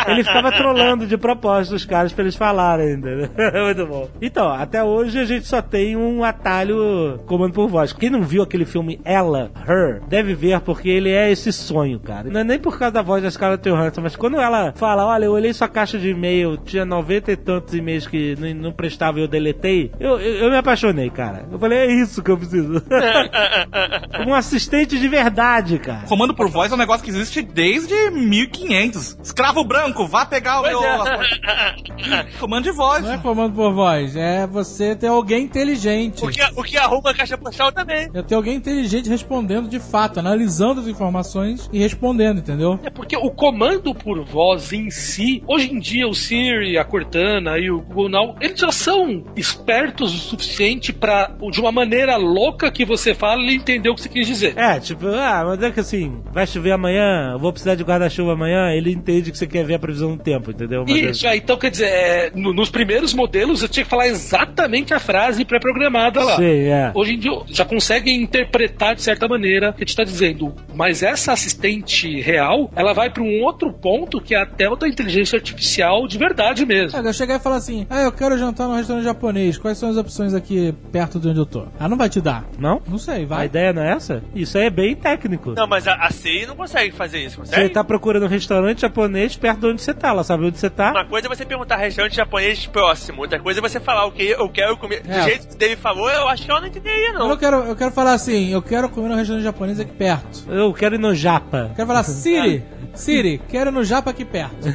[SPEAKER 1] Ele ficava trolando de propósito os caras pra eles falarem, entendeu? (laughs) Muito bom. Então, até hoje a gente só tem um atalho comando por voz. Quem não viu aquele filme Ela, Her, deve ver porque ele é esse sonho, cara. Não é nem por causa da voz da Scarlett Johansson, mas quando ela fala, olha, eu olhei sua caixa de e-mail, tinha 90 e tantos e-mails que não, não prestava e eu deletei, eu, eu, eu me apaixonei, cara. Eu falei, é isso que eu preciso. (laughs) um assistente de verdade, cara.
[SPEAKER 2] Comando por voz é um negócio que existe desde 1500. Escravo branco, vá pegar o meu. (laughs) Comando de voz.
[SPEAKER 5] Não é comando por voz, é você ter alguém inteligente.
[SPEAKER 4] O que, o que arruma a caixa postal também.
[SPEAKER 5] É ter alguém inteligente respondendo de fato, analisando as informações e respondendo, entendeu?
[SPEAKER 3] É porque o comando por voz em si, hoje em dia o Siri, a Cortana e o Google Now, eles já são espertos o suficiente pra, de uma maneira louca que você fala, ele entender o que você quis dizer.
[SPEAKER 1] É, tipo, ah, mas é que assim, vai chover amanhã, vou precisar de guarda-chuva amanhã, ele entende que você quer ver a previsão do tempo, entendeu? Mas
[SPEAKER 3] Isso, é, então quer dizer, é, no- nos primeiros modelos eu tinha que falar exatamente a frase pré-programada lá.
[SPEAKER 1] Sim, é.
[SPEAKER 3] Hoje em dia já consegue interpretar de certa maneira o que a gente está dizendo. Mas essa assistente real, ela vai para um outro ponto que é até o da inteligência artificial de verdade mesmo.
[SPEAKER 5] É, eu chegar e falar assim, ah, eu quero jantar num restaurante japonês, quais são as opções aqui perto de onde eu tô? Ah, não vai te dar.
[SPEAKER 1] Não?
[SPEAKER 5] Não sei,
[SPEAKER 1] A
[SPEAKER 5] vai.
[SPEAKER 1] ideia não é essa? Isso aí é bem técnico.
[SPEAKER 4] Não, mas a, a Siri não consegue fazer isso,
[SPEAKER 1] Você
[SPEAKER 4] consegue?
[SPEAKER 1] tá procurando um restaurante japonês perto de onde você tá, ela sabe onde você tá.
[SPEAKER 4] Uma coisa é você perguntar restaurante japonês próximo, outra coisa é você falar o que eu quero comer do
[SPEAKER 5] É.
[SPEAKER 4] jeito que o Dave falou, eu acho que ela não entenderia,
[SPEAKER 5] Eu
[SPEAKER 4] não.
[SPEAKER 5] não quero, eu quero falar assim, eu quero comer num restaurante japonês aqui perto.
[SPEAKER 1] Eu quero ir no Japa.
[SPEAKER 5] Eu quero falar, Siri, (laughs) Siri, quero ir no Japa aqui perto.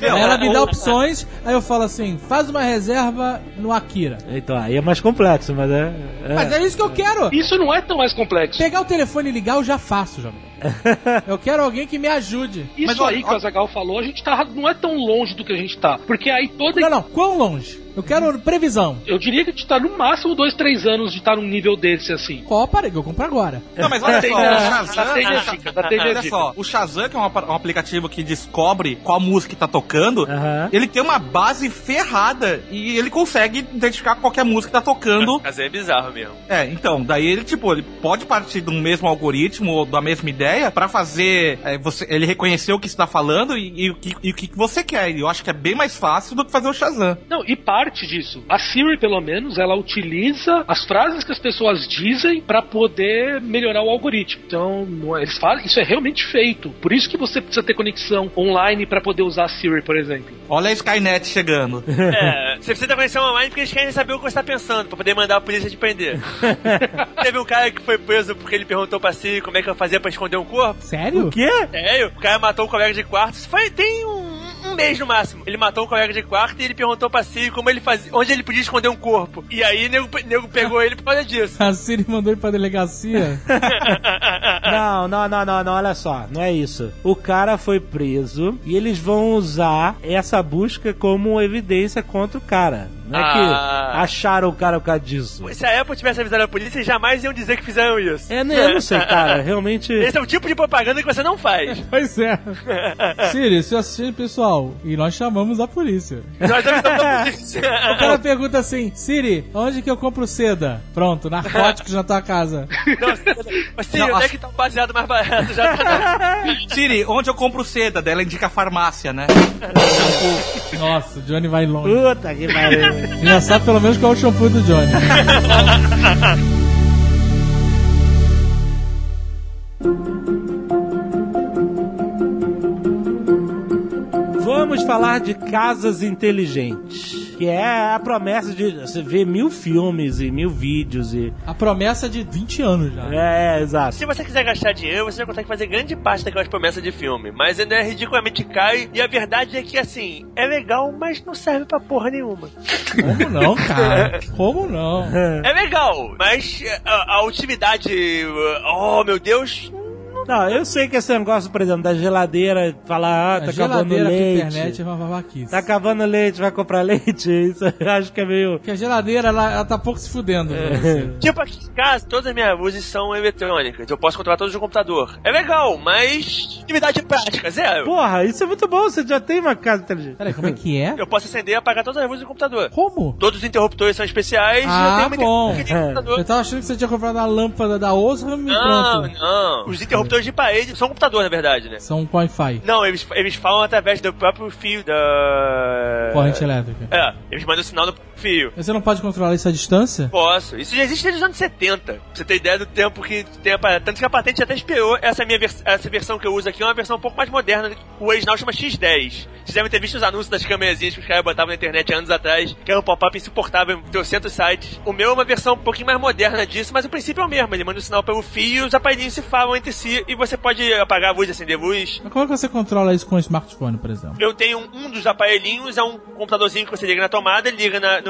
[SPEAKER 5] Aí (laughs) ela me dá opções, aí eu falo assim, faz uma reserva no Akira.
[SPEAKER 1] Então, aí é mais complexo, mas é. é.
[SPEAKER 5] Mas é isso que eu quero.
[SPEAKER 3] Isso não é tão mais complexo.
[SPEAKER 5] Pegar o telefone e ligar eu já faço, Jovem. Eu quero alguém que me ajude.
[SPEAKER 3] Isso
[SPEAKER 2] Mas, ó,
[SPEAKER 3] aí que
[SPEAKER 2] ó-
[SPEAKER 3] o Azagal falou, a gente tá, não é tão longe do que a gente tá. Porque aí toda.
[SPEAKER 5] Não, não, quão longe? Eu quero previsão.
[SPEAKER 3] Eu diria que a gente tá no máximo dois, três anos de estar num nível desse assim.
[SPEAKER 5] Que eu compro agora?
[SPEAKER 2] Não, mas olha
[SPEAKER 3] Tem-
[SPEAKER 2] só, o
[SPEAKER 3] é,
[SPEAKER 2] Shazam,
[SPEAKER 3] dica, já tem a
[SPEAKER 2] olha só, o Shazam, que é um, um aplicativo que descobre qual música tá tocando, ele tem uma base ferrada e ele consegue identificar qualquer música que tá tocando. (laughs)
[SPEAKER 4] Mas é bizarro mesmo.
[SPEAKER 2] É, então, daí ele, tipo, ele pode partir do mesmo algoritmo ou da mesma ideia pra fazer é, você, ele reconhecer o que está falando e, e o que- e o que você quer. E eu acho que é bem mais fácil do que fazer o Shazam.
[SPEAKER 3] Não, e parte disso. A Siri, pelo menos, ela utiliza as frases que as pessoas dizem pra poder melhorar o algoritmo. Então, é- eles falam, isso é realmente feito. Por isso que você precisa ter conexão online pra poder usar a Siri, por exemplo.
[SPEAKER 2] Olha a Skynet chegando. (laughs)
[SPEAKER 4] É, você precisa ter conexão online porque eles querem saber o que você tá pensando, pra poder mandar a polícia te prender. (laughs) Teve um cara que foi preso porque ele perguntou pra si como é que eu fazia pra esconder um corpo.
[SPEAKER 5] Sério?
[SPEAKER 1] O quê?
[SPEAKER 4] É, o cara matou um colega de quarto. Foi, tem um mês no máximo. Ele matou um colega de quarto e ele perguntou pra si como ele fazia, onde ele podia esconder um corpo. E aí nego, nego pegou ele por causa disso.
[SPEAKER 5] A Siri mandou ele pra delegacia. (laughs)
[SPEAKER 1] Não, não, não, não, não, olha só, não é isso. O cara foi preso e eles vão usar essa busca como evidência contra o cara. Não é
[SPEAKER 4] Ah.
[SPEAKER 1] que acharam o cara por causa disso.
[SPEAKER 4] Se a Apple tivesse avisado a polícia, eles jamais iam dizer que fizeram isso.
[SPEAKER 1] É, né, eu não sei, cara, (laughs) realmente.
[SPEAKER 4] Esse é o tipo de propaganda que você não faz. (laughs)
[SPEAKER 5] pois é. (laughs) Siri, se assistir pessoal, e nós chamamos a polícia.
[SPEAKER 4] Nós avisamos a polícia.
[SPEAKER 5] O cara pergunta assim, Siri, onde que eu compro seda? Pronto, narcóticos na tua casa.
[SPEAKER 4] Não, mas sim,
[SPEAKER 2] Não,
[SPEAKER 4] onde é
[SPEAKER 2] acho-
[SPEAKER 4] que tá o baseado mais barato? Já tá
[SPEAKER 2] Siri, onde eu compro seda? Daí ela indica a farmácia, né?
[SPEAKER 5] Nossa, o Johnny vai longe.
[SPEAKER 1] Puta que pariu.
[SPEAKER 5] Já sabe pelo menos qual é o shampoo do Johnny.
[SPEAKER 1] Vamos falar de casas inteligentes. Que é a promessa de você ver mil filmes e mil vídeos e.
[SPEAKER 5] A promessa de 20 anos já.
[SPEAKER 1] É, exato.
[SPEAKER 4] Se você quiser gastar dinheiro, você já consegue fazer grande parte daquelas promessas de filme. Mas ainda é ridiculamente caro. E a verdade é que, assim, é legal, mas não serve pra porra nenhuma.
[SPEAKER 5] Como não, cara? Como não?
[SPEAKER 4] É legal, mas a, a utilidade. Oh, meu Deus.
[SPEAKER 1] Não, eu sei que esse negócio, por exemplo, da geladeira, falar, ah, tá acabando leite.
[SPEAKER 5] internet é uma babaquice.
[SPEAKER 1] Tá acabando leite, vai comprar leite? (laughs) Isso eu acho que é meio.
[SPEAKER 5] Porque a geladeira, ela, ela tá pouco se fudendo. pra você.
[SPEAKER 4] Tipo, aqui em casa, todas as minhas luzes são eletrônicas. Eu posso controlar todos no computador. É legal, mas. Utilidade prática, zero.
[SPEAKER 1] Porra, isso é muito bom, você já tem uma casa inteligente.
[SPEAKER 5] Peraí, como é que é?
[SPEAKER 4] Eu posso acender e apagar todas as luzes do computador.
[SPEAKER 5] Como?
[SPEAKER 4] Todos os interruptores são especiais. eu
[SPEAKER 5] Ah, (laughs)
[SPEAKER 4] tenho uma
[SPEAKER 5] bom. Eu tava achando que você tinha comprado a lâmpada da Osram e
[SPEAKER 4] Não,
[SPEAKER 5] pronto.
[SPEAKER 4] não. Os interruptores de parede são computador, na verdade, né?
[SPEAKER 5] São com Wi-Fi.
[SPEAKER 4] Não, eles, eles falam através do próprio fio da.
[SPEAKER 5] Corrente elétrica.
[SPEAKER 4] É, eles mandam sinal no fio.
[SPEAKER 5] Mas você não pode controlar isso à distância?
[SPEAKER 4] Posso. Isso já existe desde os anos 70. Pra você ter ideia do tempo que tem a parada. Tanto que a patente até esperou. Essa minha vers essa versão que eu uso aqui é uma versão um pouco mais moderna. O original chama X10. Vocês devem ter visto os anúncios das câmerazinhas que os caras botavam na internet anos atrás. Que era um pop-up insuportável em trocentos sites. O meu é uma versão um pouquinho mais moderna disso, mas o princípio é o mesmo. Ele manda o sinal pelo fio, os aparelhinhos se falam entre si e você pode apagar a luz, acender a luz.
[SPEAKER 5] Mas como é que você controla isso com o smartphone, por exemplo?
[SPEAKER 4] Eu tenho um, um dos aparelhinhos, é um computadorzinho que você liga na tomada, liga na- no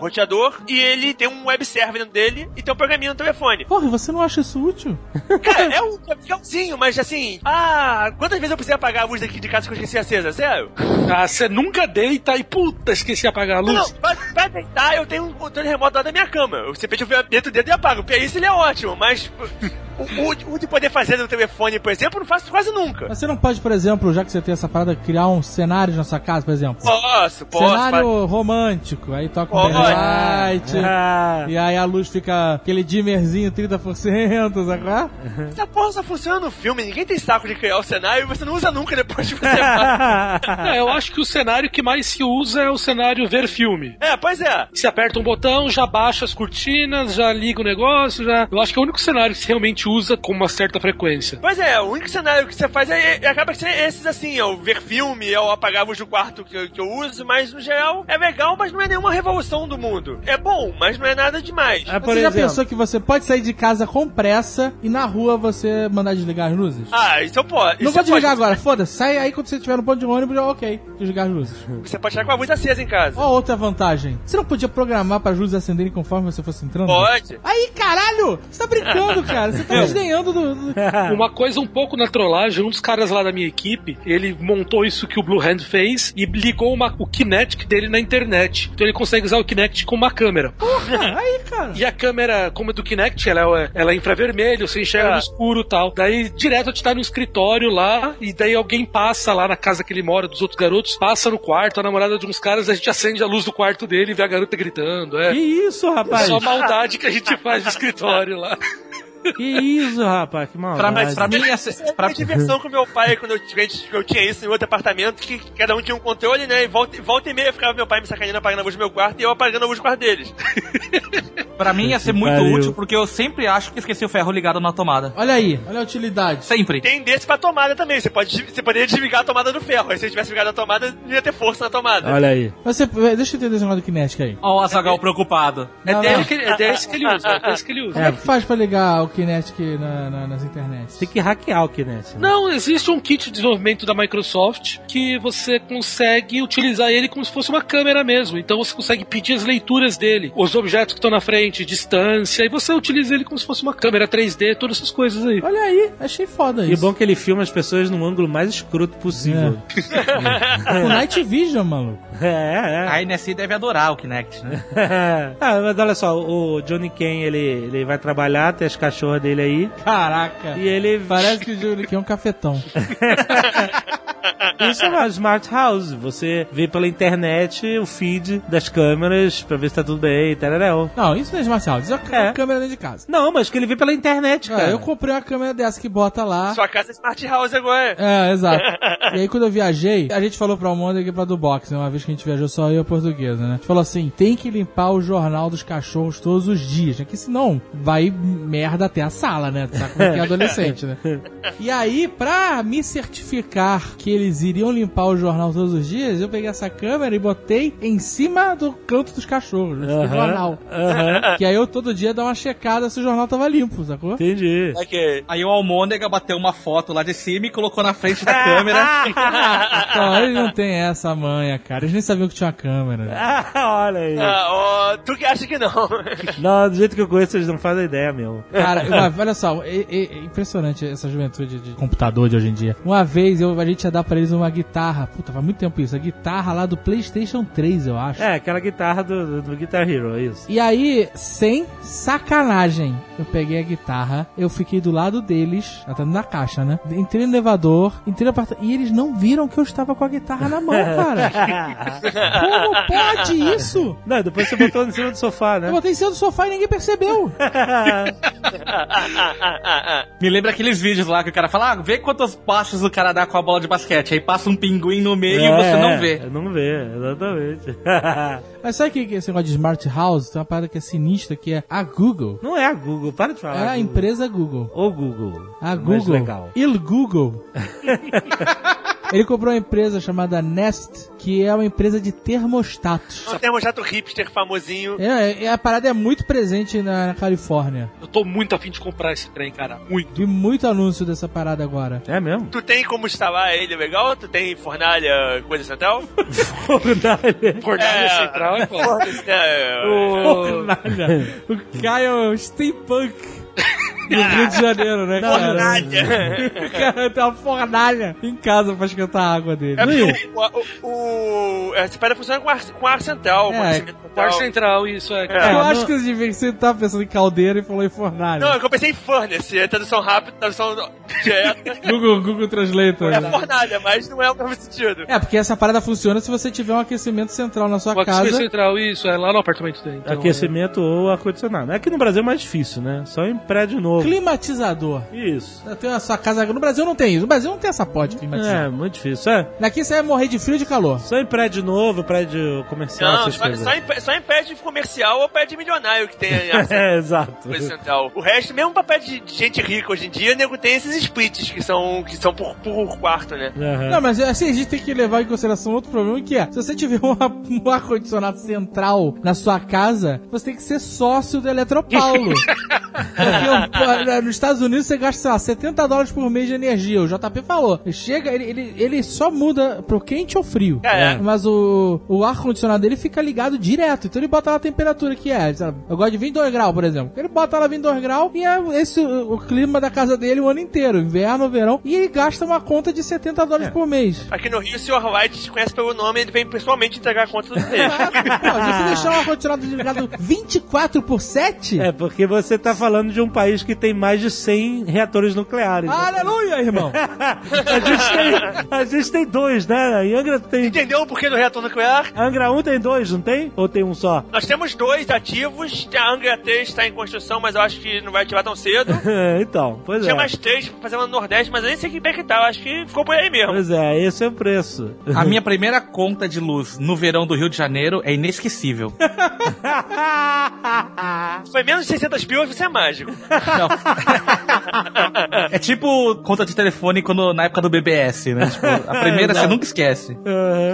[SPEAKER 4] roteador e ele tem um web server dentro dele e tem um programinha no telefone.
[SPEAKER 5] Porra, você não acha isso útil? (laughs)
[SPEAKER 4] Cara, é um legalzinho, mas assim, ah, quantas vezes eu precisei apagar a luz daqui de casa que eu esqueci acesa? Sério?
[SPEAKER 3] Ah, você nunca deita e puta, esqueci de apagar a
[SPEAKER 4] Não,
[SPEAKER 3] luz.
[SPEAKER 4] não, pra, pra deitar eu tenho um controle remoto lá da minha cama. Eu meto o dedo e apago. Pra isso ele é ótimo, mas o, o- o de poder fazer no telefone, por exemplo, eu não faço quase nunca.
[SPEAKER 5] Mas você não pode, por exemplo, já que você tem essa parada, criar um cenário na sua casa, por exemplo?
[SPEAKER 4] Posso, posso.
[SPEAKER 5] cenário romântico, aí toca um light,
[SPEAKER 1] Ah,
[SPEAKER 5] e aí a luz fica aquele dimmerzinho 30%, sabe qual é?
[SPEAKER 4] Essa porra só funciona no filme, ninguém tem saco de criar o cenário e você não usa nunca depois que você faz. (laughs)
[SPEAKER 3] É, eu acho que o cenário que mais se usa é o cenário ver filme.
[SPEAKER 4] É, pois é.
[SPEAKER 3] Você aperta um botão, já baixa as cortinas, já liga o negócio, já. Eu acho que é o único cenário que se realmente usa com uma certa frequência.
[SPEAKER 4] Pois é, o único cenário que você faz é, é- acaba sendo esses assim, é o ver filme, é o apagar a luz do quarto que, eu- que eu uso, mas no geral é legal, mas não é nenhuma revolução do mundo. É bom, mas não é nada demais.
[SPEAKER 1] Por
[SPEAKER 5] Você já
[SPEAKER 1] exemplo,
[SPEAKER 5] pensou que você pode sair de casa com pressa e na rua você mandar desligar as luzes?
[SPEAKER 4] Ah, isso eu posso.
[SPEAKER 5] Não
[SPEAKER 4] isso
[SPEAKER 5] vou desligar
[SPEAKER 4] pode-
[SPEAKER 5] agora, foda-se. Sai aí quando você estiver no ponto de ônibus, já, ok, desligar as luzes.
[SPEAKER 4] Você pode estar com a luz acesa em casa.
[SPEAKER 5] Ó, outra vantagem. Você não podia programar para as luzes acenderem conforme você fosse entrando?
[SPEAKER 4] Pode.
[SPEAKER 5] Aí, caralho! Você tá brincando, (laughs) cara. Você tá desdenhando do. do- (laughs)
[SPEAKER 3] Uma coisa um pouco na trollagem, um dos caras lá da minha equipe, ele montou isso que o Blue Hand fez e ligou uma- o Kinect dele na internet. Então ele consegue usar o Kinect com uma câmera.
[SPEAKER 5] Ah, (laughs) aí, cara.
[SPEAKER 3] E a câmera, como é do Kinect, ela é, ela é infravermelho, você enxerga
[SPEAKER 4] É.
[SPEAKER 3] no escuro e tal. Daí, direto, a gente tá no escritório lá, e daí alguém passa lá na casa que ele mora, dos outros garotos, passa no quarto, a namorada de uns caras, a gente acende a luz do quarto dele e vê a garota gritando. É
[SPEAKER 1] Que isso, rapaz?
[SPEAKER 3] só maldade que a gente faz no escritório lá. (laughs)
[SPEAKER 1] Que isso, rapaz? Que
[SPEAKER 2] Pra,
[SPEAKER 1] maldade.
[SPEAKER 2] pra mim, essa,
[SPEAKER 4] é
[SPEAKER 2] pra,
[SPEAKER 4] diversão com meu pai quando eu, tinha- eu tinha isso em outro apartamento, que cada um tinha um controle, né? E volta, volta e meia ficava meu pai me sacaneando apagando a luz do meu quarto e eu apagando a luz do quarto deles. (laughs)
[SPEAKER 2] pra mim ia ser muito
[SPEAKER 1] pariu.
[SPEAKER 2] útil, porque eu sempre acho que esqueci o ferro ligado na tomada.
[SPEAKER 5] Olha aí, olha a utilidade.
[SPEAKER 2] Sempre.
[SPEAKER 4] Tem desse pra tomada também. Você, pode, você poderia desligar a tomada do ferro. Aí se ele tivesse ligado a tomada, não ia ter força na tomada.
[SPEAKER 1] Olha aí.
[SPEAKER 5] Você, deixa eu entender esse negócio do Kinect aí.
[SPEAKER 2] Ó, o Azagal preocupado.
[SPEAKER 3] É
[SPEAKER 5] Não,
[SPEAKER 3] dele
[SPEAKER 5] não.
[SPEAKER 3] que, ele- é desse que ele usa, é desse que ele usa.
[SPEAKER 5] Como é que faz pra ligar o Kinect na, na- nas internets?
[SPEAKER 1] Tem que hackear o Kinect. né?
[SPEAKER 3] Não, existe um kit de desenvolvimento da Microsoft que você consegue utilizar ele como se fosse uma câmera mesmo. Então você consegue pedir as leituras dele, os objetos que estão na frente, distância, e você utiliza ele como se fosse uma câmera 3D, todas essas coisas aí.
[SPEAKER 5] Olha aí, achei foda
[SPEAKER 1] Que
[SPEAKER 5] isso.
[SPEAKER 1] bom que ele filma as pessoas num ângulo mais escroto possível. (laughs)
[SPEAKER 5] O Night Vision, maluco.
[SPEAKER 1] É, é.
[SPEAKER 2] A NSI deve adorar o Kinect, né? (laughs)
[SPEAKER 1] ah, mas olha só, o Johnny Ken, ele, ele vai trabalhar, tem as cachorras dele aí,
[SPEAKER 5] Caraca.
[SPEAKER 1] e ele...
[SPEAKER 5] Parece que o Júlio aqui é um cafetão. (laughs)
[SPEAKER 1] Isso é uma smart house. Você vê pela internet o feed das câmeras pra ver se tá tudo bem, tararel.
[SPEAKER 5] Não, isso não é smart house, isso é
[SPEAKER 1] É.
[SPEAKER 5] câmera dentro de casa.
[SPEAKER 1] Não, mas que ele vê pela internet, cara.
[SPEAKER 5] É, eu comprei uma câmera dessa que bota lá.
[SPEAKER 4] Sua casa é Smart House agora.
[SPEAKER 5] É, exato. (laughs) E aí quando eu viajei, a gente falou pra Almôndega e pra do box, né? Uma vez que a gente viajou só eu e a portuguesa, né? A gente falou assim, tem que limpar o jornal dos cachorros todos os dias, né? Que senão vai merda até a sala, né? Sabe como é que é adolescente, né? E aí, pra me certificar que eles iriam limpar o jornal todos os dias, eu peguei essa câmera e botei em cima do canto dos cachorros, né? do
[SPEAKER 1] Aham,
[SPEAKER 5] jornal. Que aí eu todo dia dava uma checada se o jornal tava limpo, sacou?
[SPEAKER 1] Entendi.
[SPEAKER 4] Ok.
[SPEAKER 2] Aí o Almôndega bateu uma foto lá de cima e colocou na frente da câmera. (laughs)
[SPEAKER 5] Então, eles não têm essa manha, cara. Eles nem sabiam que tinha uma câmera.
[SPEAKER 1] Ah, (laughs) olha aí.
[SPEAKER 4] Ah, ó, tu que acha que não.
[SPEAKER 1] Não, do jeito que eu conheço, eles não fazem ideia mesmo.
[SPEAKER 5] Cara, uma- olha só, é, é- é impressionante essa juventude de computador de hoje em dia. Uma vez eu, a gente ia dar pra eles uma guitarra, puta, faz muito tempo isso, a guitarra lá do PlayStation 3, eu acho.
[SPEAKER 1] É, aquela guitarra do, do, do Guitar Hero, é isso.
[SPEAKER 5] E aí, sem sacanagem, eu peguei a guitarra, eu fiquei do lado deles, ela tá da caixa, né? Entrei no elevador, entrei no apartamento, e eles não viram que eu estava com a guitarra na mão, (laughs) cara. Como pode isso?
[SPEAKER 1] Não, depois você botou em cima do sofá,
[SPEAKER 5] Eu
[SPEAKER 1] né?
[SPEAKER 5] botei em cima do sofá e ninguém percebeu. (laughs)
[SPEAKER 2] Me lembra aqueles vídeos lá que o cara fala, ah, vê quantos passos o cara dá com a bola de basquete. Aí passa um pinguim no meio e você não vê.
[SPEAKER 1] É, Não vê, exatamente. (laughs)
[SPEAKER 5] Mas sabe que que esse negócio de Smart House tem uma parada que é sinistra, que é a Google.
[SPEAKER 1] não é a Google, para de falar.
[SPEAKER 5] É a
[SPEAKER 1] Google.
[SPEAKER 5] empresa Google.
[SPEAKER 1] O Google.
[SPEAKER 5] A
[SPEAKER 1] Mais
[SPEAKER 5] Google.
[SPEAKER 1] legal.
[SPEAKER 5] Il Google. (laughs) Ele comprou uma empresa chamada Nest, que é uma empresa de termostatos.
[SPEAKER 4] Um termostato hipster famosinho.
[SPEAKER 5] É, é- a parada é muito presente na, na Califórnia.
[SPEAKER 3] Eu tô muito afim de comprar esse trem, cara. Muito.
[SPEAKER 5] Vi muito anúncio dessa parada agora.
[SPEAKER 1] É mesmo?
[SPEAKER 4] Tu tem como instalar ele legal? Tu tem fornalha, coisa central? (laughs)
[SPEAKER 1] Fornalha.
[SPEAKER 3] Fornalha central é foda.
[SPEAKER 4] Foda-se, né?
[SPEAKER 5] Fornalha. O Caio é um steampunk. (laughs) No Rio de Janeiro, né, cara?
[SPEAKER 4] Fornalha.
[SPEAKER 5] O cara tem uma fornalha em casa pra esquentar a água dele.
[SPEAKER 4] É porque o, o, o, essa parada funciona com ar, com ar central,
[SPEAKER 5] É,
[SPEAKER 4] com
[SPEAKER 3] Par
[SPEAKER 4] central.
[SPEAKER 3] central, isso é.
[SPEAKER 5] Eu
[SPEAKER 1] É,
[SPEAKER 5] acho
[SPEAKER 1] não-
[SPEAKER 5] que você você tava pensando em caldeira e falou em fornalha.
[SPEAKER 4] Não, é que eu pensei em furnace, é tradução rápida, tradução direta. (laughs)
[SPEAKER 5] Google, Google Translator.
[SPEAKER 4] É
[SPEAKER 5] né?
[SPEAKER 4] fornalha, mas não é o mesmo sentido.
[SPEAKER 5] É, porque essa parada funciona se você tiver um aquecimento central na sua
[SPEAKER 3] O aquecimento
[SPEAKER 5] casa.
[SPEAKER 3] central, isso, é lá no apartamento dele. Então,
[SPEAKER 1] Aquecimento ou ar-condicionado. É que no Brasil é mais difícil, né? Só em prédio novo. Novo.
[SPEAKER 5] climatizador.
[SPEAKER 1] Isso.
[SPEAKER 5] Tenho a sua casa. No Brasil não tem isso. No Brasil não tem essa porta de climatizador.
[SPEAKER 1] É, muito difícil. É.
[SPEAKER 5] Daqui você vai morrer de frio e de calor.
[SPEAKER 1] Só em prédio novo, prédio comercial,
[SPEAKER 4] Não,
[SPEAKER 1] essas
[SPEAKER 4] só, só, em, só em prédio comercial ou prédio milionário que tem acesso (laughs)
[SPEAKER 1] É, exato.
[SPEAKER 4] central. O resto, mesmo pra prédio de, de gente rica hoje em dia, nego tem esses splits que são, que são por, por quarto, né?
[SPEAKER 1] Aham.
[SPEAKER 5] Não, mas assim, a gente tem que levar em consideração outro problema que é, se você tiver um, ar- um ar-condicionado central na sua casa, você tem que ser sócio do Eletropaulo. (laughs) Porque o- nos Estados Unidos você gasta, sei lá, 70 dólares por mês de energia. O JP falou. Chega, ele, ele, ele só muda pro quente ou frio.
[SPEAKER 4] É, é.
[SPEAKER 5] Mas o, o ar-condicionado dele fica ligado direto. Então ele bota lá a temperatura que é. sabe? Eu gosto de 22 graus, por exemplo. Ele bota lá 22 graus e é esse o, o clima da casa dele o ano inteiro. Inverno, verão. E ele gasta uma conta de 70 dólares
[SPEAKER 1] É.
[SPEAKER 5] por mês.
[SPEAKER 4] Aqui no Rio, o Sr. White te conhece pelo nome, ele vem pessoalmente entregar a conta do.
[SPEAKER 5] Pô, (laughs) se você deixar o ar-condicionado ligado 24 por 7?
[SPEAKER 1] É, porque você tá falando de um país que tem mais de 100 reatores nucleares.
[SPEAKER 5] Aleluia, irmão! (laughs)
[SPEAKER 1] a, gente tem, a gente tem dois, né? Em Angra tem.
[SPEAKER 4] Entendeu o porquê do reator nuclear?
[SPEAKER 1] Angra 1 tem dois, não tem? Ou tem um só?
[SPEAKER 4] Nós temos dois ativos, a Angra 3 está em construção, mas eu acho que não vai ativar tão cedo. (laughs)
[SPEAKER 1] então, pois
[SPEAKER 4] Tinha
[SPEAKER 1] é.
[SPEAKER 4] mais três pra fazer lá no Nordeste, mas eu nem sei que pé que tá, eu acho que ficou por aí mesmo.
[SPEAKER 1] Pois é, esse é o preço.
[SPEAKER 2] A minha primeira conta de luz no verão do Rio de Janeiro é inesquecível. (laughs)
[SPEAKER 4] Foi menos de 600 mil, você é mágico.
[SPEAKER 2] É tipo conta de telefone quando, na época do BBS, né? Tipo, a primeira (laughs) você nunca esquece.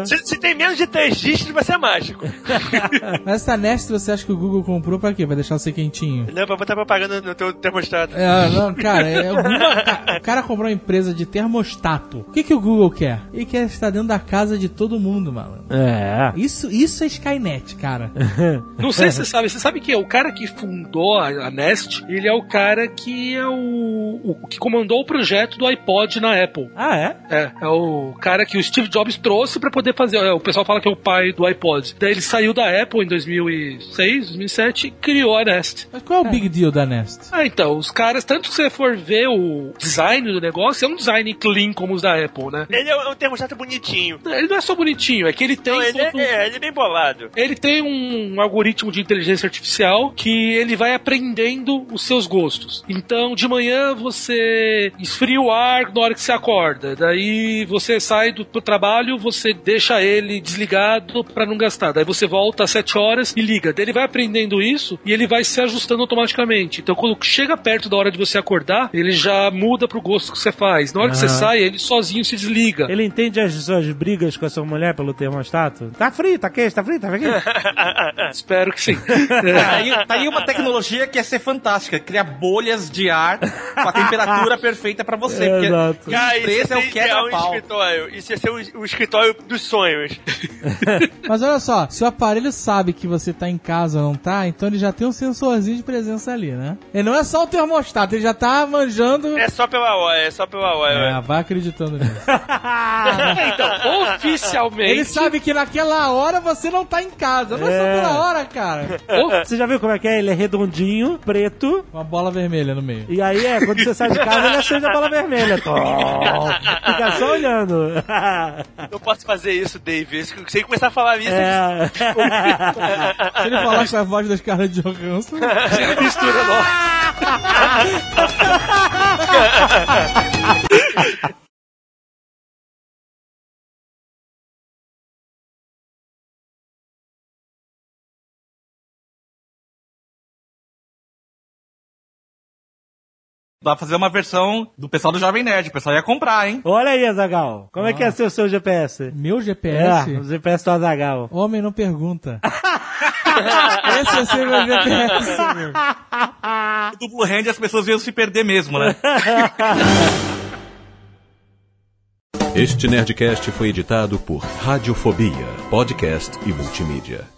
[SPEAKER 4] Se, se tem menos de três dígitos, você é mágico. (laughs)
[SPEAKER 5] Mas essa Nest você acha que o Google comprou pra quê? Pra deixar você quentinho?
[SPEAKER 4] Não, pra botar propaganda no teu termostato.
[SPEAKER 5] É, não, cara, é alguma, ca- o cara comprou uma empresa de termostato. O que, que o Google quer? Ele quer estar dentro da casa de todo mundo, mano.
[SPEAKER 1] É.
[SPEAKER 5] Isso, isso é Skynet, cara. (laughs)
[SPEAKER 3] Não sei se você sabe, você sabe que é o cara que fundou a Nest, ele é o cara que é o, o que comandou o projeto do iPod na Apple.
[SPEAKER 1] Ah, é?
[SPEAKER 3] É, é o cara que o Steve Jobs trouxe pra poder fazer. é, o pessoal fala que é o pai do iPod. Daí ele saiu da Apple em 2006, 2007 e criou a Nest.
[SPEAKER 5] Mas qual é o big deal da Nest?
[SPEAKER 3] Ah, então, os caras, tanto que você for ver o design do negócio, é um design clean como os da Apple, né?
[SPEAKER 4] Ele é um termostato bonitinho.
[SPEAKER 3] Ele não é só bonitinho, é que ele tem.
[SPEAKER 4] Não, ele, é, é, ele é bem bolado.
[SPEAKER 3] Ele tem um algoritmo de inteligência artificial que ele vai aprendendo os seus gostos. Então, de manhã você esfria o ar na hora que você acorda. Daí você sai do, trabalho, você deixa ele desligado para não gastar. Daí você volta às 7 horas e liga. Daí ele vai aprendendo isso e ele vai se ajustando automaticamente. Então, quando chega perto da hora de você acordar, ele já muda pro gosto que você faz. Na hora que você sai, ele sozinho se desliga.
[SPEAKER 1] Ele entende as suas brigas com a sua mulher pelo termostato? Tá frio, tá quente, tá frio, tá quente? (laughs)
[SPEAKER 3] Espero que sim. (laughs)
[SPEAKER 2] Tá aí, tá aí uma tecnologia que ia ser fantástica, criar bolhas de ar com a temperatura (laughs) perfeita pra você. porque
[SPEAKER 1] Exato.
[SPEAKER 4] Cara,
[SPEAKER 2] empresa é o
[SPEAKER 4] ser um
[SPEAKER 2] quebra-pau.
[SPEAKER 4] escritório. Isso ia ser o, o escritório dos sonhos. (laughs)
[SPEAKER 5] Mas olha só, se o aparelho sabe que você tá em casa ou não tá, então ele já tem um sensorzinho de presença ali, né? Ele não é só o termostato, ele já tá manjando.
[SPEAKER 4] É só pela hora, é só pela hora.
[SPEAKER 5] É, vai acreditando nisso. (laughs)
[SPEAKER 3] então, oficialmente.
[SPEAKER 5] Ele sabe que naquela hora você não tá em casa. Não é, só
[SPEAKER 1] É.
[SPEAKER 5] pela hora, cara.
[SPEAKER 1] Você já viu como é que é? Ele é redondinho, preto,
[SPEAKER 5] Uma bola vermelha no meio.
[SPEAKER 1] e aí é, quando você sai de casa, ele acende a bola vermelha. Tom. Fica só olhando.
[SPEAKER 4] Eu posso fazer isso, Dave. Se você começar a falar isso,
[SPEAKER 1] É.
[SPEAKER 5] Se ele falar com a voz das caras de Johansson,
[SPEAKER 3] mistura logo. (laughs)
[SPEAKER 2] Dá pra fazer uma versão do pessoal do Jovem Nerd. O pessoal ia comprar, hein?
[SPEAKER 1] Olha aí, Azagal. Como é que é ser o seu GPS?
[SPEAKER 5] meu
[SPEAKER 1] É,
[SPEAKER 5] GPS,
[SPEAKER 1] o GPS do Azagal.
[SPEAKER 5] homem não pergunta. (laughs) Esse é o seu meu GPS, (laughs) meu.
[SPEAKER 2] O duplo hand as pessoas iam se perder mesmo, né?
[SPEAKER 6] Este Nerdcast foi editado por Radiofobia, podcast e multimídia.